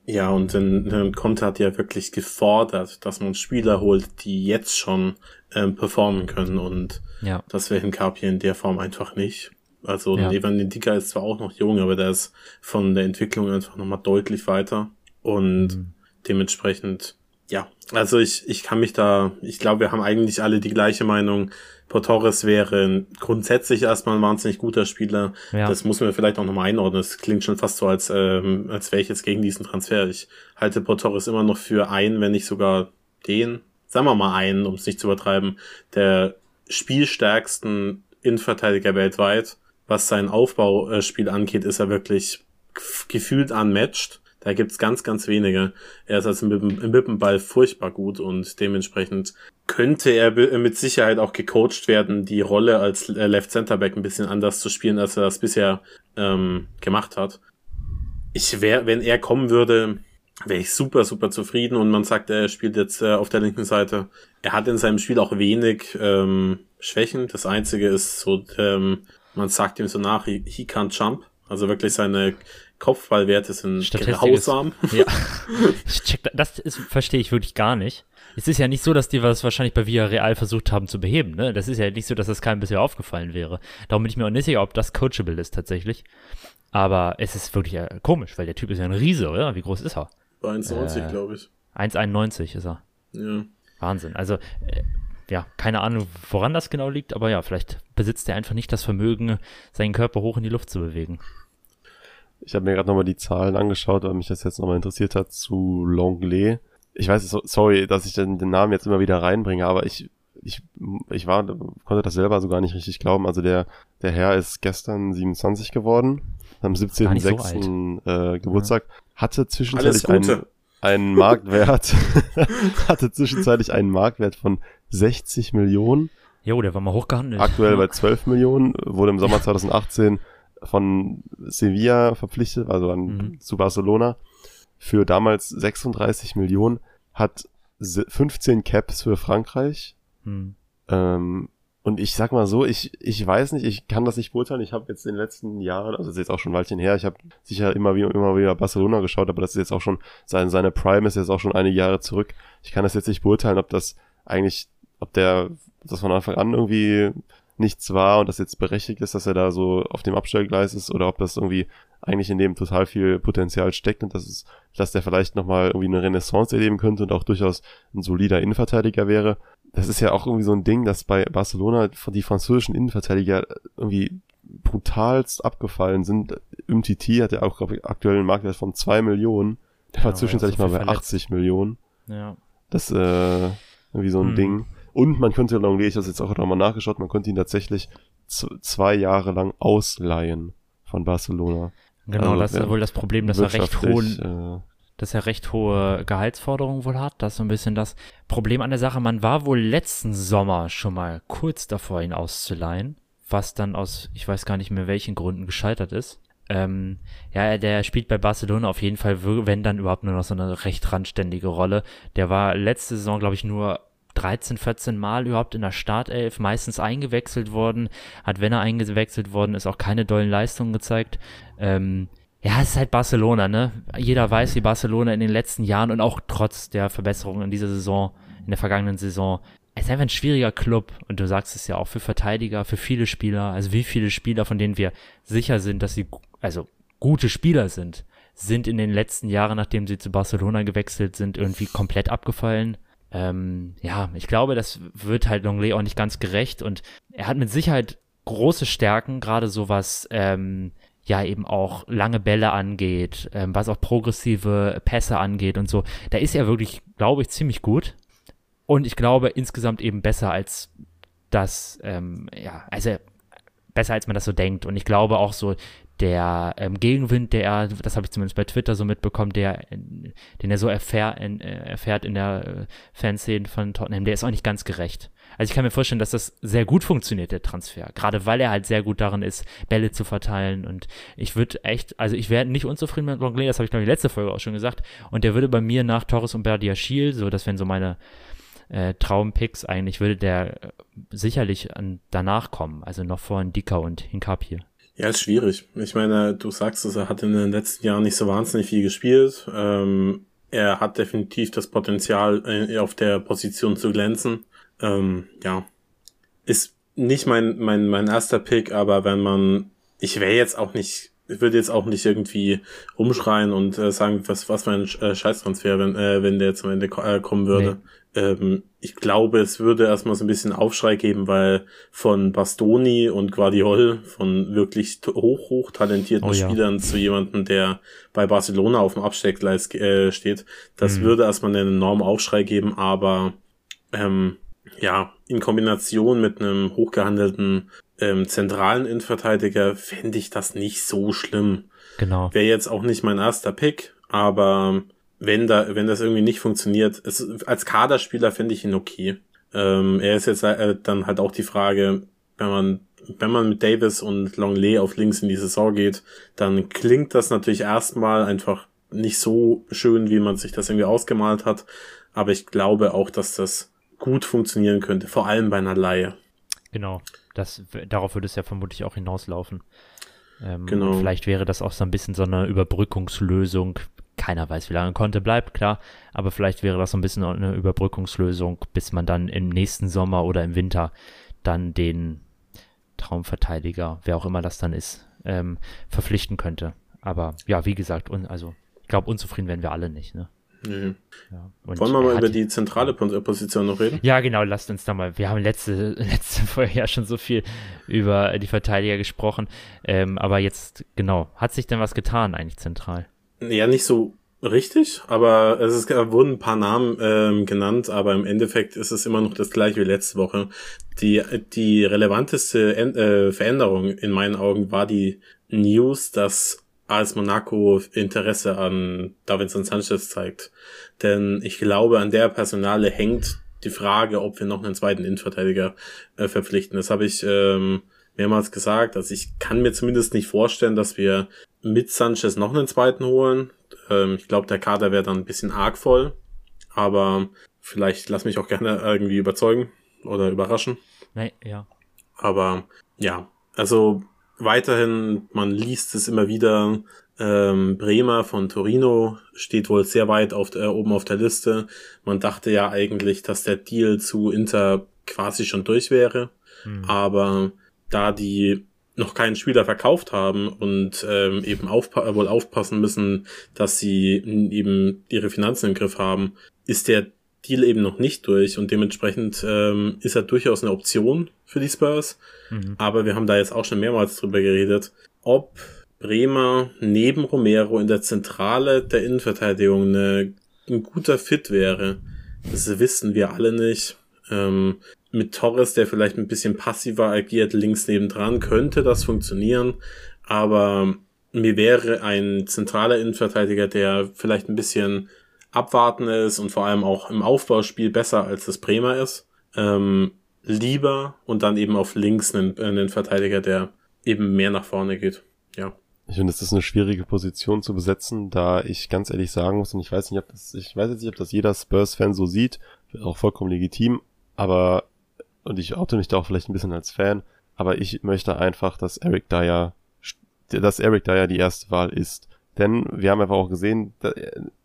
Ja, und dann Conte hat ja wirklich gefordert, dass man Spieler holt, die jetzt schon ähm, performen können und ja. das wäre in Carpi in der Form einfach nicht. Also ja. Evan Dika ist zwar auch noch jung, aber der ist von der Entwicklung einfach nochmal deutlich weiter. Und mhm. dementsprechend, ja, also ich, ich kann mich da, ich glaube, wir haben eigentlich alle die gleiche Meinung. Portores wäre grundsätzlich erstmal ein wahnsinnig guter Spieler. Ja. Das muss man vielleicht auch nochmal einordnen. Das klingt schon fast so, als, ähm, als wäre ich jetzt gegen diesen Transfer. Ich halte Portores immer noch für einen, wenn nicht sogar den, sagen wir mal einen, um es nicht zu übertreiben, der spielstärksten Innenverteidiger weltweit was sein Aufbauspiel angeht, ist er wirklich gefühlt unmatched. Da gibt's ganz, ganz wenige. Er ist also mit, mit dem Ball furchtbar gut und dementsprechend könnte er mit Sicherheit auch gecoacht werden, die Rolle als äh, Left Center Back ein bisschen anders zu spielen, als er das bisher ähm, gemacht hat. Ich wäre, wenn er kommen würde, wäre ich super, super zufrieden und man sagt, er spielt jetzt äh, auf der linken Seite. Er hat in seinem Spiel auch wenig ähm, Schwächen. Das einzige ist so ähm, man sagt ihm so nach, he, he can't jump. Also wirklich seine Kopfballwerte sind grausam. ja. Das ist, verstehe ich wirklich gar nicht. Es ist ja nicht so, dass die was wahrscheinlich bei Villarreal versucht haben zu beheben, ne? Das ist ja nicht so, dass das keinem bisher aufgefallen wäre. Darum bin ich mir auch nicht sicher, ob das coachable ist tatsächlich. Aber es ist wirklich äh, komisch, weil der Typ ist ja ein Riese, oder? Wie groß ist er? Bei 1,90, äh, glaube ich. 1,91 ist er. Ja. Wahnsinn. Also, äh, ja, keine Ahnung, woran das genau liegt, aber ja, vielleicht besitzt er einfach nicht das Vermögen, seinen Körper hoch in die Luft zu bewegen. Ich habe mir gerade nochmal die Zahlen angeschaut, weil mich das jetzt nochmal interessiert hat zu Longley. Ich weiß, sorry, dass ich den, den Namen jetzt immer wieder reinbringe, aber ich, ich, ich war, konnte das selber so gar nicht richtig glauben. Also der, der Herr ist gestern 27 geworden, am 17.06. So äh, Geburtstag, ja. hatte zwischenzeitlich einen, einen Marktwert, hatte zwischenzeitlich einen Marktwert von 60 Millionen. Jo, der war mal hochgehandelt. Aktuell bei 12 Millionen, wurde im Sommer 2018 von Sevilla verpflichtet, also an, mhm. zu Barcelona, für damals 36 Millionen, hat 15 Caps für Frankreich. Mhm. Ähm, und ich sag mal so, ich, ich weiß nicht, ich kann das nicht beurteilen. Ich habe jetzt in den letzten Jahren, also das ist jetzt auch schon ein Weilchen her, ich habe sicher immer wieder, immer wieder Barcelona geschaut, aber das ist jetzt auch schon, seine, seine Prime ist jetzt auch schon einige Jahre zurück. Ich kann das jetzt nicht beurteilen, ob das eigentlich, ob der das von Anfang an irgendwie nichts war und das jetzt berechtigt ist, dass er da so auf dem Abstellgleis ist oder ob das irgendwie eigentlich in dem total viel Potenzial steckt und dass es, dass der vielleicht nochmal irgendwie eine Renaissance erleben könnte und auch durchaus ein solider Innenverteidiger wäre. Das ist ja auch irgendwie so ein Ding, dass bei Barcelona die französischen Innenverteidiger irgendwie brutalst abgefallen sind. Umtiti hat ja auch, glaube ich, aktuell einen Marktwert von zwei Millionen. Der ja, war zwischenzeitlich mal bei verletzt. 80 Millionen. Ja. Das ist äh, irgendwie so ein hm. Ding. Und man könnte, Longley, ich das jetzt auch nochmal nachgeschaut, man könnte ihn tatsächlich zwei Jahre lang ausleihen von Barcelona. Genau, also, das ist ja wohl das Problem, dass er recht hohen, äh, dass er recht hohe Gehaltsforderungen wohl hat. Das ist so ein bisschen das Problem an der Sache. Man war wohl letzten Sommer schon mal kurz davor, ihn auszuleihen, was dann aus, ich weiß gar nicht mehr welchen Gründen gescheitert ist. Ähm, ja, der spielt bei Barcelona auf jeden Fall, wenn dann überhaupt nur noch so eine recht randständige Rolle. Der war letzte Saison, glaube ich, nur 13, 14 Mal überhaupt in der Startelf, meistens eingewechselt worden, hat, wenn er eingewechselt worden ist, auch keine dollen Leistungen gezeigt. Ähm, ja, es ist halt Barcelona, ne? Jeder weiß, wie Barcelona in den letzten Jahren und auch trotz der Verbesserungen in dieser Saison, in der vergangenen Saison, es ist einfach ein schwieriger Club und du sagst es ja auch für Verteidiger, für viele Spieler, also wie viele Spieler, von denen wir sicher sind, dass sie, also gute Spieler sind, sind in den letzten Jahren, nachdem sie zu Barcelona gewechselt sind, irgendwie komplett abgefallen. Ähm, ja, ich glaube, das wird halt Longley auch nicht ganz gerecht und er hat mit Sicherheit große Stärken, gerade so was ähm, ja eben auch lange Bälle angeht, ähm, was auch progressive Pässe angeht und so. Da ist er wirklich, glaube ich, ziemlich gut. Und ich glaube insgesamt eben besser als das, ähm, ja, also besser als man das so denkt. Und ich glaube auch so, der ähm, Gegenwind, der er, das habe ich zumindest bei Twitter so mitbekommen, der, den er so erfähr, in, äh, erfährt in der äh, Fanszene von Tottenham, der ist auch nicht ganz gerecht. Also ich kann mir vorstellen, dass das sehr gut funktioniert, der Transfer. Gerade weil er halt sehr gut darin ist, Bälle zu verteilen. Und ich würde echt, also ich wäre nicht unzufrieden mit Longley, das habe ich glaube ich letzte Folge auch schon gesagt. Und der würde bei mir nach Torres und Berdiachil, so das wären so meine äh, Traumpicks eigentlich, würde der äh, sicherlich an, danach kommen. Also noch vor Dika und Hinkap hier. Ja, ist schwierig. Ich meine, du sagst es, er hat in den letzten Jahren nicht so wahnsinnig viel gespielt. Ähm, er hat definitiv das Potenzial, äh, auf der Position zu glänzen. Ähm, ja, ist nicht mein, mein, mein erster Pick, aber wenn man, ich wäre jetzt auch nicht, ich würde jetzt auch nicht irgendwie rumschreien und äh, sagen, was, was für ein äh, Scheißtransfer, wenn, äh, wenn der zum Ende äh, kommen würde. Nee ähm, ich glaube, es würde erstmal so ein bisschen Aufschrei geben, weil von Bastoni und Guardiol, von wirklich hoch, hoch talentierten oh, ja. Spielern zu jemandem, der bei Barcelona auf dem Absteckgleis äh, steht, das mhm. würde erstmal einen enormen Aufschrei geben, aber ähm, ja, in Kombination mit einem hochgehandelten ähm, zentralen Innenverteidiger fände ich das nicht so schlimm. Genau. Wäre jetzt auch nicht mein erster Pick, aber wenn da, wenn das irgendwie nicht funktioniert, es, als Kaderspieler finde ich ihn okay. Ähm, er ist jetzt äh, dann halt auch die Frage, wenn man, wenn man mit Davis und Longley auf links in die Saison geht, dann klingt das natürlich erstmal einfach nicht so schön, wie man sich das irgendwie ausgemalt hat. Aber ich glaube auch, dass das gut funktionieren könnte, vor allem bei einer Laie. Genau, das, darauf würde es ja vermutlich auch hinauslaufen. Ähm, genau. Vielleicht wäre das auch so ein bisschen so eine Überbrückungslösung, keiner weiß, wie lange Conte bleibt, klar, aber vielleicht wäre das so ein bisschen eine Überbrückungslösung, bis man dann im nächsten Sommer oder im Winter dann den Traumverteidiger, wer auch immer das dann ist, ähm, verpflichten könnte. Aber ja, wie gesagt, un, also ich glaube, unzufrieden werden wir alle nicht. Ne? Nee. Ja. Und Wollen wir mal über die zentrale Pos- Position noch reden? Ja, genau, lasst uns da mal. Wir haben letzte, letzte Folge ja schon so viel über die Verteidiger gesprochen. Ähm, aber jetzt, genau, hat sich denn was getan eigentlich zentral? Ja, nicht so richtig, aber es ist, wurden ein paar Namen ähm, genannt, aber im Endeffekt ist es immer noch das gleiche wie letzte Woche. Die, die relevanteste äh, Veränderung in meinen Augen war die News, dass AS Monaco Interesse an Davinson Sanchez zeigt. Denn ich glaube, an der Personale hängt die Frage, ob wir noch einen zweiten Innenverteidiger äh, verpflichten. Das habe ich ähm, mehrmals gesagt. Also ich kann mir zumindest nicht vorstellen, dass wir mit Sanchez noch einen zweiten holen. Ähm, ich glaube, der Kader wäre dann ein bisschen arg voll. Aber vielleicht lass mich auch gerne irgendwie überzeugen oder überraschen. Nee, ja. Aber ja, also weiterhin, man liest es immer wieder. Ähm, Bremer von Torino steht wohl sehr weit auf, äh, oben auf der Liste. Man dachte ja eigentlich, dass der Deal zu Inter quasi schon durch wäre. Hm. Aber da die noch keinen Spieler verkauft haben und ähm, eben aufpa wohl aufpassen müssen, dass sie eben ihre Finanzen im Griff haben, ist der Deal eben noch nicht durch und dementsprechend ähm, ist er durchaus eine Option für die Spurs. Mhm. Aber wir haben da jetzt auch schon mehrmals drüber geredet, ob Bremer neben Romero in der Zentrale der Innenverteidigung eine, ein guter Fit wäre. Das wissen wir alle nicht. Ähm, mit Torres, der vielleicht ein bisschen passiver agiert, links nebendran, könnte das funktionieren. Aber mir wäre ein zentraler Innenverteidiger, der vielleicht ein bisschen abwarten ist und vor allem auch im Aufbauspiel besser als das Bremer ist, ähm, lieber und dann eben auf links einen, einen Verteidiger, der eben mehr nach vorne geht. Ja. Ich finde, es ist eine schwierige Position zu besetzen, da ich ganz ehrlich sagen muss, und ich weiß nicht, ob das, ich weiß jetzt nicht, ob das jeder Spurs-Fan so sieht, auch vollkommen legitim, aber, und ich oute mich da auch vielleicht ein bisschen als Fan, aber ich möchte einfach, dass Eric Dyer, dass Eric Dyer die erste Wahl ist. Denn wir haben einfach auch gesehen,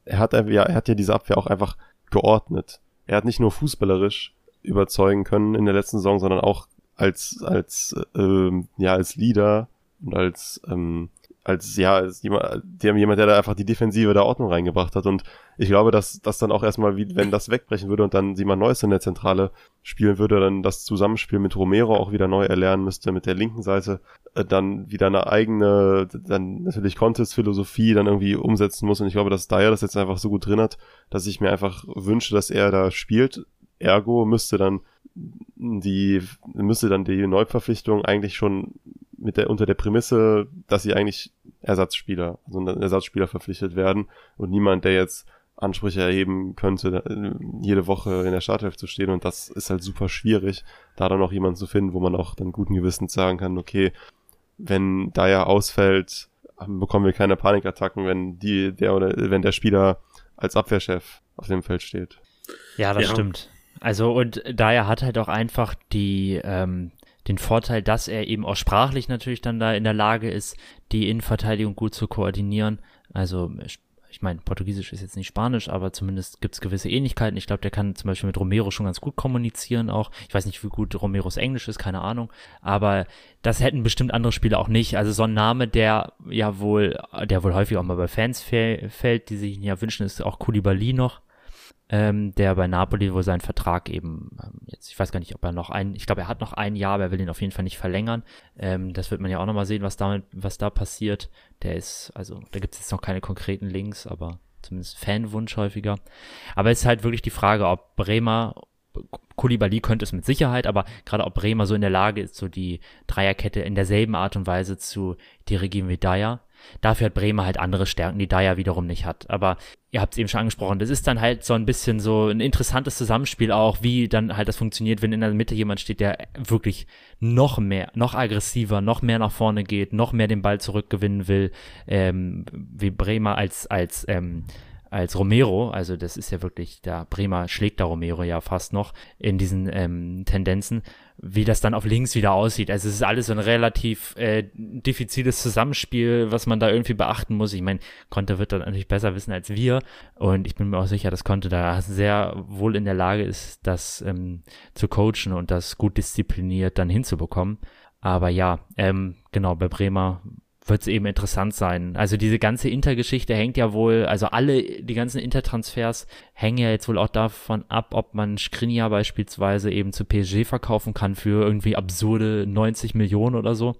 er hat ja, er hat ja diese Abwehr auch einfach geordnet. Er hat nicht nur fußballerisch überzeugen können in der letzten Saison, sondern auch als, als, ähm, ja, als Leader und als, ähm, als, ja, als jemand, jemand, der da einfach die Defensive der Ordnung reingebracht hat. Und ich glaube, dass das dann auch erstmal, wie, wenn das wegbrechen würde und dann jemand Neues in der Zentrale spielen würde, dann das Zusammenspiel mit Romero auch wieder neu erlernen müsste, mit der linken Seite, äh, dann wieder eine eigene, dann natürlich Contest-Philosophie dann irgendwie umsetzen muss. Und ich glaube, dass Dyer das jetzt einfach so gut drin hat, dass ich mir einfach wünsche, dass er da spielt. Ergo müsste dann die, müsste dann die Neuverpflichtung eigentlich schon mit der, unter der Prämisse, dass sie eigentlich Ersatzspieler, also Ersatzspieler verpflichtet werden und niemand, der jetzt Ansprüche erheben könnte, äh, jede Woche in der Startelf zu stehen und das ist halt super schwierig, da dann auch jemanden zu finden, wo man auch dann guten Gewissens sagen kann, okay, wenn da ja ausfällt, bekommen wir keine Panikattacken, wenn die, der oder wenn der Spieler als Abwehrchef auf dem Feld steht. Ja, das Ja. stimmt. Also und Dyer hat halt auch einfach die, ähm, den Vorteil, dass er eben auch sprachlich natürlich dann da in der Lage ist, die Innenverteidigung gut zu koordinieren. Also ich meine, Portugiesisch ist jetzt nicht Spanisch, aber zumindest gibt es gewisse Ähnlichkeiten. Ich glaube, der kann zum Beispiel mit Romero schon ganz gut kommunizieren auch. Ich weiß nicht, wie gut Romeros Englisch ist, keine Ahnung. Aber das hätten bestimmt andere Spieler auch nicht. Also so ein Name, der ja wohl, der wohl häufig auch mal bei Fans fäll- fällt, die sich ihn ja wünschen, ist auch Koulibaly noch ähm, der bei Napoli wohl seinen Vertrag eben, ähm, jetzt, ich weiß gar nicht, ob er noch ein, ich glaube, er hat noch ein Jahr, aber er will ihn auf jeden Fall nicht verlängern. Ähm, das wird man ja auch nochmal sehen, was damit, was da passiert. Der ist, also, da gibt es jetzt noch keine konkreten Links, aber zumindest Fanwunsch häufiger. Aber es ist halt wirklich die Frage, ob Bremer, Koulibaly könnte es mit Sicherheit, aber gerade ob Bremer so in der Lage ist, so die Dreierkette in derselben Art und Weise zu dirigieren wie Dyer. Dafür hat Bremer halt andere Stärken, die Dyer wiederum nicht hat. Aber ihr habt es eben schon angesprochen, das ist dann halt so ein bisschen so ein interessantes Zusammenspiel auch, wie dann halt das funktioniert, wenn in der Mitte jemand steht, der wirklich noch mehr, noch aggressiver, noch mehr nach vorne geht, noch mehr den Ball zurückgewinnen will, ähm, wie Bremer als, als, ähm, als Romero, also das ist ja wirklich, der Bremer schlägt da Romero ja fast noch in diesen ähm, Tendenzen, wie das dann auf links wieder aussieht. Also es ist alles so ein relativ äh, diffiziles Zusammenspiel, was man da irgendwie beachten muss. Ich meine, Conte wird da natürlich besser wissen als wir und ich bin mir auch sicher, dass Conte da sehr wohl in der Lage ist, das ähm, zu coachen und das gut diszipliniert dann hinzubekommen. Aber ja, ähm, genau, bei Bremer wird es eben interessant sein. Also diese ganze Intergeschichte hängt ja wohl, also alle, die ganzen Intertransfers hängen ja jetzt wohl auch davon ab, ob man Skriniar beispielsweise eben zu PSG verkaufen kann für irgendwie absurde 90 Millionen oder so.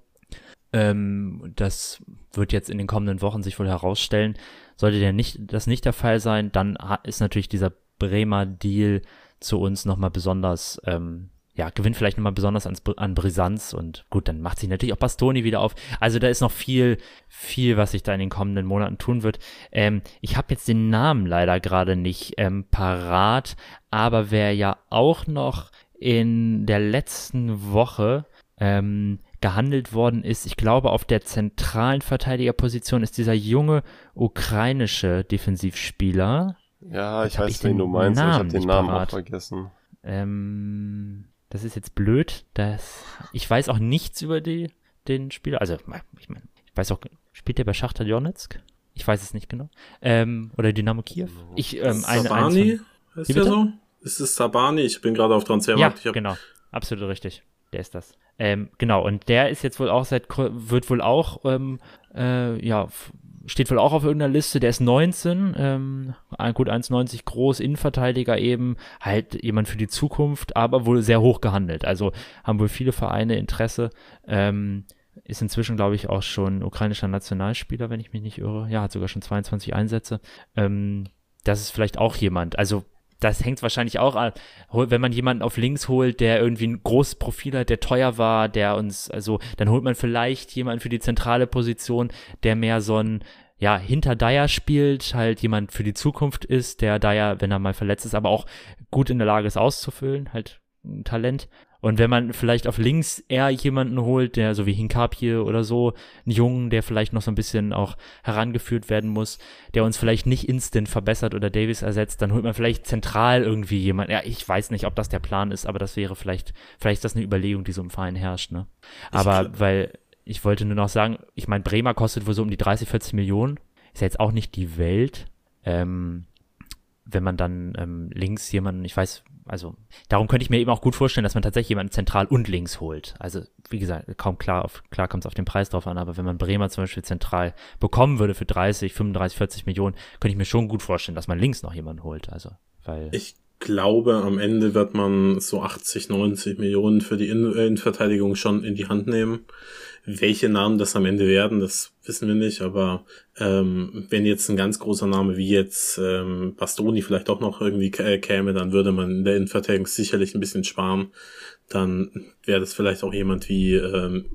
Ähm, das wird jetzt in den kommenden Wochen sich wohl herausstellen. Sollte der nicht, das nicht der Fall sein, dann ist natürlich dieser Bremer Deal zu uns nochmal besonders ähm, ja, gewinnt vielleicht nochmal besonders an, an Brisanz und gut, dann macht sich natürlich auch Bastoni wieder auf. Also da ist noch viel, viel, was sich da in den kommenden Monaten tun wird. Ähm, ich habe jetzt den Namen leider gerade nicht ähm, parat, aber wer ja auch noch in der letzten Woche ähm, gehandelt worden ist, ich glaube auf der zentralen Verteidigerposition ist dieser junge ukrainische Defensivspieler. Ja, ich weiß, wen du meinst, Namen ich habe den Namen parat. auch vergessen. Ähm, das ist jetzt blöd. Das, ich weiß auch nichts über die, den Spieler. Also, ich meine, ich weiß auch, spielt der bei Schachter Donetsk? Ich weiß es nicht genau. Ähm, oder Dynamo Kiew? Ich, ähm, eine, Sabani? Von, ist der so? Ist es Sabani? Ich bin gerade auf Transfermarkt. Ja, genau. Absolut richtig. Der ist das. Ähm, genau, und der ist jetzt wohl auch seit, wird wohl auch, ähm, äh, ja, steht wohl auch auf irgendeiner Liste, der ist 19, ähm, gut 1,90 groß, Innenverteidiger eben, halt jemand für die Zukunft, aber wohl sehr hoch gehandelt. Also haben wohl viele Vereine Interesse. Ähm, ist inzwischen, glaube ich, auch schon ukrainischer Nationalspieler, wenn ich mich nicht irre. Ja, hat sogar schon 22 Einsätze. Ähm, das ist vielleicht auch jemand. Also das hängt wahrscheinlich auch an, wenn man jemanden auf links holt, der irgendwie ein großes Profil hat, der teuer war, der uns, also dann holt man vielleicht jemanden für die zentrale Position, der mehr so ein, ja, hinter Dyer spielt, halt jemand für die Zukunft ist, der Dyer, wenn er mal verletzt ist, aber auch gut in der Lage ist auszufüllen, halt ein Talent. Und wenn man vielleicht auf links eher jemanden holt, der so wie Hinkapie oder so, einen Jungen, der vielleicht noch so ein bisschen auch herangeführt werden muss, der uns vielleicht nicht instant verbessert oder Davis ersetzt, dann holt man vielleicht zentral irgendwie jemanden. Ja, ich weiß nicht, ob das der Plan ist, aber das wäre vielleicht, vielleicht ist das eine Überlegung, die so im Verein herrscht, ne? Aber weil, ich wollte nur noch sagen, ich meine, Bremer kostet wohl so um die 30, 40 Millionen. Ist ja jetzt auch nicht die Welt. Ähm, wenn man dann ähm, links jemanden, ich weiß, also darum könnte ich mir eben auch gut vorstellen, dass man tatsächlich jemanden zentral und links holt. Also wie gesagt, kaum klar, auf, klar kommt es auf den Preis drauf an, aber wenn man Bremer zum Beispiel zentral bekommen würde für 30, 35, 40 Millionen, könnte ich mir schon gut vorstellen, dass man links noch jemanden holt. Also weil ich glaube, am Ende wird man so 80, 90 Millionen für die Innenverteidigung schon in die Hand nehmen. Welche Namen das am Ende werden, das wissen wir nicht, aber ähm, wenn jetzt ein ganz großer Name wie jetzt ähm, Bastoni vielleicht auch noch irgendwie käme, dann würde man in der Innenverteidigung sicherlich ein bisschen sparen. Dann wäre das vielleicht auch jemand wie ähm,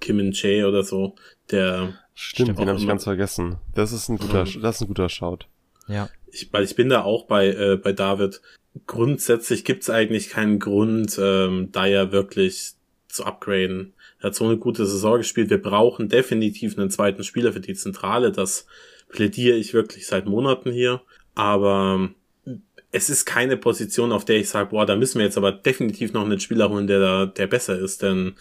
Kim In Che oder so, der Stimmt, den habe ich ganz vergessen. Das ist ein guter, mhm. das ist ein guter Shout. Ja. Ich, weil ich bin da auch bei, äh, bei David. Grundsätzlich gibt's eigentlich keinen Grund, ähm, da ja wirklich zu upgraden. Er hat so eine gute Saison gespielt. Wir brauchen definitiv einen zweiten Spieler für die Zentrale. Das plädiere ich wirklich seit Monaten hier. Aber es ist keine Position, auf der ich sage, boah, da müssen wir jetzt aber definitiv noch einen Spieler holen, der da, der besser ist. Denn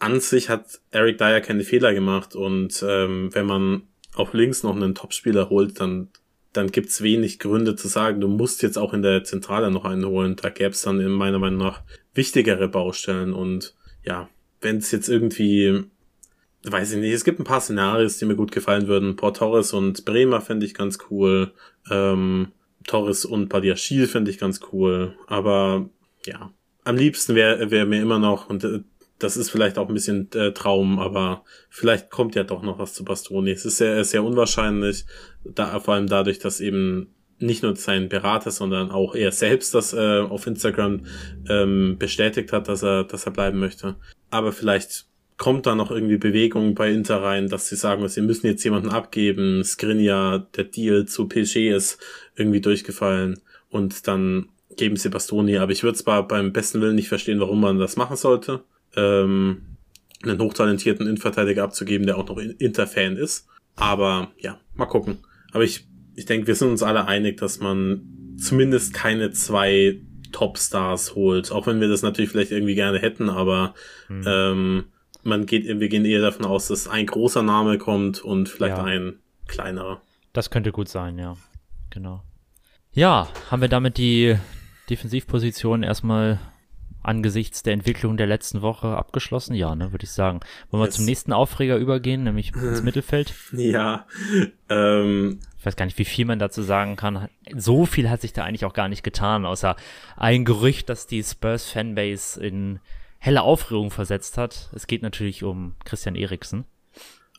an sich hat Eric Dyer keine Fehler gemacht und ähm, wenn man auf links noch einen Topspieler holt, dann dann gibt's wenig Gründe zu sagen, du musst jetzt auch in der Zentrale noch einen holen. Da gäb's dann in meiner Meinung nach wichtigere Baustellen und ja, wenn es jetzt irgendwie, weiß ich nicht, es gibt ein paar Szenarios, die mir gut gefallen würden. Port Torres und Bremer fände ich ganz cool. Ähm, Torres und Badiachil fände ich ganz cool. Aber ja, am liebsten wäre wär mir immer noch, und äh, das ist vielleicht auch ein bisschen äh, Traum, aber vielleicht kommt ja doch noch was zu Bastoni. Es ist sehr, sehr unwahrscheinlich, da, vor allem dadurch, dass eben nicht nur sein Berater, sondern auch er selbst das äh, auf Instagram ähm, bestätigt hat, dass er, dass er bleiben möchte. Aber vielleicht kommt da noch irgendwie Bewegung bei Inter rein, dass sie sagen, sie müssen jetzt jemanden abgeben. Skriniar, der Deal zu PSG ist irgendwie durchgefallen und dann geben sie Bastoni. Aber ich würde zwar beim besten Willen nicht verstehen, warum man das machen sollte. Ähm, einen hochtalentierten Innenverteidiger abzugeben, der auch noch Inter-Fan ist. Aber ja, mal gucken. Aber ich ich denke, wir sind uns alle einig, dass man zumindest keine zwei Topstars holt, auch wenn wir das natürlich vielleicht irgendwie gerne hätten, aber mhm. ähm, man geht, wir gehen eher davon aus, dass ein großer Name kommt und vielleicht ja. ein kleinerer. Das könnte gut sein, ja. Genau. Ja, haben wir damit die Defensivposition erstmal angesichts der Entwicklung der letzten Woche abgeschlossen? Ja, ne, würde ich sagen. Wollen wir Yes. zum nächsten Aufreger übergehen, nämlich ins Mittelfeld? Ja, ähm, Ich weiß gar nicht, wie viel man dazu sagen kann. So viel hat sich da eigentlich auch gar nicht getan, außer ein Gerücht, das die Spurs-Fanbase in helle Aufregung versetzt hat. Es geht natürlich um Christian Eriksen.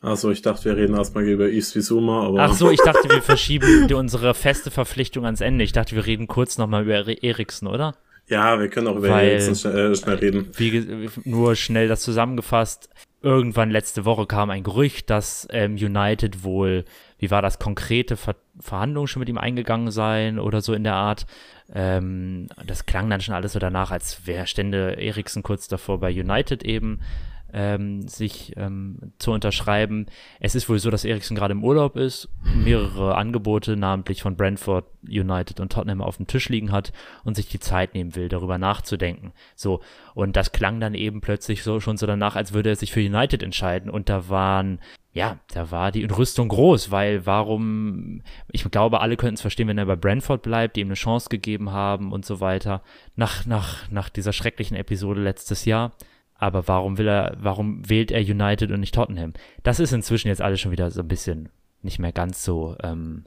also ich dachte, wir reden erstmal über Yves Bissouma, aber Ach so, ich dachte, wir verschieben unsere feste Verpflichtung ans Ende. Ich dachte, wir reden kurz nochmal über Eri- Eriksen, oder? Ja, wir können auch über Weil- Eriksen schnell, äh, schnell reden. Wie nur schnell das zusammengefasst. Irgendwann letzte Woche kam ein Gerücht, dass ähm, United wohl, wie war das, konkrete Ver Verhandlungen schon mit ihm eingegangen seien oder so in der Art. Ähm, das klang dann schon alles so danach, als wäre stände Eriksen kurz davor bei United eben ähm, sich ähm, zu unterschreiben. Es ist wohl so, dass Eriksen gerade im Urlaub ist, mehrere Angebote, namentlich von Brentford, United und Tottenham auf dem Tisch liegen hat und sich die Zeit nehmen will, darüber nachzudenken. So, und das klang dann eben plötzlich so schon so danach, als würde er sich für United entscheiden. Und da waren, ja, da war die Entrüstung groß, weil warum, ich glaube, alle könnten es verstehen, wenn er bei Brentford bleibt, die ihm eine Chance gegeben haben und so weiter, nach, nach, nach dieser schrecklichen Episode letztes Jahr. Aber warum will er, warum wählt er United und nicht Tottenham? Das ist inzwischen jetzt alles schon wieder so ein bisschen nicht mehr ganz so, ähm,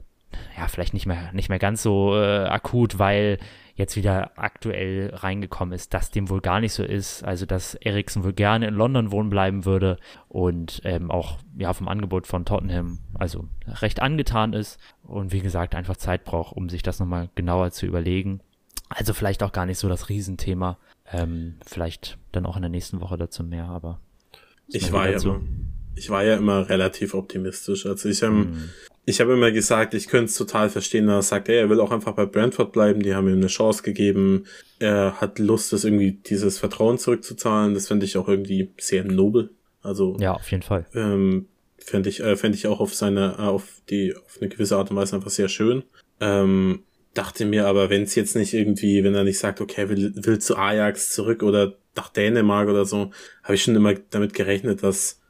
ja, vielleicht nicht mehr, nicht mehr ganz so äh, akut, weil jetzt wieder aktuell reingekommen ist, dass dem wohl gar nicht so ist. Also, dass Eriksen wohl gerne in London wohnen bleiben würde und ähm, auch ja vom Angebot von Tottenham also recht angetan ist und wie gesagt einfach Zeit braucht, um sich das nochmal genauer zu überlegen. Also vielleicht auch gar nicht so das Riesenthema. Ähm, vielleicht dann auch in der nächsten Woche dazu mehr, aber Ich war, ja immer, ich war ja immer relativ optimistisch. Also ich, ähm, Hm. ich habe immer gesagt, ich könnte es total verstehen, dass er sagt, ey, er will auch einfach bei Brentford bleiben, die haben ihm eine Chance gegeben. Er hat Lust, das irgendwie dieses Vertrauen zurückzuzahlen. Das finde ich auch irgendwie sehr nobel. Also Ja, auf jeden Fall. ähm, fände ich, äh, fänd ich auch auf seine, äh, auf die, auf eine gewisse Art und Weise einfach sehr schön. Ähm, dachte mir aber, wenn es jetzt nicht irgendwie, wenn er nicht sagt, okay, will, will zu Ajax zurück oder nach Dänemark oder so, habe ich schon immer damit gerechnet, dass,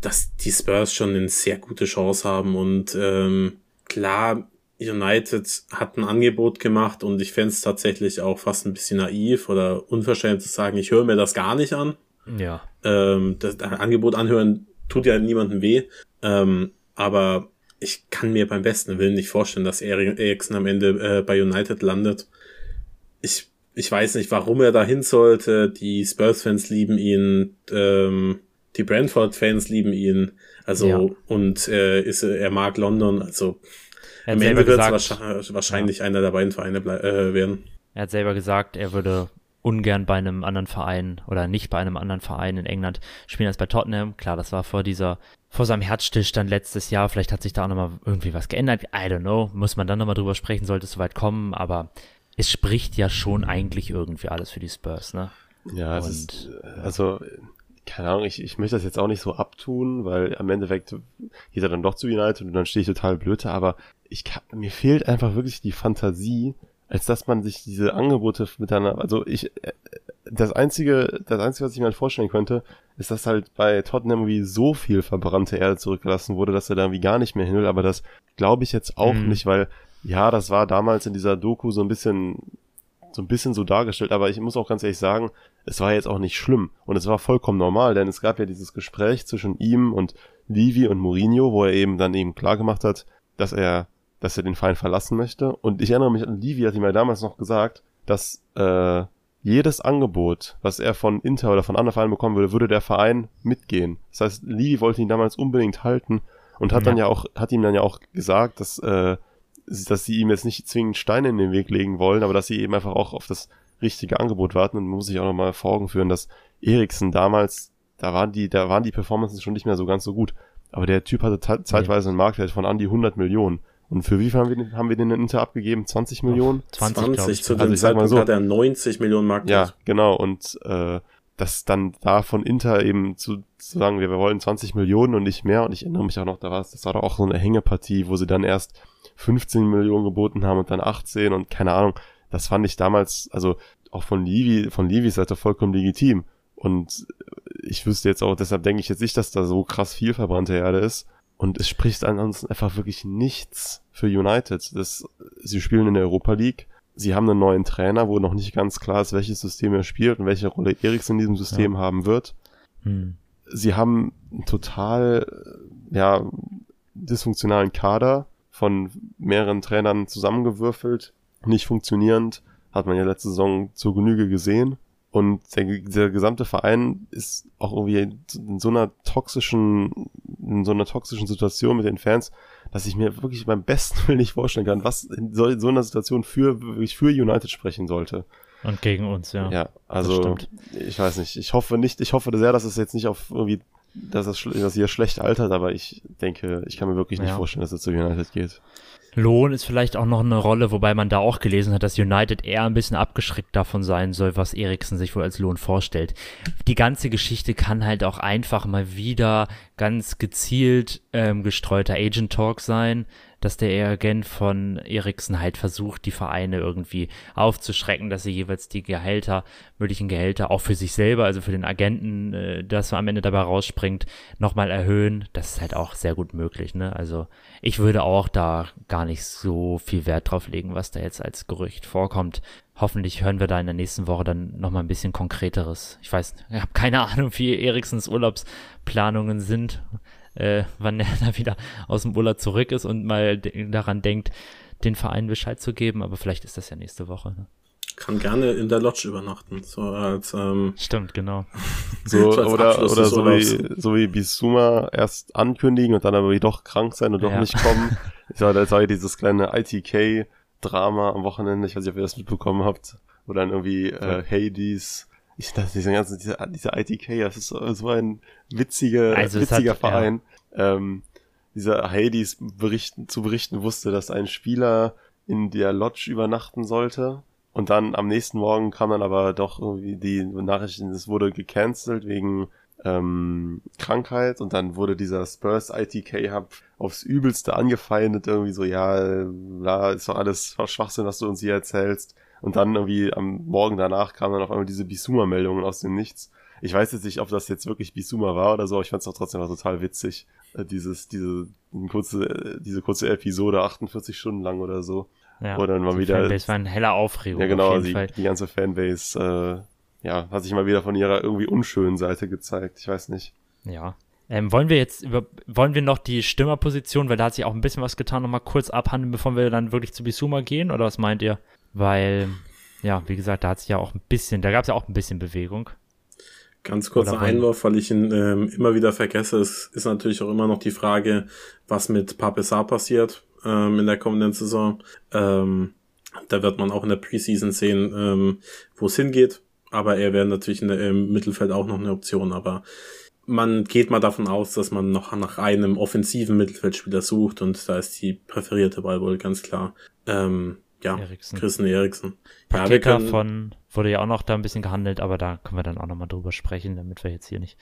dass die Spurs schon eine sehr gute Chance haben und ähm, klar, United hat ein Angebot gemacht und ich fände es tatsächlich auch fast ein bisschen naiv oder unverschämt zu sagen, ich höre mir das gar nicht an Ja. ähm, das, das Angebot anhören tut ja niemandem weh. Ähm, aber ich kann mir beim besten Willen nicht vorstellen, dass Eri- Eriksen am Ende äh, bei United landet. Ich, ich weiß nicht, warum er dahin sollte. Die Spurs-Fans lieben ihn, ähm, die Brentford-Fans lieben ihn. Also Ja. und äh, ist, er mag London. Also Er am Ende wird es wahrscheinlich, wahrscheinlich einer der beiden Vereine äh, werden. Er hat selber gesagt, er würde ungern bei einem anderen Verein oder nicht bei einem anderen Verein in England spielen als bei Tottenham. Klar, das war vor dieser, vor seinem Herzstillstand letztes Jahr. Vielleicht hat sich da auch nochmal irgendwie was geändert. I don't know. Muss man dann nochmal drüber sprechen, sollte es soweit kommen. Aber es spricht ja schon eigentlich irgendwie alles für die Spurs, ne? Ja, es Und, ist, also, keine Ahnung, ich, ich möchte das jetzt auch nicht so abtun, weil am Endeffekt geht er dann doch zu United und dann stehe ich total blöd aber ich kann, mir fehlt einfach wirklich die Fantasie, als dass man sich diese Angebote miteinander, also ich, äh, das einzige, das einzige, was ich mir halt vorstellen könnte, ist, dass halt bei Tottenham irgendwie so viel verbrannte Erde zurückgelassen wurde, dass er da irgendwie gar nicht mehr hin will, aber das glaube ich jetzt auch Mhm. nicht, weil, ja, das war damals in dieser Doku so ein bisschen, so ein bisschen so dargestellt, aber ich muss auch ganz ehrlich sagen, es war jetzt auch nicht schlimm. Und es war vollkommen normal, denn es gab ja dieses Gespräch zwischen ihm und Livi und Mourinho, wo er eben dann eben klar gemacht hat, dass er, dass er den Verein verlassen möchte. Und ich erinnere mich an Livi hat ihm ja damals noch gesagt, dass äh, jedes Angebot, was er von Inter oder von anderen Vereinen bekommen würde, würde der Verein mitgehen. Das heißt, Livi wollte ihn damals unbedingt halten und hat Ja. dann ja auch, hat ihm dann ja auch gesagt, dass äh, dass sie ihm jetzt nicht zwingend Steine in den Weg legen wollen, aber dass sie eben einfach auch auf das richtige Angebot warten. Und man muss sich auch nochmal vor Augen führen, dass Eriksen damals, da waren die, da waren die Performances schon nicht mehr so ganz so gut. Aber der Typ hatte zeitweise einen Marktwert von an die 100 Millionen. Und für wie viel haben wir den, haben wir den in Inter abgegeben? 20 Millionen? 20, 20 glaube ich. zu Also dem ich sag mal Zeitpunkt so. hat er 90 Millionen Mark. Ja, genau. Und äh, dass dann da von Inter eben zu, zu sagen, wir, wir wollen 20 Millionen und nicht mehr. Und ich erinnere mich auch noch, da war es, das war doch auch so eine Hängepartie, wo sie dann erst 15 Millionen geboten haben und dann 18 und keine Ahnung. Das fand ich damals, also auch von Livi, von Livis Seite vollkommen legitim. Und ich wüsste jetzt auch, deshalb denke ich jetzt nicht, dass da so krass viel verbrannte Erde ist. Und es spricht ansonsten einfach wirklich nichts für United. Das, sie spielen in der Europa League. Sie haben einen neuen Trainer, wo noch nicht ganz klar ist, welches System er spielt und welche Rolle Eriksen in diesem System ja. haben wird. Hm. Sie haben einen total, ja, dysfunktionalen Kader von mehreren Trainern zusammengewürfelt, nicht funktionierend, hat man ja letzte Saison zur Genüge gesehen. Und der, der gesamte Verein ist auch irgendwie in so einer toxischen, in so einer toxischen Situation mit den Fans, dass ich mir wirklich beim besten Willen nicht vorstellen kann, was in so, in so einer Situation für, wirklich für United sprechen sollte. Und gegen uns, ja. Ja, also ich weiß nicht. Ich hoffe nicht, ich hoffe sehr, dass es jetzt nicht auf irgendwie, dass es dass hier schlecht altert, aber ich denke, ich kann mir wirklich nicht ja. vorstellen, dass es zu United geht. Lohn ist vielleicht auch noch eine Rolle, wobei man da auch gelesen hat, dass United eher ein bisschen abgeschreckt davon sein soll, was Eriksen sich wohl als Lohn vorstellt. Die ganze Geschichte kann halt auch einfach mal wieder ganz gezielt ähm, gestreuter Agent Talk sein dass der Agent von Eriksen halt versucht, die Vereine irgendwie aufzuschrecken, dass sie jeweils die Gehälter, möglichen Gehälter auch für sich selber, also für den Agenten, äh, das am Ende dabei rausspringt, nochmal erhöhen. Das ist halt auch sehr gut möglich, ne? Also ich würde auch da gar nicht so viel Wert drauf legen, was da jetzt als Gerücht vorkommt. Hoffentlich hören wir da in der nächsten Woche dann nochmal ein bisschen konkreteres. Ich weiß, ich habe keine Ahnung, wie Eriksens Urlaubsplanungen sind äh, wann er da wieder aus dem Urlaub zurück ist und mal daran denkt, den Verein Bescheid zu geben. Aber vielleicht ist das ja nächste Woche. Ne? Kann gerne in der Lodge übernachten. So als, ähm, Stimmt, genau. So, so oder oder so wie, so wie Bisuma erst ankündigen und dann aber doch krank sein und doch ja. nicht kommen. Ich sag, das war ja dieses kleine ITK-Drama am Wochenende. Ich weiß nicht, ob ihr das mitbekommen habt. Wo dann irgendwie äh, Hades ich dachte, dieser ganze, dieser, dieser ITK, das ist so, so ein witziger, also witziger hat, Verein. Ja. Ähm, dieser Hades berichten, zu berichten wusste, dass ein Spieler in der Lodge übernachten sollte. Und dann am nächsten Morgen kam dann aber doch irgendwie die Nachrichten, es wurde gecancelt wegen ähm, Krankheit und dann wurde dieser Spurs ITK Hub aufs Übelste angefeindet, irgendwie so, ja, da ist doch alles Schwachsinn, was du uns hier erzählst. Und dann irgendwie am Morgen danach kamen dann auf einmal diese Bisuma-Meldungen aus dem Nichts. Ich weiß jetzt nicht, ob das jetzt wirklich Bisuma war oder so, aber ich fand es doch trotzdem mal total witzig. Äh, dieses, diese kurze, äh, diese kurze Episode, 48 Stunden lang oder so. Ja, wo dann mal wieder. Fanbase war ein heller Aufregung. Ja, genau, die, die, ganze Fanbase, äh, ja, hat sich mal wieder von ihrer irgendwie unschönen Seite gezeigt. Ich weiß nicht. Ja. Ähm, wollen wir jetzt über, wollen wir noch die Stimmerposition, weil da hat sich auch ein bisschen was getan, nochmal kurz abhandeln, bevor wir dann wirklich zu Bisuma gehen, oder was meint ihr? Weil, ja, wie gesagt, da hat sich ja auch ein bisschen, da gab es ja auch ein bisschen Bewegung. Ganz kurzer Einwurf, weil ich ihn ähm, immer wieder vergesse. Es ist natürlich auch immer noch die Frage, was mit Papessar passiert ähm, in der kommenden Saison. Ähm, da wird man auch in der Preseason sehen, ähm, wo es hingeht. Aber er wäre natürlich in der, im Mittelfeld auch noch eine Option. Aber man geht mal davon aus, dass man noch nach einem offensiven Mittelfeldspieler sucht und da ist die präferierte Wahl wohl ganz klar. Ähm, ja, Eriksen. Christian Eriksen. Ja, wir können, von wurde ja auch noch da ein bisschen gehandelt, aber da können wir dann auch nochmal drüber sprechen, damit wir jetzt hier nicht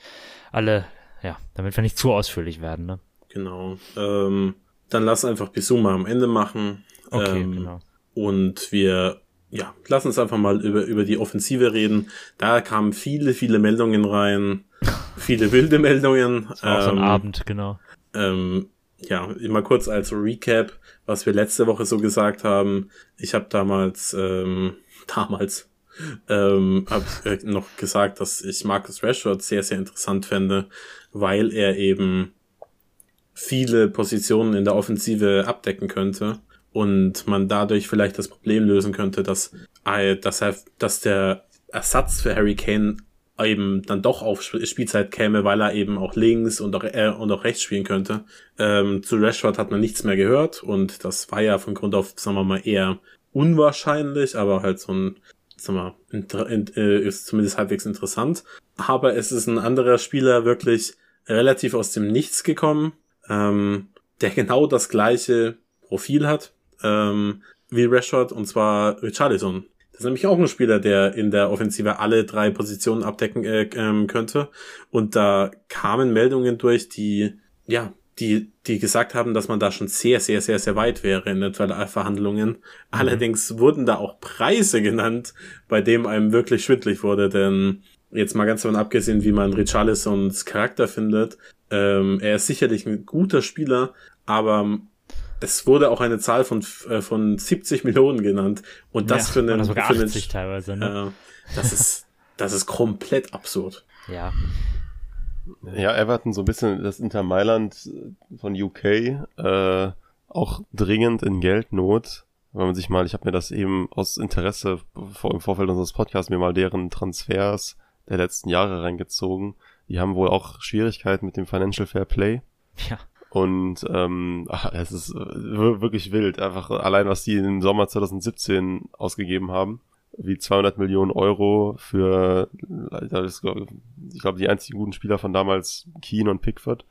alle, ja, damit wir nicht zu ausführlich werden, ne? Genau. Ähm, dann lass einfach Bisuma am Ende machen. Okay, ähm, genau. Und wir, ja, lass uns einfach mal über, über die Offensive reden. Da kamen viele, viele Meldungen rein. viele wilde Meldungen. Das war ähm, auch so ein ähm, Abend, genau. Ähm, ja, immer kurz als Recap, was wir letzte Woche so gesagt haben. Ich habe damals, ähm, damals, ähm, hab äh, noch gesagt, dass ich Marcus Rashford sehr, sehr interessant fände, weil er eben viele Positionen in der Offensive abdecken könnte und man dadurch vielleicht das Problem lösen könnte, dass, äh, dass, er, dass der Ersatz für Harry Kane eben dann doch auf Spielzeit käme, weil er eben auch links und auch, äh, und auch rechts spielen könnte. Ähm, zu Rashford hat man nichts mehr gehört und das war ja von Grund auf, sagen wir mal, eher unwahrscheinlich, aber halt so ein, sagen wir mal, in, äh, ist zumindest halbwegs interessant. Aber es ist ein anderer Spieler wirklich relativ aus dem Nichts gekommen, ähm, der genau das gleiche Profil hat ähm, wie Rashford und zwar Richarlison ist nämlich auch ein Spieler, der in der Offensive alle drei Positionen abdecken äh, ähm, könnte. Und da kamen Meldungen durch, die, ja, die, die gesagt haben, dass man da schon sehr, sehr, sehr, sehr weit wäre in den Verhandlungen. Mhm. Allerdings wurden da auch Preise genannt, bei dem einem wirklich schwindlig wurde, denn jetzt mal ganz davon abgesehen, wie man Richarlisons Charakter findet, ähm, er ist sicherlich ein guter Spieler, aber es wurde auch eine Zahl von, äh, von 70 Millionen genannt. Und das Ja, für einen, oder sogar für einen 80 teilweise, ne? äh, das ist, das ist komplett absurd. Ja. Ja, Everton so ein bisschen das Inter Mailand von UK, äh, auch dringend in Geldnot. Wenn man sich mal, ich habe mir das eben aus Interesse vor, im Vorfeld unseres Podcasts mir mal deren Transfers der letzten Jahre reingezogen. Die haben wohl auch Schwierigkeiten mit dem Financial Fair Play. Ja. Und ähm, ach, es ist äh, wir- wirklich wild. Einfach allein, was die im Sommer 2017 ausgegeben haben. Wie 200 Millionen Euro für, glaub ich glaube, die einzigen guten Spieler von damals, Keane und Pickford.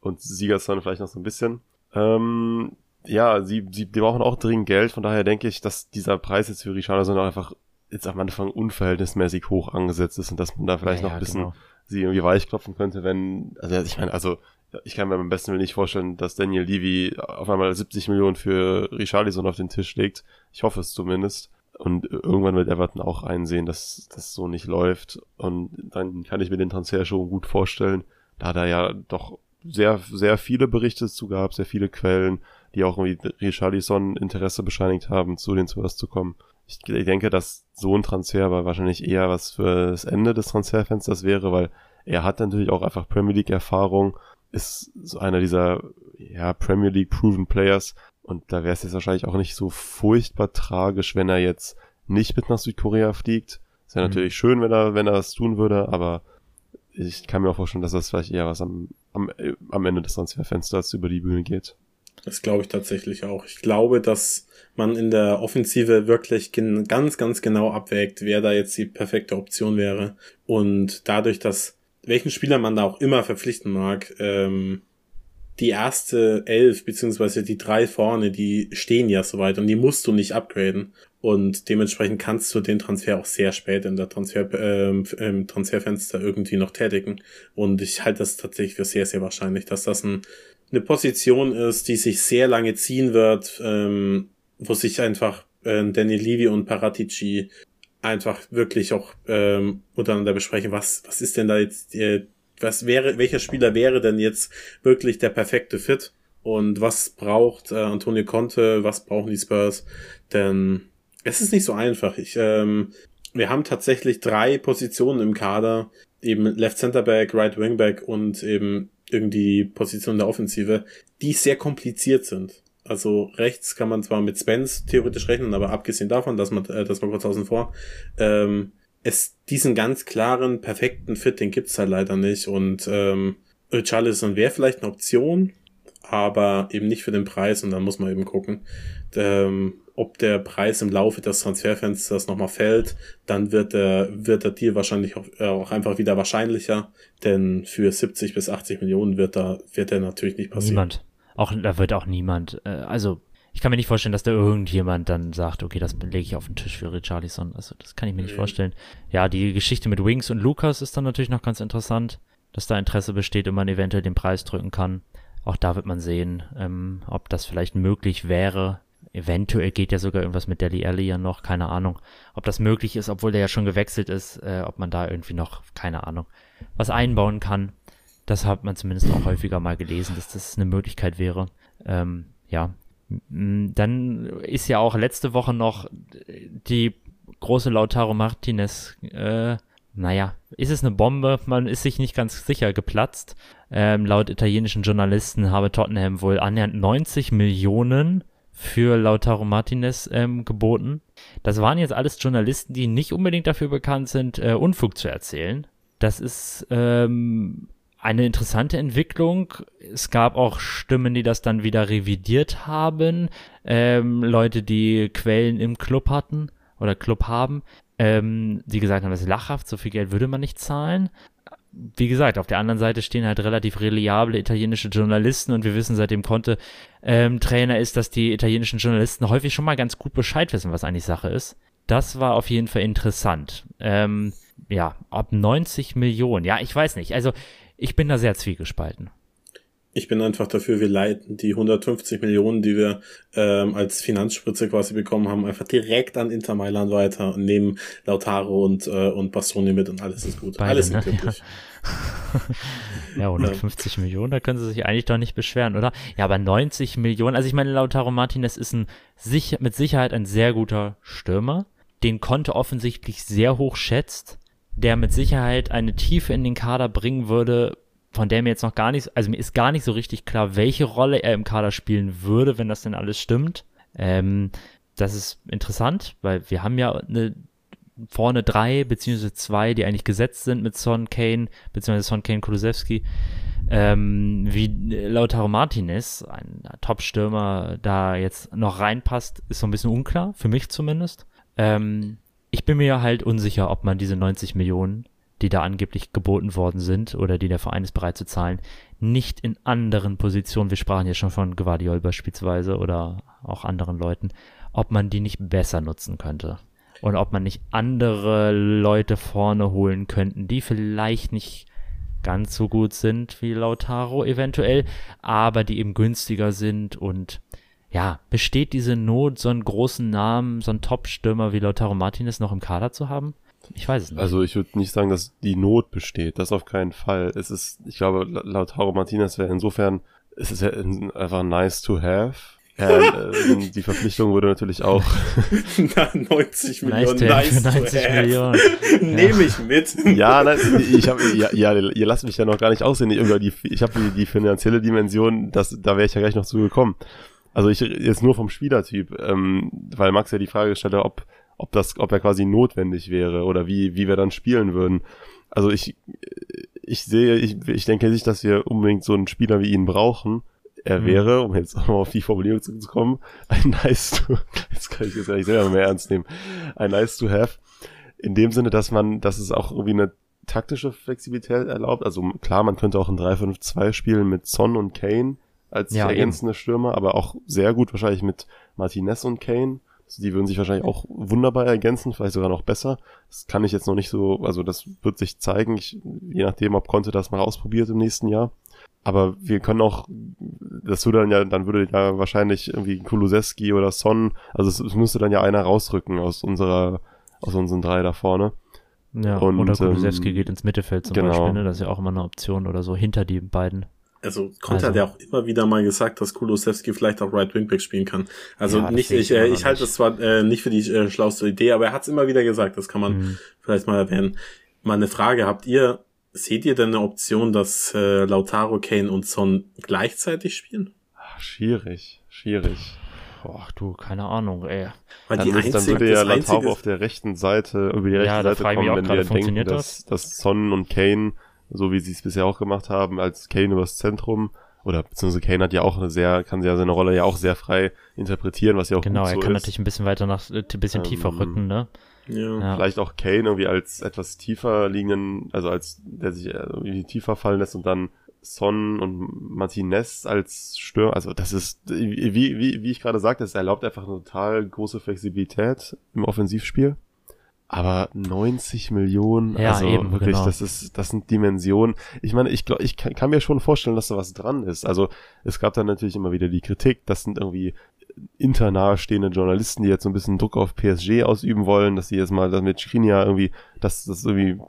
Und Siegerson vielleicht noch so ein bisschen. Ähm, ja, sie, sie die brauchen auch dringend Geld. Von daher denke ich, dass dieser Preis jetzt für Richarlison auch einfach jetzt am Anfang unverhältnismäßig hoch angesetzt ist und dass man da vielleicht Ja, noch ein bisschen genau. sie irgendwie weichklopfen könnte, wenn, also ich meine, also ich kann mir am besten nicht vorstellen, dass Daniel Levy auf einmal 70 Millionen für Richarlison auf den Tisch legt. Ich hoffe es zumindest. Und irgendwann wird Everton auch einsehen, dass das so nicht läuft. Und dann kann ich mir den Transfer schon gut vorstellen, da da ja doch sehr, sehr viele Berichte zu gab, sehr viele Quellen, die auch irgendwie Richarlison Interesse bescheinigt haben, zu den Spurs zu kommen. Ich, ich denke, dass so ein Transfer aber wahrscheinlich eher was für das Ende des Transferfensters wäre, weil er hat natürlich auch einfach Premier League Erfahrung, ist so einer dieser ja, Premier League proven Players und da wäre es jetzt wahrscheinlich auch nicht so furchtbar tragisch, wenn er jetzt nicht mit nach Südkorea fliegt. Ist ja Mhm. natürlich schön, wenn er, wenn er das tun würde, aber ich kann mir auch vorstellen, dass das vielleicht eher was am, am, am Ende des Transferfensters über die Bühne geht. Das glaube ich tatsächlich auch. Ich glaube, dass man in der Offensive wirklich ganz, ganz genau abwägt, wer da jetzt die perfekte Option wäre. Und dadurch, dass welchen Spieler man da auch immer verpflichten mag, ähm, die erste elf beziehungsweise die drei vorne, die stehen ja soweit und die musst du nicht upgraden. Und dementsprechend kannst du den Transfer auch sehr spät in der Transfer, ähm, im Transferfenster irgendwie noch tätigen. Und ich halte das tatsächlich für sehr, sehr wahrscheinlich, dass das ein, eine Position ist, die sich sehr lange ziehen wird, ähm, wo sich einfach äh, Danny Levy und Paratici einfach wirklich auch ähm, untereinander besprechen, was, was ist denn da jetzt, äh, was wäre, welcher Spieler wäre denn jetzt wirklich der perfekte Fit? Und was braucht äh, Antonio Conte, was brauchen die Spurs? Denn es ist nicht so einfach. Ich, ähm, wir haben tatsächlich drei Positionen im Kader, eben Left Center Back, Right Wing Back und eben irgendwie Position der Offensive, die sehr kompliziert sind. Also rechts kann man zwar mit Spence theoretisch rechnen, aber abgesehen davon, dass man, äh, das war kurz außen vor, ähm, es diesen ganz klaren, perfekten Fit, den gibt's halt leider nicht. Und ähm, Richarlison wäre vielleicht eine Option, aber eben nicht für den Preis und dann muss man eben gucken, ähm, ob der Preis im Laufe des Transferfensters nochmal fällt, dann wird der, wird der Deal wahrscheinlich auch, äh, auch einfach wieder wahrscheinlicher, denn für 70 bis 80 Millionen wird da, wird der natürlich nicht passieren. Niemand. Auch, da wird auch niemand, äh, also ich kann mir nicht vorstellen, dass da irgendjemand dann sagt, okay, das lege ich auf den Tisch für Richarlison. Also das kann ich mir nicht vorstellen. Ja, die Geschichte mit Wings und Lukas ist dann natürlich noch ganz interessant, dass da Interesse besteht und man eventuell den Preis drücken kann. Auch da wird man sehen, ähm, ob das vielleicht möglich wäre. Eventuell geht ja sogar irgendwas mit Deli Alli ja noch, keine Ahnung. Ob das möglich ist, obwohl der ja schon gewechselt ist, äh, ob man da irgendwie noch, keine Ahnung, was einbauen kann. Das hat man zumindest auch häufiger mal gelesen, dass das eine Möglichkeit wäre. Ähm, ja. Dann ist ja auch letzte Woche noch die große Lautaro Martinez, äh, naja, ist es eine Bombe? Man ist sich nicht ganz sicher geplatzt. Ähm, laut italienischen Journalisten habe Tottenham wohl annähernd 90 Millionen für Lautaro Martinez ähm, geboten. Das waren jetzt alles Journalisten, die nicht unbedingt dafür bekannt sind, äh, Unfug zu erzählen. Das ist ähm, eine interessante Entwicklung. Es gab auch Stimmen, die das dann wieder revidiert haben. Ähm, Leute, die Quellen im Club hatten oder Club haben, ähm, die gesagt haben, das ist lachhaft, so viel Geld würde man nicht zahlen. Wie gesagt, auf der anderen Seite stehen halt relativ reliable italienische Journalisten und wir wissen, seitdem Conte ähm, Trainer ist, dass die italienischen Journalisten häufig schon mal ganz gut Bescheid wissen, was eigentlich Sache ist. Das war auf jeden Fall interessant. Ähm, ja, ab 90 Millionen. Ja, ich weiß nicht. Also, ich bin da sehr zwiegespalten. Ich bin einfach dafür, wir leiten die 150 Millionen, die wir ähm, als Finanzspritze quasi bekommen haben, einfach direkt an Inter Mailand weiter und nehmen Lautaro und, äh, und Bastoni mit und alles ist gut. Beide, alles ne? ist glücklich. Ja, 150 Millionen, da können sie sich eigentlich doch nicht beschweren, oder? Ja, aber 90 Millionen, also ich meine, Lautaro Martinez ist ein sicher, mit Sicherheit ein sehr guter Stürmer, den Conte offensichtlich sehr hoch schätzt, der mit Sicherheit eine Tiefe in den Kader bringen würde, von der mir jetzt noch gar nicht, also mir ist gar nicht so richtig klar, welche Rolle er im Kader spielen würde, wenn das denn alles stimmt. Ähm, das ist interessant, weil wir haben ja eine vorne drei beziehungsweise zwei, die eigentlich gesetzt sind mit Son Kane beziehungsweise Son Kane Kulusewski. Ähm, wie Lautaro Martinez, ein Top-Stürmer, da jetzt noch reinpasst, ist so ein bisschen unklar, für mich zumindest. Ähm, ich bin mir halt unsicher, ob man diese 90 Millionen, die da angeblich geboten worden sind oder die der Verein ist bereit zu zahlen, nicht in anderen Positionen, wir sprachen ja schon von Guardiol beispielsweise oder auch anderen Leuten, ob man die nicht besser nutzen könnte. Und ob man nicht andere Leute vorne holen könnten, die vielleicht nicht ganz so gut sind wie Lautaro eventuell, aber die eben günstiger sind und ja, besteht diese Not, so einen großen Namen, so einen Top-Stürmer wie Lautaro Martinez noch im Kader zu haben? Ich weiß es nicht. Also ich würde nicht sagen, dass die Not besteht. Das auf keinen Fall. Es ist, ich glaube, La- Lautaro Martinez wäre insofern, es ist ja in- einfach nice to have. Ja, äh, die Verpflichtung wurde natürlich auch, Na, 90 nice Millionen, to have für nice to 90 have. Millionen. Nehme ich mit. ja, nein, ich habe, ja, ja, ihr lasst mich ja noch gar nicht aussehen. Ich, die, ich habe die, die finanzielle Dimension, das, da wäre ich ja gleich noch zu gekommen. Also ich jetzt nur vom Spielertyp, ähm, weil Max ja die Frage gestellt hat, ob, ob das, ob er quasi notwendig wäre oder wie, wie wir dann spielen würden. Also ich, ich sehe, ich, ich denke nicht, dass wir unbedingt so einen Spieler wie ihn brauchen. Er Mhm. wäre, um jetzt auch mal auf die Formulierung zurückzukommen, ein nice to, jetzt kann ich ja nicht selber mehr ernst nehmen, ein nice to have. In dem Sinne, dass man, dass es auch irgendwie eine taktische Flexibilität erlaubt. Also klar, man könnte auch ein 3-5-2 spielen mit Son und Kane als Ja, ergänzende Stürmer, aber auch sehr gut wahrscheinlich mit Martinez und Kane. Also die würden sich wahrscheinlich auch wunderbar ergänzen, vielleicht sogar noch besser. Das kann ich jetzt noch nicht so, also das wird sich zeigen, ich, je nachdem, ob Conte das mal ausprobiert im nächsten Jahr. Aber wir können auch, das würde dann ja, dann würde ja wahrscheinlich irgendwie Kulusewski oder Son, also es, es müsste dann ja einer rausrücken aus unserer, aus unseren drei da vorne. Ja, Und, oder Kulusewski ähm, geht ins Mittelfeld zum genau. Beispiel, ne? Das ist ja auch immer eine Option oder so, hinter die beiden. Also Conte Also- hat ja auch immer wieder mal gesagt, dass Kulusewski vielleicht auch Right Wingback spielen kann. Also Ja, nicht, ich, ich äh, ich halte das zwar äh, nicht für die äh, schlauste Idee, aber er hat es immer wieder gesagt. Das kann man Mhm. vielleicht mal erwähnen. Mal eine Frage: Habt ihr seht ihr denn eine Option, dass äh, Lautaro, Kane und Son gleichzeitig spielen? Ah, Schwierig, schwierig. Boah, du, keine Ahnung, ey. Weil Dann, die müsste- dann einzige, würde ja einzige, auf der rechten Seite, über die rechte Ja, da Seite kommen, wenn wir denken, funktioniert dass, dass Son und Kane, so wie sie es bisher auch gemacht haben, als Kane übers Zentrum, oder beziehungsweise Kane hat ja auch eine sehr, kann ja seine Rolle ja auch sehr frei interpretieren, was ja auch Genau, gut er so kann ist. natürlich ein bisschen weiter nach, äh, ein bisschen tiefer Ähm, rücken, ne? ja. Ja. Vielleicht auch Kane irgendwie als etwas tiefer liegenden, also als der sich äh, irgendwie tiefer fallen lässt und dann Son und Martinez als Stürmer, also das ist, wie, wie, wie ich gerade sagte, es erlaubt einfach eine total große Flexibilität im Offensivspiel. Aber 90 Millionen, Ja, also eben, wirklich, genau. das ist, das sind Dimensionen. Ich meine, ich glaube, ich kann, kann mir schon vorstellen, dass da was dran ist. Also es gab dann natürlich immer wieder die Kritik, das sind irgendwie internahe stehende Journalisten, die jetzt so ein bisschen Druck auf PSG ausüben wollen, dass sie jetzt mal mit Skriniar irgendwie, dass das irgendwie,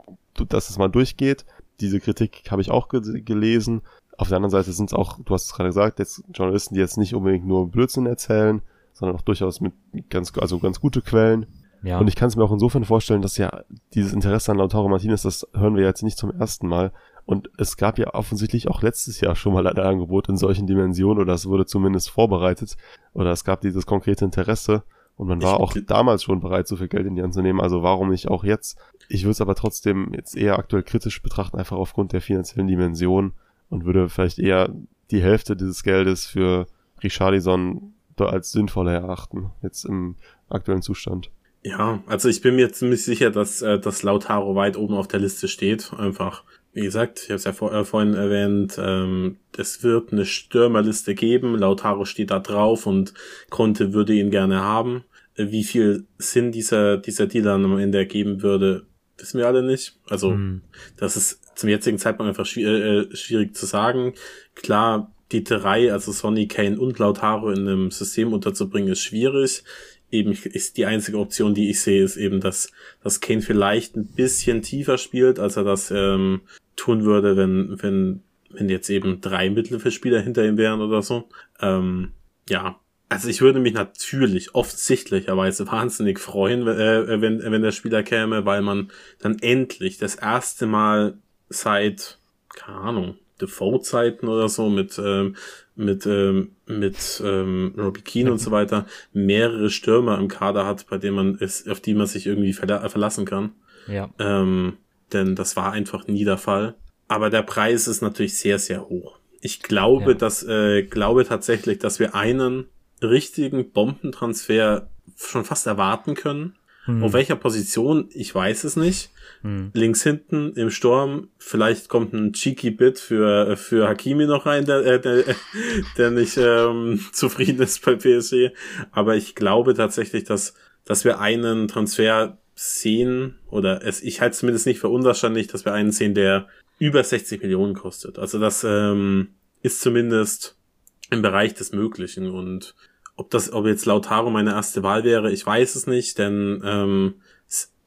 dass das mal durchgeht. Diese Kritik habe ich auch ge gelesen. Auf der anderen Seite sind es auch, du hast es gerade gesagt, jetzt Journalisten, die jetzt nicht unbedingt nur Blödsinn erzählen, sondern auch durchaus mit ganz, also ganz gute Quellen. Ja. Und ich kann es mir auch insofern vorstellen, dass ja dieses Interesse an Lautaro Martinez, das hören wir jetzt nicht zum ersten Mal. Und es gab ja offensichtlich auch letztes Jahr schon mal ein Angebot in solchen Dimensionen oder es wurde zumindest vorbereitet oder es gab dieses konkrete Interesse und man Ich- war auch damals schon bereit, so viel Geld in die Hand zu nehmen. Also warum nicht auch jetzt? Ich würde es aber trotzdem jetzt eher aktuell kritisch betrachten, einfach aufgrund der finanziellen Dimension und würde vielleicht eher die Hälfte dieses Geldes für Richarlison als sinnvoller erachten, jetzt im aktuellen Zustand. Ja, also ich bin mir ziemlich sicher, dass, äh, dass Lautaro weit oben auf der Liste steht. Einfach, wie gesagt, ich habe es ja vor, äh, vorhin erwähnt, ähm, es wird eine Stürmerliste geben. Lautaro steht da drauf und Conte würde ihn gerne haben. Äh, Wie viel Sinn dieser, dieser Deal dann am Ende ergeben würde, wissen wir alle nicht. Also Hm. das ist zum jetzigen Zeitpunkt einfach schwi- äh, schwierig zu sagen. Klar, die drei, also Sonny, Kane und Lautaro in einem System unterzubringen, ist schwierig. Eben ist die einzige Option, die ich sehe, ist eben, dass, dass Kane vielleicht ein bisschen tiefer spielt, als er das ähm, tun würde, wenn, wenn, wenn jetzt eben drei Mittelfeldspieler hinter ihm wären oder so. Ähm, ja, also ich würde mich natürlich offensichtlicherweise wahnsinnig freuen, äh, wenn, wenn der Spieler käme, weil man dann endlich das erste Mal seit, keine Ahnung, Default-Zeiten oder so mit, ähm, mit, ähm, mit ähm, Robbie Keane und so weiter mehrere Stürmer im Kader hat, bei denen man es, auf die man sich irgendwie verla verlassen kann. Ja. Ähm, denn das war einfach nie der Fall. Aber der Preis ist natürlich sehr, sehr hoch. Ich glaube, Ja. dass, äh, glaube tatsächlich, dass wir einen richtigen Bombentransfer schon fast erwarten können. Hm. Auf welcher Position, ich weiß es nicht. Hm. Links hinten im Sturm, vielleicht kommt ein cheeky Bit für, für Hakimi noch rein, der, äh, der, der nicht ähm, zufrieden ist bei PSG. Aber ich glaube tatsächlich, dass, dass wir einen Transfer sehen, oder es, ich halte es zumindest nicht für unwahrscheinlich, dass wir einen sehen, der über 60 Millionen kostet. Also das ähm, ist zumindest im Bereich des Möglichen. Und ob das, ob jetzt Lautaro meine erste Wahl wäre, ich weiß es nicht, denn ähm,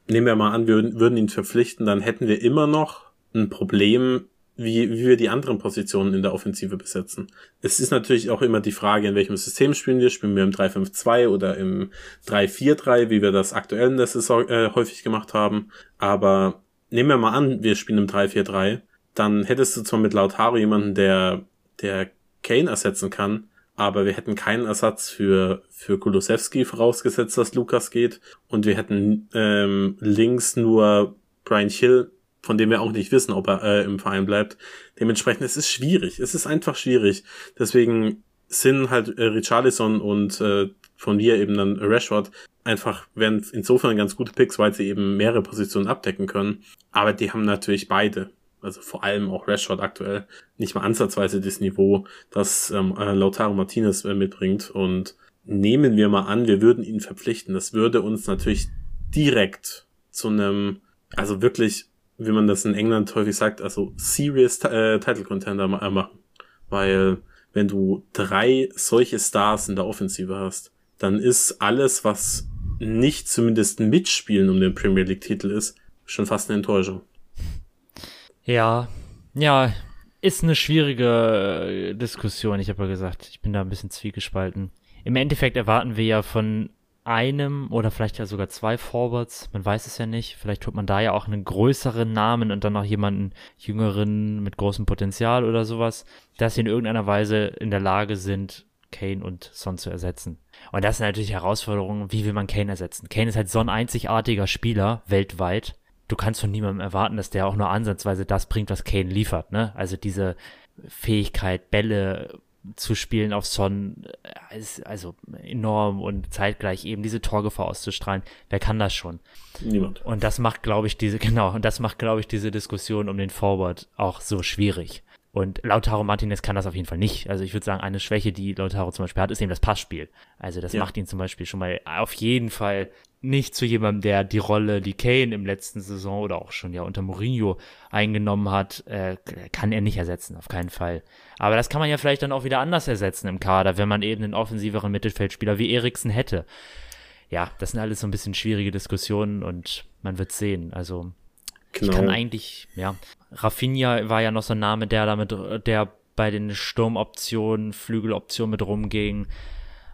nehmen wir mal an, wir würden, würden ihn verpflichten, dann hätten wir immer noch ein Problem, wie, wie wir die anderen Positionen in der Offensive besetzen. Es ist natürlich auch immer die Frage, in welchem System spielen wir. Spielen wir im 3-5-2 oder im 3-4-3, wie wir das aktuell in der Saison äh, häufig gemacht haben. Aber nehmen wir mal an, wir spielen im 3-4-3, dann hättest du zwar mit Lautaro jemanden, der, der Kane ersetzen kann, aber wir hätten keinen Ersatz für, für Kulusewski, vorausgesetzt, dass Lukas geht. Und wir hätten ähm, links nur Brian Hill, von dem wir auch nicht wissen, ob er äh, im Verein bleibt. Dementsprechend, es ist schwierig. Es ist einfach schwierig. Deswegen sind halt äh, Richarlison und äh, von mir eben dann Rashford einfach werden insofern ganz gute Picks, weil sie eben mehrere Positionen abdecken können. Aber die haben natürlich beide, also vor allem auch Rashford aktuell, nicht mal ansatzweise das Niveau, das ähm, äh, Lautaro Martinez äh, mitbringt. Und nehmen wir mal an, wir würden ihn verpflichten. Das würde uns natürlich direkt zu einem, also wirklich, wie man das in England häufig sagt, also serious äh, Title Contender äh, machen. Weil wenn du drei solche Stars in der Offensive hast, dann ist alles, was nicht zumindest mitspielen um den Premier League Titel ist, schon fast eine Enttäuschung. Ja, ja, ist eine schwierige äh, Diskussion. Ich habe ja gesagt, ich bin da ein bisschen zwiegespalten. Im Endeffekt erwarten wir ja von einem oder vielleicht ja sogar zwei Forwards, man weiß es ja nicht. Vielleicht tut man da ja auch einen größeren Namen und dann noch jemanden jüngeren mit großem Potenzial oder sowas, dass sie in irgendeiner Weise in der Lage sind, Kane und Son zu ersetzen. Und das sind natürlich Herausforderungen, wie will man Kane ersetzen? Kane ist halt so ein einzigartiger Spieler weltweit. Du kannst von niemandem erwarten, dass der auch nur ansatzweise das bringt, was Kane liefert, ne? Also diese Fähigkeit, Bälle zu spielen auf Son, äh, ist also enorm und zeitgleich eben diese Torgefahr auszustrahlen. Wer kann das schon? Niemand. Und das macht, glaube ich, diese, genau, und das macht, glaube ich, diese Diskussion um den Forward auch so schwierig. Und Lautaro Martinez kann das auf jeden Fall nicht. Also ich würde sagen, eine Schwäche, die Lautaro zum Beispiel hat, ist eben das Passspiel. Also das Ja. macht ihn zum Beispiel schon mal auf jeden Fall nicht zu jemandem, der die Rolle, die Kane im letzten Saison oder auch schon ja unter Mourinho eingenommen hat, äh, kann er nicht ersetzen, auf keinen Fall. Aber das kann man ja vielleicht dann auch wieder anders ersetzen im Kader, wenn man eben einen offensiveren Mittelfeldspieler wie Eriksen hätte. Ja, das sind alles so ein bisschen schwierige Diskussionen und man wird sehen. Also ich kann Genau. eigentlich, ja. Rafinha war ja noch so ein Name, der damit, der bei den Sturmoptionen, Flügeloptionen mit rumging.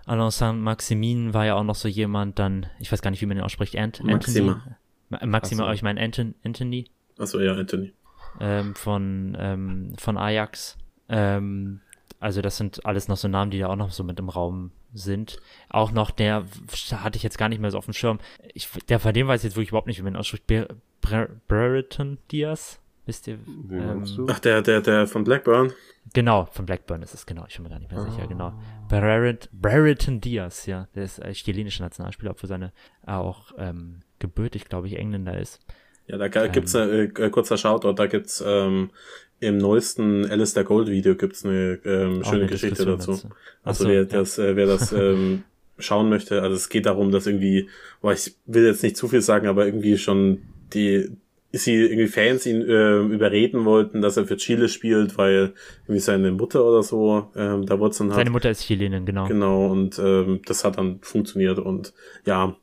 Alain Saint-Maximin war ja auch noch so jemand, dann, ich weiß gar nicht, wie man den ausspricht, Ant, Maxima. Anthony. Ma- Maxima, so. ich meine Anton, Anthony Achso, ja, Anthony. ähm, von, ähm, von Ajax. Ähm, also das sind alles noch so Namen, die da auch noch so mit im Raum sind. Auch noch der, hatte ich jetzt gar nicht mehr so auf dem Schirm. Ich, der von dem weiß ich jetzt wirklich überhaupt nicht, wie man ihn ausspricht. Brereton Diaz? Wisst ihr? Ähm, du? Ach, der, der, der von Blackburn. Genau, von Blackburn ist es, genau. Ich bin mir gar nicht mehr sicher, genau. Brereton, Brereton Diaz, ja. Der ist äh, chilenischer Nationalspieler, obwohl seine auch ähm, gebürtig, glaube ich, Engländer ist. Ja, da gibt's äh, äh, kurzer Shoutout, da gibt's ähm, im neuesten Alistair Gold Video gibt's eine ähm, schöne eine Geschichte dazu. dazu. Also so, wer ja. das, äh, wer das ähm, schauen möchte, also es geht darum, dass irgendwie, boah, ich will jetzt nicht zu viel sagen, aber irgendwie schon die sie irgendwie Fans ihn äh, überreden wollten, dass er für Chile spielt, weil irgendwie seine Mutter oder so, ähm, da wurde dann halt, Seine Mutter ist Chilenin, genau. genau und ähm, das hat dann funktioniert und ja,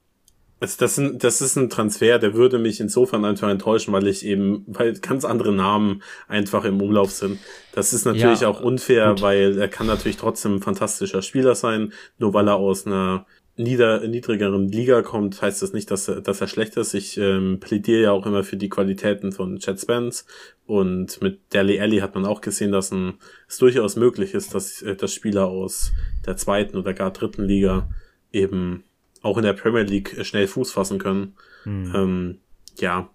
also das, sind, das ist ein Transfer, der würde mich insofern einfach enttäuschen, weil ich eben, weil ganz andere Namen einfach im Umlauf sind. Das ist natürlich Ja, auch unfair, gut. weil er kann natürlich trotzdem ein fantastischer Spieler sein, nur weil er aus einer nieder, niedrigeren Liga kommt, heißt das nicht, dass er, dass er schlecht ist. Ich ähm, plädiere ja auch immer für die Qualitäten von Chad Spence und mit Dele Alli hat man auch gesehen, dass ein, es durchaus möglich ist, dass, äh, dass Spieler aus der zweiten oder gar dritten Liga eben auch in der Premier League äh, schnell Fuß fassen können. Hm. Ähm, ja,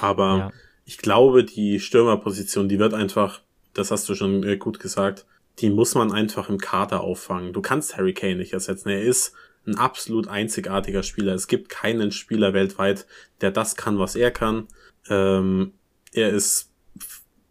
aber Ja. ich glaube, die Stürmerposition, die wird einfach, das hast du schon äh, gut gesagt, die muss man einfach im Kader auffangen. Du kannst Harry Kane nicht ersetzen. Er ist ein absolut einzigartiger Spieler. Es gibt keinen Spieler weltweit, der das kann, was er kann. Ähm, er ist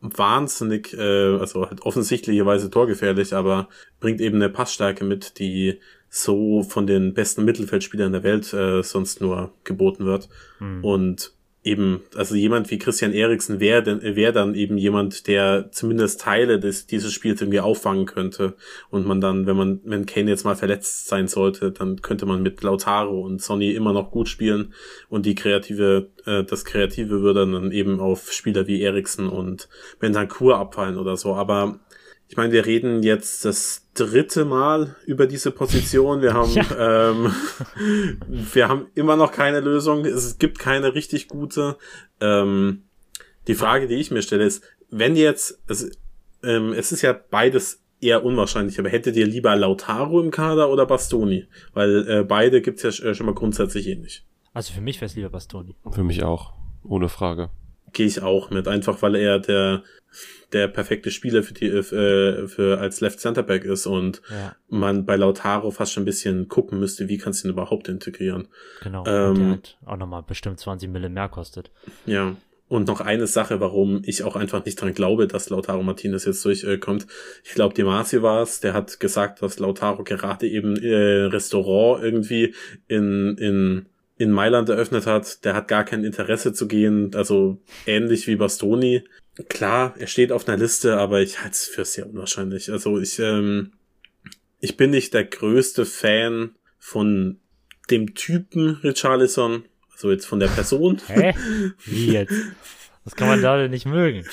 wahnsinnig, äh, also halt offensichtlicherweise torgefährlich, aber bringt eben eine Passstärke mit, die so von den besten Mittelfeldspielern der Welt äh, sonst nur geboten wird. Hm. Und eben, also jemand wie Christian Eriksen wäre denn- dann eben jemand, der zumindest Teile des, dieses Spiels irgendwie auffangen könnte. Und man dann, wenn man, wenn Kane jetzt mal verletzt sein sollte, dann könnte man mit Lautaro und Sonny immer noch gut spielen. Und die kreative, äh, das Kreative würde dann eben auf Spieler wie Eriksen und Bentancur abfallen oder so. Aber ich meine, wir reden jetzt das dritte Mal über diese Position. Wir haben, ähm, wir haben immer noch keine Lösung. Es gibt keine richtig gute. Ähm, die Frage, die ich mir stelle, ist, wenn jetzt, es, ähm, es ist ja beides eher unwahrscheinlich, aber hättet ihr lieber Lautaro im Kader oder Bastoni? Weil äh, beide gibt's ja äh, schon mal grundsätzlich ähnlich. Also für mich wäre es lieber Bastoni. Für mich auch. Ohne Frage. Gehe ich auch mit, einfach weil er der der perfekte Spieler für die äh, für als Left Center Back ist und Ja, man bei Lautaro fast schon ein bisschen gucken müsste, wie kannst du ihn überhaupt integrieren. genau. Ähm, Und der hat auch nochmal bestimmt 20 Mille mehr kostet. Ja. Und noch eine Sache, warum ich auch einfach nicht dran glaube, dass Lautaro Martinez jetzt durchkommt. ich glaube, Demasi war es, der hat gesagt, dass Lautaro gerade eben äh, Restaurant irgendwie in, in, in Mailand eröffnet hat. Der hat gar kein Interesse zu gehen, also ähnlich wie Bastoni. Klar, er steht auf einer Liste, aber ich halte es für sehr unwahrscheinlich. Also ich, ähm, ich bin nicht der größte Fan von dem Typen Richarlison, also jetzt von der Person. Hä? Wie jetzt? Was kann man da denn nicht mögen?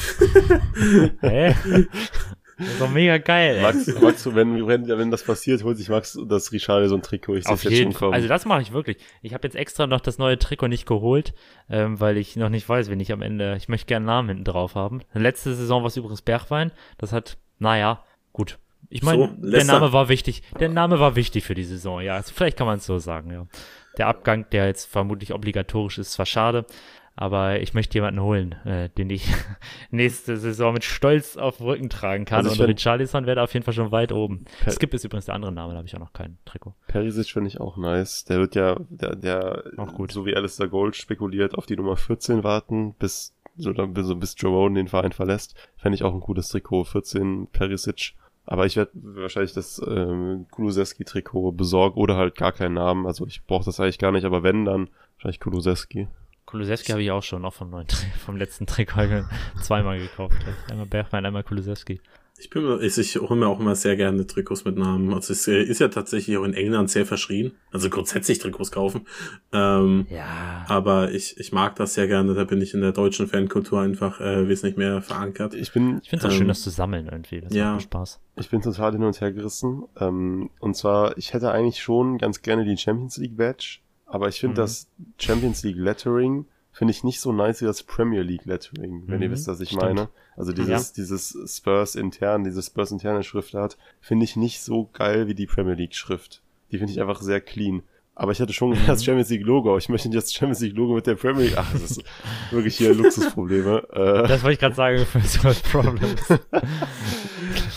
Hä? Das ist doch mega geil. Max, Max du, wenn, wenn, wenn das passiert, holt sich Max das Richarlison so ein Trikot. Ich Auf seh's jetzt jeden schon Fall. kommen. Also das mache ich wirklich. Ich habe jetzt extra noch das neue Trikot nicht geholt, ähm, weil ich noch nicht weiß, wenn ich am Ende. Ich möchte gerne einen Namen hinten drauf haben. Letzte Saison war es übrigens Bergwein. Das hat, naja, gut. Ich meine, So, der. Name war wichtig. Der Name war wichtig für die Saison, ja. Also vielleicht kann man es so sagen, ja. Der Abgang, der jetzt vermutlich obligatorisch ist, zwar schade, aber ich möchte jemanden holen, äh, den ich nächste Saison mit Stolz auf dem Rücken tragen kann. Also Und Richarlison wäre da auf jeden Fall schon weit oben. Per- Es gibt ist übrigens der andere Name, da habe ich auch noch kein Trikot. Perisic finde ich auch nice. Der wird ja, der, der, Auch gut. so wie Alistair Gold spekuliert, auf die Nummer 14 warten, bis, so, dann, bis, so bis Joe Rowan den Verein verlässt. Fände ich auch ein gutes Trikot. 14 Perisic. Aber ich werde wahrscheinlich das ähm, Kulusewski-Trikot besorgen oder halt gar keinen Namen. Also ich brauche das eigentlich gar nicht, aber wenn, dann wahrscheinlich Kulusewski. Kulusewski habe ich auch schon, auch vom neuen vom letzten Trikot zweimal gekauft. Einmal Bergwein, einmal Kulusewski. Ich bin mir, ich, ich hole mir auch immer sehr gerne Trikots mit Namen. Also es ist ja tatsächlich auch in England sehr verschrien. Also grundsätzlich Trikots kaufen. Ähm, Ja. aber ich, ich mag das sehr gerne. Da bin ich in der deutschen Fankultur einfach äh, wesentlich mehr verankert. Ich bin, Ich finde es auch Ähm, schön, das zu sammeln irgendwie. Das ja. macht mir Spaß. ich bin total hin und her gerissen. Ähm, und zwar, ich hätte eigentlich schon ganz gerne die Champions League Badge, aber ich finde Mhm. das Champions League Lettering finde ich nicht so nice wie das Premier League Lettering, wenn ihr Mhm, wisst, was ich stimmt. meine. Also dieses, dieses Spurs intern, diese Spurs interne Schriftart, finde ich nicht so geil wie die Premier League Schrift. Die finde ich einfach sehr clean. Aber ich hatte schon Mhm. das Champions League Logo. Ich möchte nicht das Champions League Logo mit der Premier League. Ach, das ist wirklich hier Luxusprobleme. Äh, Das wollte ich gerade sagen für Smart Problems.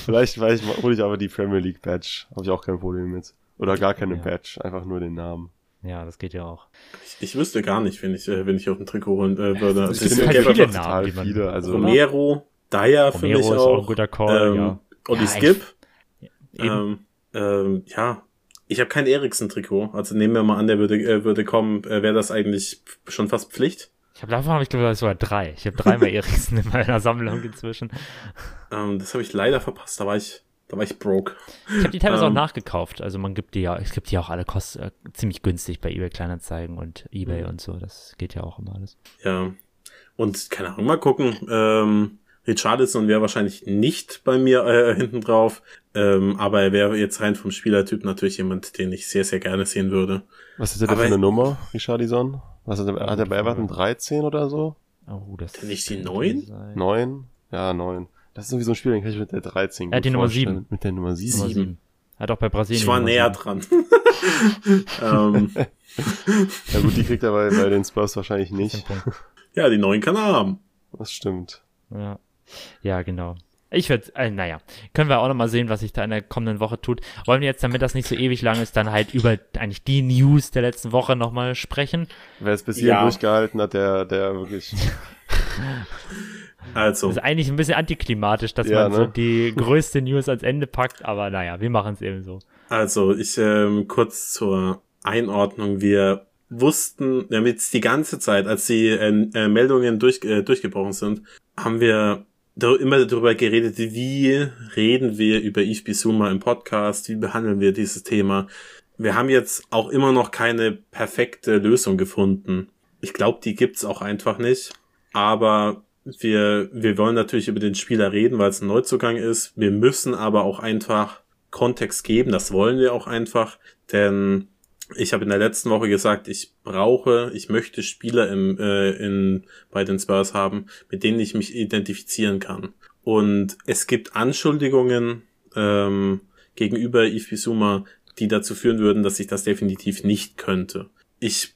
Vielleicht, vielleicht hole ich aber die Premier League Badge. Habe ich auch kein Problem mit. Oder gar keine Ja. Badge, einfach nur den Namen. Ja, das geht ja auch. Ich, ich wüsste gar nicht, wenn ich, äh, wenn ich auf ein Trikot holen äh, würde. Also Es es gibt ist halt viele total Namen, die man- viele. Also Romero, Dyer für Romero mich ist auch. auch ein guter Call, ähm, ja. Olli Ja, Skip. Ähm, ähm, ja, ich habe kein Eriksen-Trikot. Also nehmen wir mal an, der würde, äh, würde kommen, äh, wäre das eigentlich schon fast Pflicht. Ich habe davon habe ich glaube ich sogar drei. Ich habe dreimal Eriksen in meiner Sammlung inzwischen. Ähm, das habe ich leider verpasst. Da war ich, da war ich broke. Ich habe die teilweise auch Ähm. nachgekauft. Also man gibt die ja, es gibt die auch alle kost, äh, ziemlich günstig bei eBay Kleinanzeigen und eBay und so. Das geht ja auch immer alles. Ja. Und keine Ahnung, mal gucken. Ähm, Richarlison wäre wahrscheinlich nicht bei mir äh, hinten drauf. Ähm, aber er wäre jetzt rein vom Spielertyp natürlich jemand, den ich sehr, sehr gerne sehen würde. Was ist denn Aber- für eine Nummer, Richardison? Was hat er, hat er bei Everton 13 oder so? Oh, das Denn nicht die könnte neun? sein. 9? Ja, 9. Das ist irgendwie so ein Spiel, den kann ich mit der 13 Er hat gut die Nummer vorstellen. sieben. Mit der Nummer 7. Nummer sieben. Hat auch bei Brasilien. Ich war näher dran. ähm, Ja gut, die kriegt er bei, bei den Spurs wahrscheinlich nicht. Ja, die neuen kann er haben. Das stimmt. Ja. ja, genau. Ich würde, äh, naja, können wir auch nochmal sehen, was sich da in der kommenden Woche tut. Wollen wir jetzt, damit das nicht so ewig lang ist, dann halt über eigentlich die News der letzten Woche nochmal sprechen? Wer es bis hierhin Ja. durchgehalten hat, der, der wirklich. Also, Das ist eigentlich ein bisschen antiklimatisch, dass Ja, man so ne? die größte News ans Ende packt, aber naja, wir machen es eben so. also ich ähm, kurz zur Einordnung. Wir wussten, jetzt die ganze Zeit, als die äh, äh, Meldungen durch, äh, durchgebrochen sind, haben wir immer darüber geredet, wie reden wir über Bissouma im Podcast, wie behandeln wir dieses Thema. Wir haben jetzt auch immer noch keine perfekte Lösung gefunden. Ich glaube, die gibt's auch einfach nicht. Aber wir, wir wollen natürlich über den Spieler reden, weil es ein Neuzugang ist. Wir müssen aber auch einfach Kontext geben. Das wollen wir auch einfach. Denn ich habe in der letzten Woche gesagt, ich brauche, ich möchte Spieler im, äh, in, bei den Spurs haben, mit denen ich mich identifizieren kann. Und es gibt Anschuldigungen ähm, gegenüber Yves Bissouma, die dazu führen würden, dass ich das definitiv nicht könnte. Ich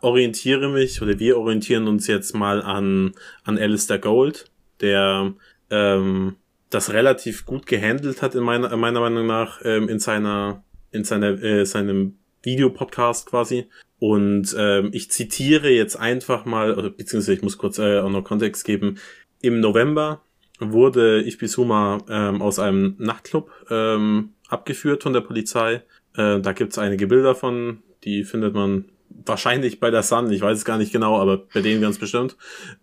orientiere mich oder wir orientieren uns jetzt mal an, an Alistair Gold, der ähm, das relativ gut gehandelt hat in meiner, meiner Meinung nach ähm, in seiner in seiner äh, seinem Videopodcast quasi. Und ähm, ich zitiere jetzt einfach mal beziehungsweise ich muss kurz äh, auch noch Kontext geben. Im November wurde Ifbisuma ähm, aus einem Nachtclub ähm, abgeführt von der Polizei. Äh, da gibt's einige Bilder von die findet man wahrscheinlich bei der Sun ich weiß es gar nicht genau aber bei denen ganz bestimmt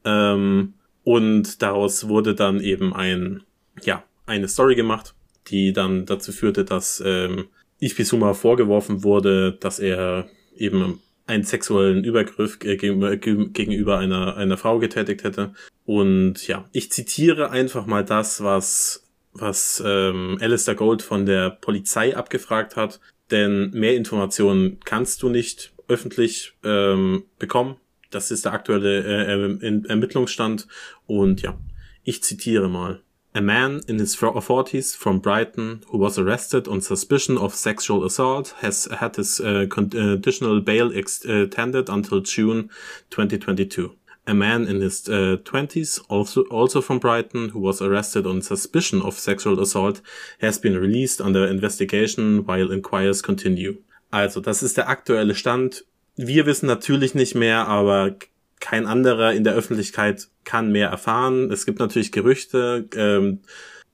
ähm, und daraus wurde dann eben ein ja, eine Story gemacht, die dann dazu führte, dass ähm, Yves Bissouma vorgeworfen wurde, dass er eben einen sexuellen Übergriff äh, gegenüber, ge- gegenüber einer, einer Frau getätigt hätte. Und ja, ich zitiere einfach mal das, was, was ähm, Alistair Gold von der Polizei abgefragt hat. Denn mehr Informationen kannst du nicht öffentlich ähm, bekommen. Das ist der aktuelle äh, Erm- Ermittlungsstand. Und ja, ich zitiere mal. A man in his 40s from Brighton who was arrested on suspicion of sexual assault has had his uh, conditional bail extended until June 2022. A man in his uh, 20s, also, also from Brighton, who was arrested on suspicion of sexual assault, has been released under investigation while inquiries continue. Also, das ist der aktuelle Stand. Wir wissen natürlich nicht mehr, aber kein anderer in der Öffentlichkeit kann mehr erfahren. Es gibt natürlich Gerüchte, ähm,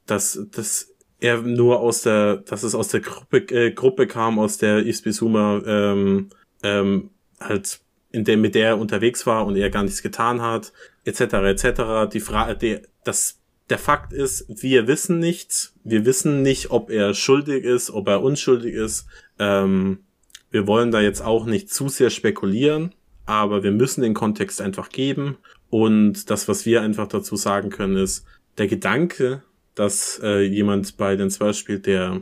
dass, dass er nur aus der, dass es aus der Gruppe, äh, Gruppe kam, aus der Yves Bissouma ähm, ähm, halt in der mit der er unterwegs war und er gar nichts getan hat, etc. etc. Die Frage, die, das der Fakt ist, wir wissen nichts. Wir wissen nicht, ob er schuldig ist, ob er unschuldig ist. Ähm, wir wollen da jetzt auch nicht zu sehr spekulieren aber wir müssen den Kontext einfach geben. Und das, was wir einfach dazu sagen können, ist, der Gedanke, dass äh, jemand bei den Spurs spielt, der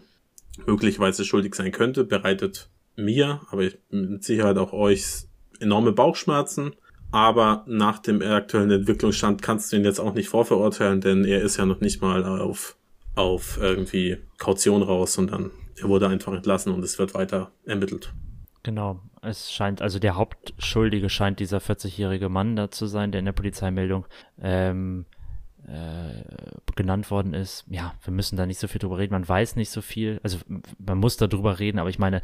möglicherweise schuldig sein könnte, bereitet mir, aber mit Sicherheit auch euch enorme Bauchschmerzen. Aber nach dem aktuellen Entwicklungsstand kannst du ihn jetzt auch nicht vorverurteilen, denn er ist ja noch nicht mal auf, auf irgendwie Kaution raus, sondern er wurde einfach entlassen und es wird weiter ermittelt. Genau. Es scheint, also der Hauptschuldige scheint dieser 40-jährige Mann da zu sein, der in der Polizeimeldung ähm, äh, genannt worden ist. Ja, wir müssen da nicht so viel drüber reden. Man weiß nicht so viel. Also man muss da drüber reden, aber ich meine,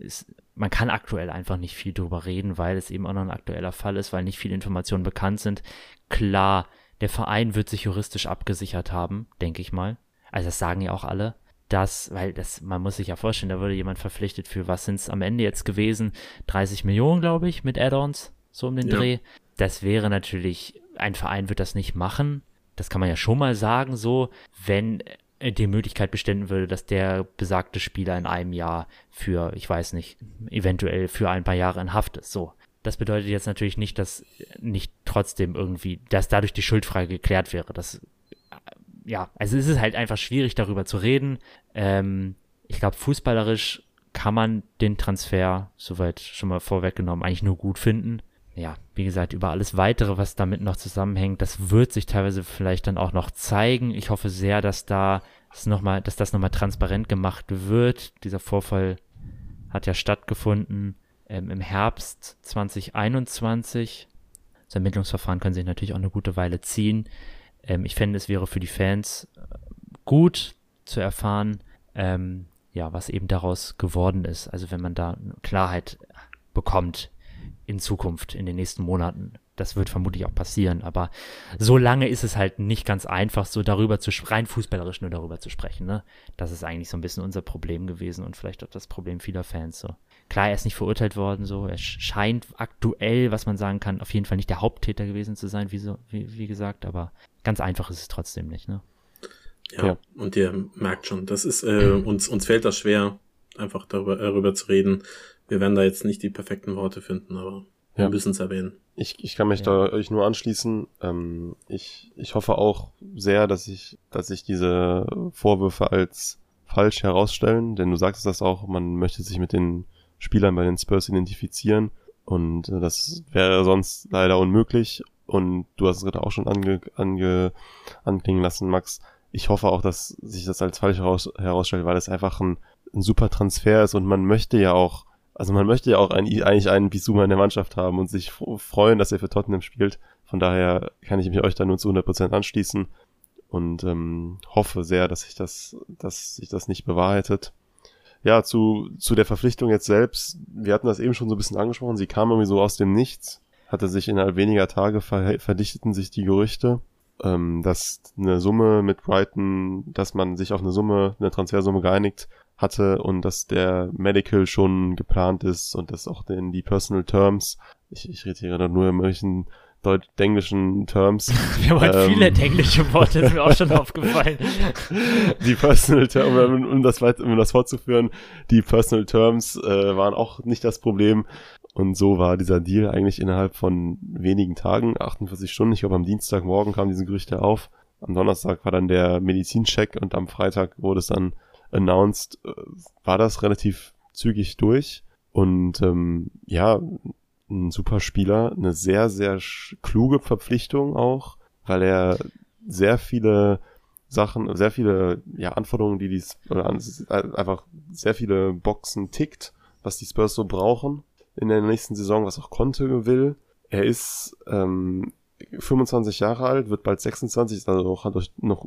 es, man kann aktuell einfach nicht viel drüber reden, weil es eben auch noch ein aktueller Fall ist, weil nicht viele Informationen bekannt sind. Klar, der Verein wird sich juristisch abgesichert haben, denke ich mal. Also das sagen ja auch alle das, weil das, man muss sich ja vorstellen, da würde jemand verpflichtet für, was sind es am Ende jetzt gewesen? 30 Millionen, glaube ich, mit Add-ons, so um den Ja. Dreh. das wäre natürlich, ein Verein wird das nicht machen. Das kann man ja schon mal sagen, so, wenn die Möglichkeit bestehen würde, dass der besagte Spieler in einem Jahr für, ich weiß nicht, eventuell für ein paar Jahre in Haft ist. So. Das bedeutet jetzt natürlich nicht, dass nicht trotzdem irgendwie, dass dadurch die Schuldfrage geklärt wäre. Das, ja, also es ist halt einfach schwierig darüber zu reden. Ähm, ich glaube, fußballerisch kann man den Transfer, soweit schon mal vorweggenommen, eigentlich nur gut finden. Ja, wie gesagt, über alles weitere, was damit noch zusammenhängt, das wird sich teilweise vielleicht dann auch noch zeigen. Ich hoffe sehr, dass da das noch mal, dass das nochmal transparent gemacht wird. Dieser Vorfall hat ja stattgefunden ähm, im Herbst 2021. Das Ermittlungsverfahren können sich natürlich auch eine gute Weile ziehen. Ähm, ich fände, es wäre für die Fans äh, gut zu erfahren, ähm, ja, was eben daraus geworden ist. Also wenn man da Klarheit bekommt in Zukunft, in den nächsten Monaten. Das wird vermutlich auch passieren, aber so lange ist es halt nicht ganz einfach, so darüber zu rein fußballerisch nur darüber zu sprechen. Ne? Das ist eigentlich so ein bisschen unser Problem gewesen und vielleicht auch das Problem vieler Fans. So klar, er ist nicht verurteilt worden, so er scheint aktuell, was man sagen kann, auf jeden Fall nicht der Haupttäter gewesen zu sein, wie so wie, wie gesagt, aber ganz einfach ist es trotzdem nicht. Ne? Ja, ja, und ihr merkt schon, das ist, äh, uns, uns fällt das schwer, einfach darüber, darüber zu reden. Wir werden da jetzt nicht die perfekten Worte finden, aber wir müssen es erwähnen. Ich, ich kann mich ja. da euch nur anschließen. Ähm, ich, ich hoffe auch sehr, dass ich, dass sich diese Vorwürfe als falsch herausstellen, denn du sagst das auch, man möchte sich mit den Spielern bei den Spurs identifizieren und äh, das wäre sonst leider unmöglich. Und du hast es gerade auch schon ange, ange, anklingen lassen, Max ich hoffe auch, dass sich das als falsch heraus, herausstellt, weil es einfach ein, ein, super Transfer ist und man möchte ja auch, also man möchte ja auch ein, eigentlich einen Bisuma in der Mannschaft haben und sich freuen, dass er für Tottenham spielt. Von daher kann ich mich euch da nur zu 100% anschließen und ähm, hoffe sehr, dass sich das, dass sich das nicht bewahrheitet. Ja, zu, zu der Verpflichtung jetzt selbst, wir hatten das eben schon so ein bisschen angesprochen, sie kam irgendwie so aus dem Nichts, hatte sich innerhalb weniger Tage ver verdichteten sich die Gerüchte ähm, dass eine Summe mit Brighton, dass man sich auf eine Summe, eine Transfersumme geeinigt hatte und dass der Medical schon geplant ist und dass auch in die Personal Terms, ich, ich rede hier gerade nur in welchen deutsch-englischen Terms. Wir haben halt ähm, viele englische Worte, ist mir auch schon aufgefallen. Die Personal Terms, um, um, das um das fortzuführen, die Personal Terms äh, waren auch nicht das Problem. Und so war dieser Deal eigentlich innerhalb von wenigen Tagen, 48 Stunden. Ich glaube, am Dienstagmorgen kamen diese Gerüchte auf. Am Donnerstag war dann der Medizincheck und am Freitag wurde es dann announced. Äh, war das relativ zügig durch. Und ähm, ja, ein super Spieler, eine sehr, sehr kluge Verpflichtung auch, weil er sehr viele Sachen, sehr viele ja, Anforderungen, die die oder einfach sehr viele Boxen tickt, was die Spurs so brauchen in der nächsten Saison, was auch Conte will. Er ist ähm, 25 Jahre alt, wird bald 26, also noch, hat noch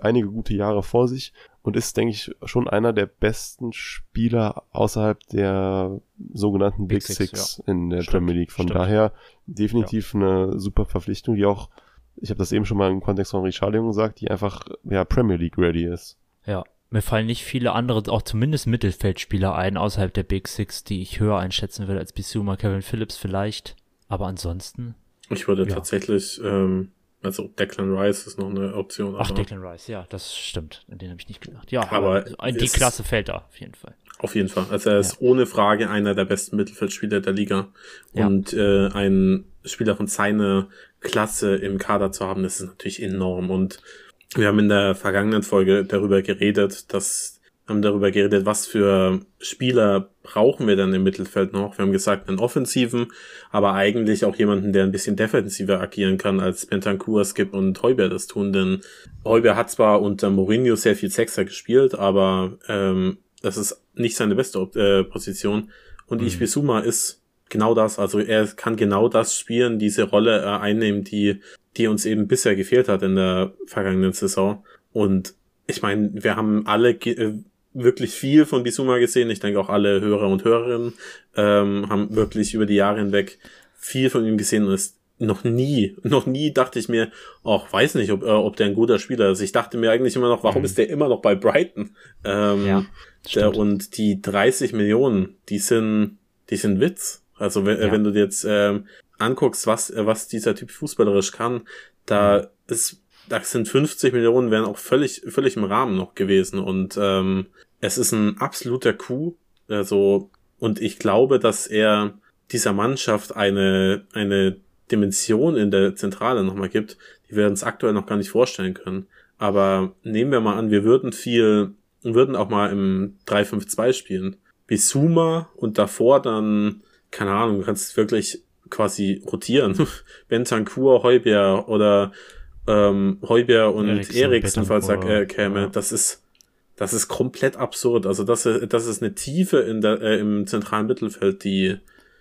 einige gute Jahre vor sich und ist, denke ich, schon einer der besten Spieler außerhalb der sogenannten Big, Big Six, Six ja. in der stimmt, Premier League. Von stimmt. daher definitiv ja. eine super Verpflichtung, die auch, ich habe das eben schon mal im Kontext von Richarlison gesagt, die einfach ja Premier League ready ist. Ja, mir fallen nicht viele andere, auch zumindest Mittelfeldspieler ein, außerhalb der Big Six, die ich höher einschätzen würde als Bissouma, Kevin Phillips vielleicht. Aber ansonsten. Ich würde ja. tatsächlich, ähm, also Declan Rice ist noch eine Option. Ach, Declan Rice, ja, das stimmt. An den habe ich nicht gedacht. Ja, aber, aber die Klasse fällt da, auf jeden Fall. Auf jeden Fall. Also er ist ja. ohne Frage einer der besten Mittelfeldspieler der Liga. Und ja. äh, ein Spieler von seiner Klasse im Kader zu haben, das ist natürlich enorm. Und wir haben in der vergangenen Folge darüber geredet, dass haben darüber geredet, was für Spieler brauchen wir dann im Mittelfeld noch. Wir haben gesagt, einen Offensiven, aber eigentlich auch jemanden, der ein bisschen defensiver agieren kann, als Bentancur, Skip und Heuber das tun. Denn Heuber hat zwar unter Mourinho sehr viel Sechser gespielt, aber ähm, das ist nicht seine beste äh, Position. Und mhm. Ishbisuma ist genau das. Also er kann genau das spielen, diese Rolle äh, einnehmen, die die uns eben bisher gefehlt hat in der vergangenen Saison. Und ich meine, wir haben alle äh, wirklich viel von Bisuma gesehen. Ich denke auch alle Hörer und Hörerinnen ähm, haben wirklich über die Jahre hinweg viel von ihm gesehen und ist noch nie, noch nie dachte ich mir, auch weiß nicht, ob, äh, ob der ein guter Spieler ist. Ich dachte mir eigentlich immer noch, warum mhm. ist der immer noch bei Brighton? Ähm, ja, der, und die 30 Millionen, die sind, die sind Witz. Also wenn, ja. wenn du jetzt ähm, anguckst, was, äh, was dieser Typ fußballerisch kann, da ist, da sind 50 Millionen wären auch völlig, völlig im Rahmen noch gewesen und ähm, es ist ein absoluter Coup, also und ich glaube, dass er dieser Mannschaft eine eine Dimension in der Zentrale nochmal gibt, die wir uns aktuell noch gar nicht vorstellen können. Aber nehmen wir mal an, wir würden viel, würden auch mal im 3-5-2 spielen. Bisuma und davor dann, keine Ahnung, du kannst wirklich quasi rotieren. Bentancur, Heuber oder ähm, Heuber und Eriksen, Eriksen, falls er äh, käme. ja. Das ist, das ist komplett absurd. Also das, ist- das ist eine Tiefe in der, äh, im zentralen Mittelfeld, die,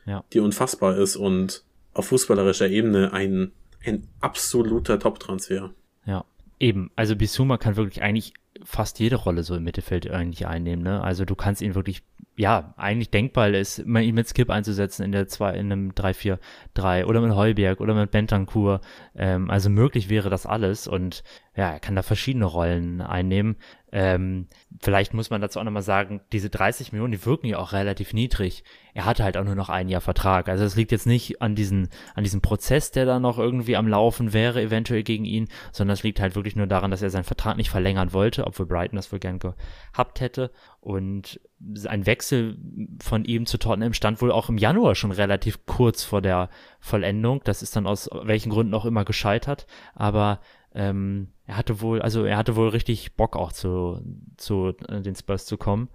Ja. die unfassbar ist und auf fußballerischer Ebene ein, ein absoluter Top-Transfer. Ja, eben. Also Bisuma kann wirklich eigentlich fast jede Rolle so im Mittelfeld eigentlich einnehmen. Ne? Also du kannst ihn wirklich, ja, eigentlich denkbar ist, mal ihn mit Skip einzusetzen in der zwei, in einem 3-4-3 oder mit Heuberg oder mit Bentancur. Ähm, also möglich wäre das alles und ja, er kann da verschiedene Rollen einnehmen. Ähm, vielleicht muss man dazu auch nochmal sagen, diese 30 Millionen, die wirken ja auch relativ niedrig. Er hatte halt auch nur noch ein Jahr Vertrag. Also es liegt jetzt nicht an diesen, an diesem Prozess, der da noch irgendwie am Laufen wäre, eventuell gegen ihn, sondern es liegt halt wirklich nur daran, dass er seinen Vertrag nicht verlängern wollte, obwohl Brighton das wohl gern gehabt hätte. Und ein Wechsel von ihm zu Tottenham stand wohl auch im Januar schon relativ kurz vor der Vollendung. Das ist dann aus welchen Gründen auch immer gescheitert. Aber ähm, er hatte wohl, also er hatte wohl richtig Bock auch zu, zu äh, den Spurs zu kommen.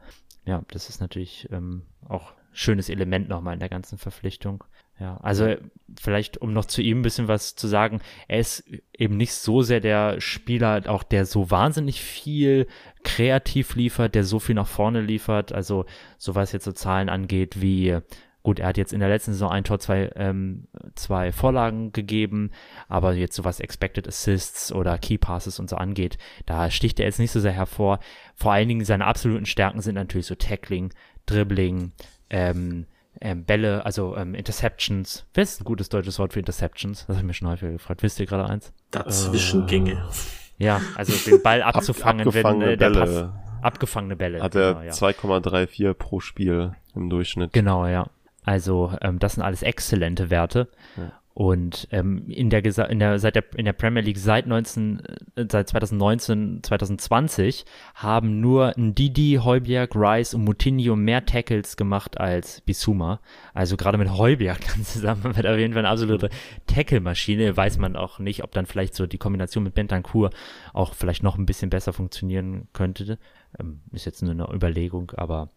Ja, das ist natürlich ähm, auch schönes Element nochmal in der ganzen Verpflichtung. Ja, also vielleicht, um noch zu ihm ein bisschen was zu sagen, er ist eben nicht so sehr der Spieler, auch der so wahnsinnig viel kreativ liefert, der so viel nach vorne liefert, also so was jetzt so Zahlen angeht, wie Gut, er hat jetzt in der letzten Saison ein Tor, zwei, ähm, zwei Vorlagen gegeben, aber jetzt so was Expected Assists oder Key Passes und so angeht, da sticht er jetzt nicht so sehr hervor. Vor allen Dingen seine absoluten Stärken sind natürlich so Tackling, Dribbling, ähm, ähm, Bälle, also ähm, Interceptions. Wer ist ein gutes deutsches Wort für Interceptions? Das habe ich mir schon häufiger gefragt. Wisst ihr gerade eins? Dazwischengänge. Ja, also den Ball abzufangen, wenn abgefangene äh, der Pass, Bälle abgefangene Bälle. hat er genau, ja. 2,34 pro Spiel im Durchschnitt. Genau, ja. Also ähm, das sind alles exzellente Werte. Ja. Und ähm, in der, in der seit der in der Premier League seit 19 äh, seit 2019 2020 haben nur Ndidi, Heuberg, Rice und Moutinho mehr Tackles gemacht als Bisuma. Also gerade mit Heuberg dann zusammen wird auf jeden Fall eine absolute Tackle-Maschine. Weiß man auch nicht, ob dann vielleicht so die Kombination mit Bentancur auch vielleicht noch ein bisschen besser funktionieren könnte. Ähm, ist jetzt nur eine Überlegung, aber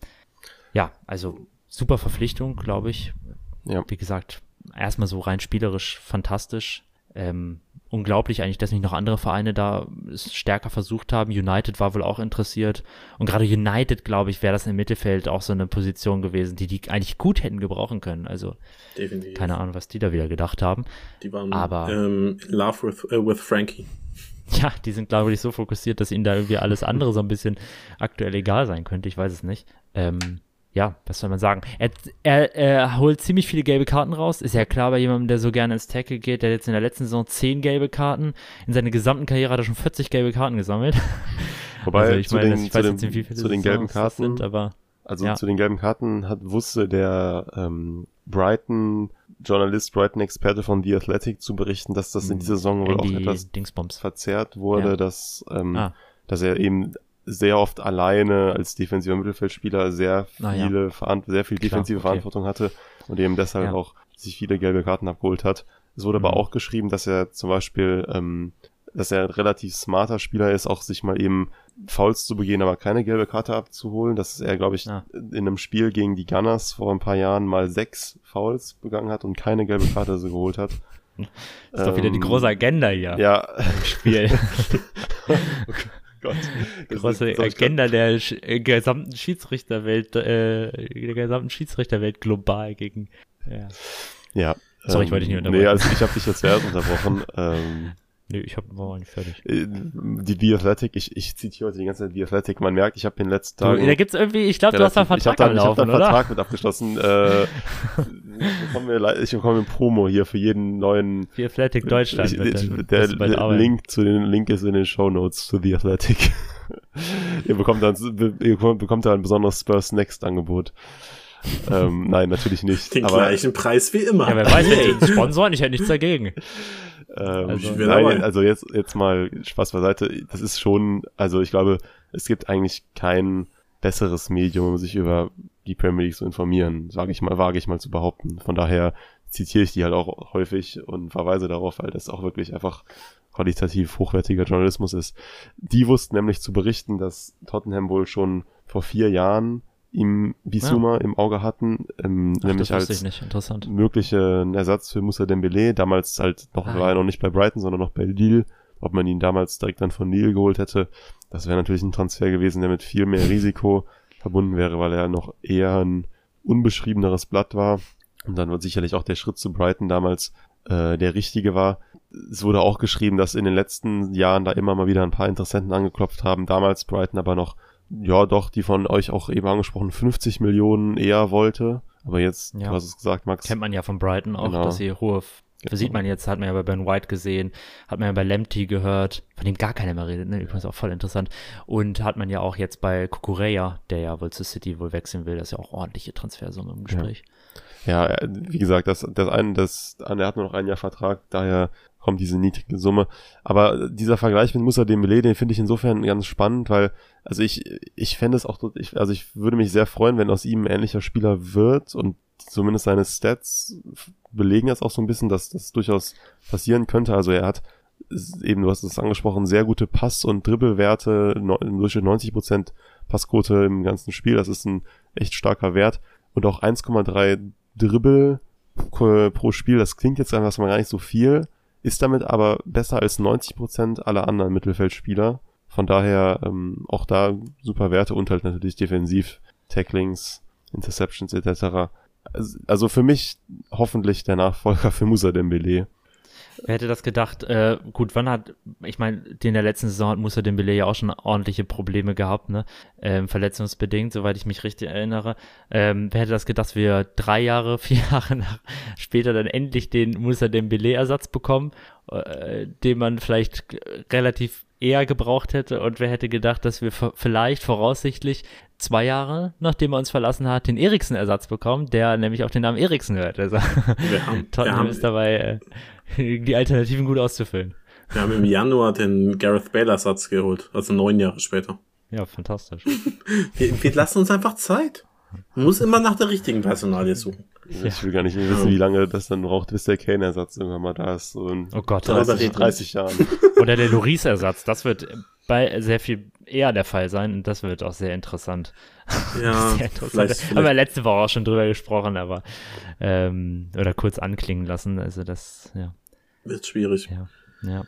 ja, also super Verpflichtung, glaube ich. Ja. Wie gesagt, erstmal so rein spielerisch fantastisch. Ähm, unglaublich eigentlich, dass nicht noch andere Vereine da es stärker versucht haben. United war wohl auch interessiert. Und gerade United, glaube ich, wäre das im Mittelfeld auch so eine Position gewesen, die die eigentlich gut hätten gebrauchen können. Also Definitiv. keine Ahnung, was die da wieder gedacht haben. Die waren Aber- ähm, in love with, äh, with Frankie. Ja, die sind, glaube ich, so fokussiert, dass ihnen da irgendwie alles andere so ein bisschen aktuell egal sein könnte. Ich weiß es nicht. Ähm, ja, was soll man sagen? Er, er, er holt ziemlich viele gelbe Karten raus. Ist ja klar bei jemandem, der so gerne ins Tackle geht. Der hat jetzt in der letzten Saison 10 gelbe Karten. In seiner gesamten Karriere hat er schon 40 gelbe Karten gesammelt. Wobei also ich meine, den, ich weiß den, jetzt nicht, wie viele zu den gelben Karten, sind, aber also ja. zu den gelben Karten hat, wusste der ähm, Brighton Journalist, Brighton Experte von The Athletic zu berichten, dass das in dieser Saison wohl auch etwas Dingsbums. verzerrt wurde, Ja. dass, ähm, Ah. dass er eben sehr oft alleine als defensiver Mittelfeldspieler sehr Ah, ja. viele Veran sehr viel Klar, defensive okay. Verantwortung hatte und eben deshalb Ja. auch sich viele gelbe Karten abgeholt hat. Es wurde Mhm. aber auch geschrieben, dass er zum Beispiel, ähm, dass er ein relativ smarter Spieler ist, auch sich mal eben Fouls zu begehen, aber keine gelbe Karte abzuholen. Dass er, glaube ich, Ah. in einem Spiel gegen die Gunners vor ein paar Jahren mal sechs Fouls begangen hat und keine gelbe Karte so geholt hat. ist doch wieder die Ähm, große Agenda hier Ja, im Spiel. Gott. Das große ist- Agenda der Sch- äh, gesamten Schiedsrichterwelt, äh, der gesamten Schiedsrichterwelt global gegen. Ja. Ja. Sorry, ich wollte dich nicht unterbrechen. Nee, also ich habe dich jetzt zuerst unterbrochen. ähm, Nö, ich hab, war nicht fertig. äh, die The Athletic, ich, ich zitiere heute die ganze Zeit The Athletic. Man merkt, ich habe in den letzten Du, Tagen... da gibt's irgendwie, ich glaube, du hast da einen relativ- ich hab Vertrag da, am ich hab da Laufen, einen oder? Vertrag mit abgeschlossen. Äh, ich bekomme, le- ich bekomme ein Promo hier für jeden neuen... Für Athletic Deutschland. Ich, ich, der arbeiten. Link zu den Link ist in den Show Notes zu The Athletic. ihr bekommt dann ihr bekommt da ein besonderes Spurs Next Angebot. ähm, nein, natürlich nicht. Den aber, gleichen Preis wie immer. Ja, wer weiß, wenn die sponsoren, ich hätte nichts dagegen. Ähm, Also- nein, also jetzt, jetzt mal Spaß beiseite. Das ist schon, also ich glaube, es gibt eigentlich kein besseres Medium, um sich über die Premier League zu informieren, sage ich mal, wage ich mal zu behaupten. Von daher zitiere ich die halt auch häufig und verweise darauf, weil das auch wirklich einfach qualitativ hochwertiger Journalismus ist. Die wussten nämlich zu berichten, dass Tottenham wohl schon vor vier Jahren ihm Bissouma im Auge hatten, ähm, Ach, nämlich als möglichen Ersatz für Moussa Dembele, damals halt noch, Ah, war er ja. noch nicht bei Brighton, sondern noch bei Lille. Ob man ihn damals direkt dann von Lille geholt hätte, das wäre natürlich ein Transfer gewesen, der mit viel mehr Risiko verbunden wäre, weil er noch eher ein unbeschriebeneres Blatt war. Und dann wird sicherlich auch der Schritt zu Brighton damals äh, der richtige war. Es wurde auch geschrieben, dass in den letzten Jahren da immer mal wieder ein paar Interessenten angeklopft haben. Damals Brighton aber noch, ja doch, die von euch auch eben angesprochen, 50 Millionen eher wollte. Aber jetzt, Ja. du hast es gesagt, Max. Kennt man ja von Brighton auch, Genau. dass sie hohe. Genau. Sieht man jetzt, hat man ja bei Ben White gesehen, hat man ja bei Lemty gehört, von dem gar keiner mehr redet, ne? Übrigens auch voll interessant. Und hat man ja auch jetzt bei Kukureya, der ja wohl zu City wohl wechseln will, das ist ja auch ordentliche Transfersumme im Gespräch. Ja, äh, wie gesagt, das, das eine, das, der hat nur noch ein Jahr Vertrag, daher kommt diese niedrige Summe. Aber dieser Vergleich mit Musa Dembele, den finde ich insofern ganz spannend, weil, also ich, ich fände es auch, ich, also ich würde mich sehr freuen, wenn aus ihm ein ähnlicher Spieler wird und zumindest seine Stats belegen das auch so ein bisschen, dass das durchaus passieren könnte. Also er hat eben, du hast es angesprochen, sehr gute Pass- und Dribbelwerte, im Durchschnitt 90% Passquote im ganzen Spiel. Das ist ein echt starker Wert. Und auch 1,3 Dribbel pro Spiel. Das klingt jetzt einfach mal gar nicht so viel, ist damit aber besser als 90% aller anderen Mittelfeldspieler. Von daher ähm, auch da super Werte und halt natürlich defensiv, Tacklings, Interceptions etc. Also- Also für mich hoffentlich der Nachfolger für Musa Dembele. Wer hätte das gedacht? Äh, gut, wann hat, ich meine, in der letzten Saison hat Musa Dembele ja auch schon ordentliche Probleme gehabt, ne? Ähm, verletzungsbedingt, soweit ich mich richtig erinnere. Ähm, wer hätte das gedacht, dass wir drei Jahre, vier Jahre nach, später dann endlich den Musa Dembele-Ersatz bekommen, äh, den man vielleicht relativ eher gebraucht hätte und wer hätte gedacht, dass wir vielleicht voraussichtlich zwei Jahre, nachdem er uns verlassen hat, den Eriksen-Ersatz bekommen, der nämlich auch den Namen Eriksen hört. Also Wir haben, wir, Tottenham haben, ist dabei, äh, die Alternativen gut auszufüllen. wir haben im Januar den Gareth Bale-Ersatz geholt, also neun Jahre später. Ja, fantastisch. Wir, wir lassen uns einfach Zeit. Man muss immer nach der richtigen Personalie suchen. Ich will gar nicht wissen, wie lange das dann braucht, bis der Kane-Ersatz irgendwann mal da ist. So Oh Gott, Darüber 30, reden wir 30 Jahren. Oder der Loris-Ersatz, das wird bei sehr viel eher der Fall sein und das wird auch sehr interessant. Ja, sehr interessant. vielleicht, Haben wir vielleicht letzte Woche auch schon drüber gesprochen, aber ähm, oder kurz anklingen lassen. Also das, ja. Wird schwierig. Ja. Ja.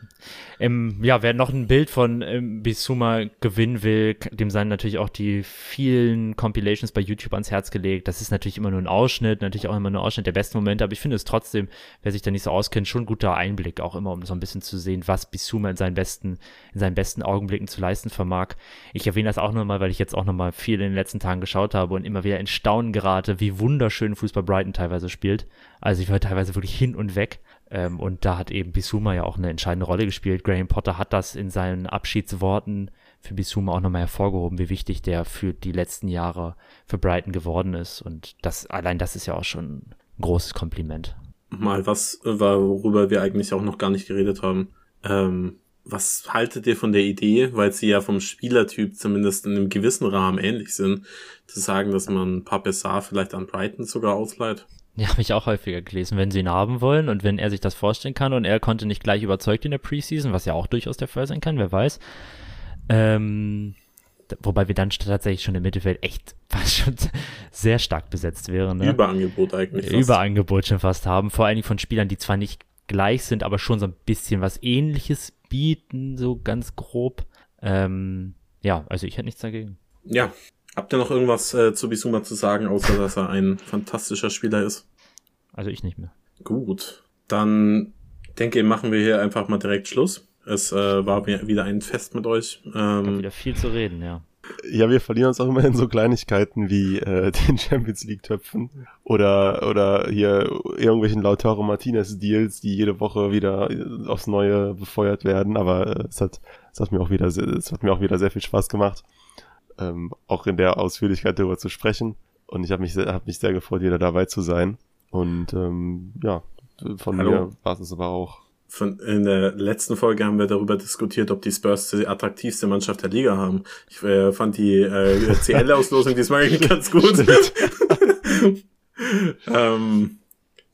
Ähm, ja, wer noch ein Bild von ähm, Bisuma gewinnen will, dem seien natürlich auch die vielen Compilations bei YouTube ans Herz gelegt. Das ist natürlich immer nur ein Ausschnitt, natürlich auch immer nur ein Ausschnitt der besten Momente, aber ich finde es trotzdem, wer sich da nicht so auskennt, schon ein guter Einblick, auch immer, um so ein bisschen zu sehen, was Bisuma in seinen besten, in seinen besten Augenblicken zu leisten vermag. Ich erwähne das auch nochmal, weil ich jetzt auch nochmal viel in den letzten Tagen geschaut habe und immer wieder in Staunen gerate, wie wunderschön Fußball Brighton teilweise spielt. Also ich war teilweise wirklich hin und weg. Ähm, und da hat eben Bisuma ja auch eine entscheidende Rolle gespielt. Graham Potter hat das in seinen Abschiedsworten für Bisuma auch nochmal hervorgehoben, wie wichtig der für die letzten Jahre für Brighton geworden ist. Und das, allein das ist ja auch schon ein großes Kompliment. Mal was, worüber wir eigentlich auch noch gar nicht geredet haben. Ähm, was haltet ihr von der Idee, weil sie ja vom Spielertyp zumindest in einem gewissen Rahmen ähnlich sind, zu sagen, dass man Papessar vielleicht an Brighton sogar ausleiht? Ja, habe ich auch häufiger gelesen, wenn sie ihn haben wollen und wenn er sich das vorstellen kann und er konnte nicht gleich überzeugt in der Preseason, was ja auch durchaus der Fall sein kann, wer weiß. Ähm, wobei wir dann tatsächlich schon im Mittelfeld echt fast schon sehr stark besetzt wären. Ne? Überangebot eigentlich. fast. Überangebot schon fast haben. Vor allen Dingen von Spielern, die zwar nicht gleich sind, aber schon so ein bisschen was ähnliches bieten, so ganz grob. Ähm, ja, also ich hätte nichts dagegen. Ja. Habt ihr noch irgendwas äh, zu Bisuma zu sagen, außer dass er ein fantastischer Spieler ist? Also ich nicht mehr. Gut. Dann denke ich, machen wir hier einfach mal direkt Schluss. Es äh, war wieder ein Fest mit euch. Ähm, wieder viel zu reden, ja. Ja, wir verlieren uns auch immer in so Kleinigkeiten wie äh, den Champions League Töpfen oder oder hier irgendwelchen Lautaro Martinez Deals, die jede Woche wieder aufs Neue befeuert werden. Aber äh, es hat es hat mir auch wieder sehr, es hat mir auch wieder sehr viel Spaß gemacht, ähm, auch in der Ausführlichkeit darüber zu sprechen. Und ich habe mich, sehr- hab mich sehr gefreut, wieder dabei zu sein. Und ähm, ja, von Hallo. mir war es aber auch. Von, in der letzten Folge haben wir darüber diskutiert, ob die Spurs die attraktivste Mannschaft der Liga haben. Ich äh, fand die äh, CL-Auslosung diesmal ganz gut. ähm,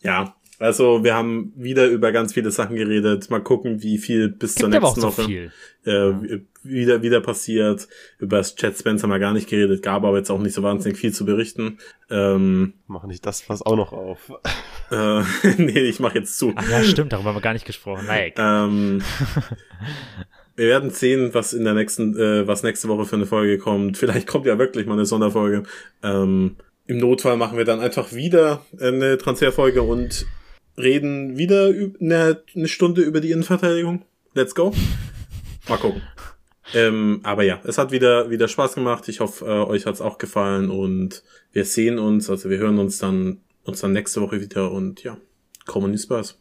ja, also wir haben wieder über ganz viele Sachen geredet. Mal gucken, wie viel bis zur Gibt aber auch nächsten so Woche viel. äh, wieder wieder passiert. Über das Chat Spencer mal gar nicht geredet, gab aber jetzt auch nicht so wahnsinnig viel zu berichten. Ähm, Mach nicht das Fass auch noch auf. äh, nee, ich mache jetzt zu. Ach ja, stimmt, darüber haben wir gar nicht gesprochen. Naja, egal. Ähm, wir werden sehen, was in der nächsten, äh, was nächste Woche für eine Folge kommt. Vielleicht kommt ja wirklich mal eine Sonderfolge. Ähm, Im Notfall machen wir dann einfach wieder eine Transferfolge und reden wieder eine, Stunde über die Innenverteidigung. Let's go. Mal gucken. Ähm, aber ja, es hat wieder, wieder Spaß gemacht. Ich hoffe, äh, euch hat's auch gefallen und wir sehen uns, also wir hören uns dann, uns dann nächste Woche wieder und ja, kommen die Spurs.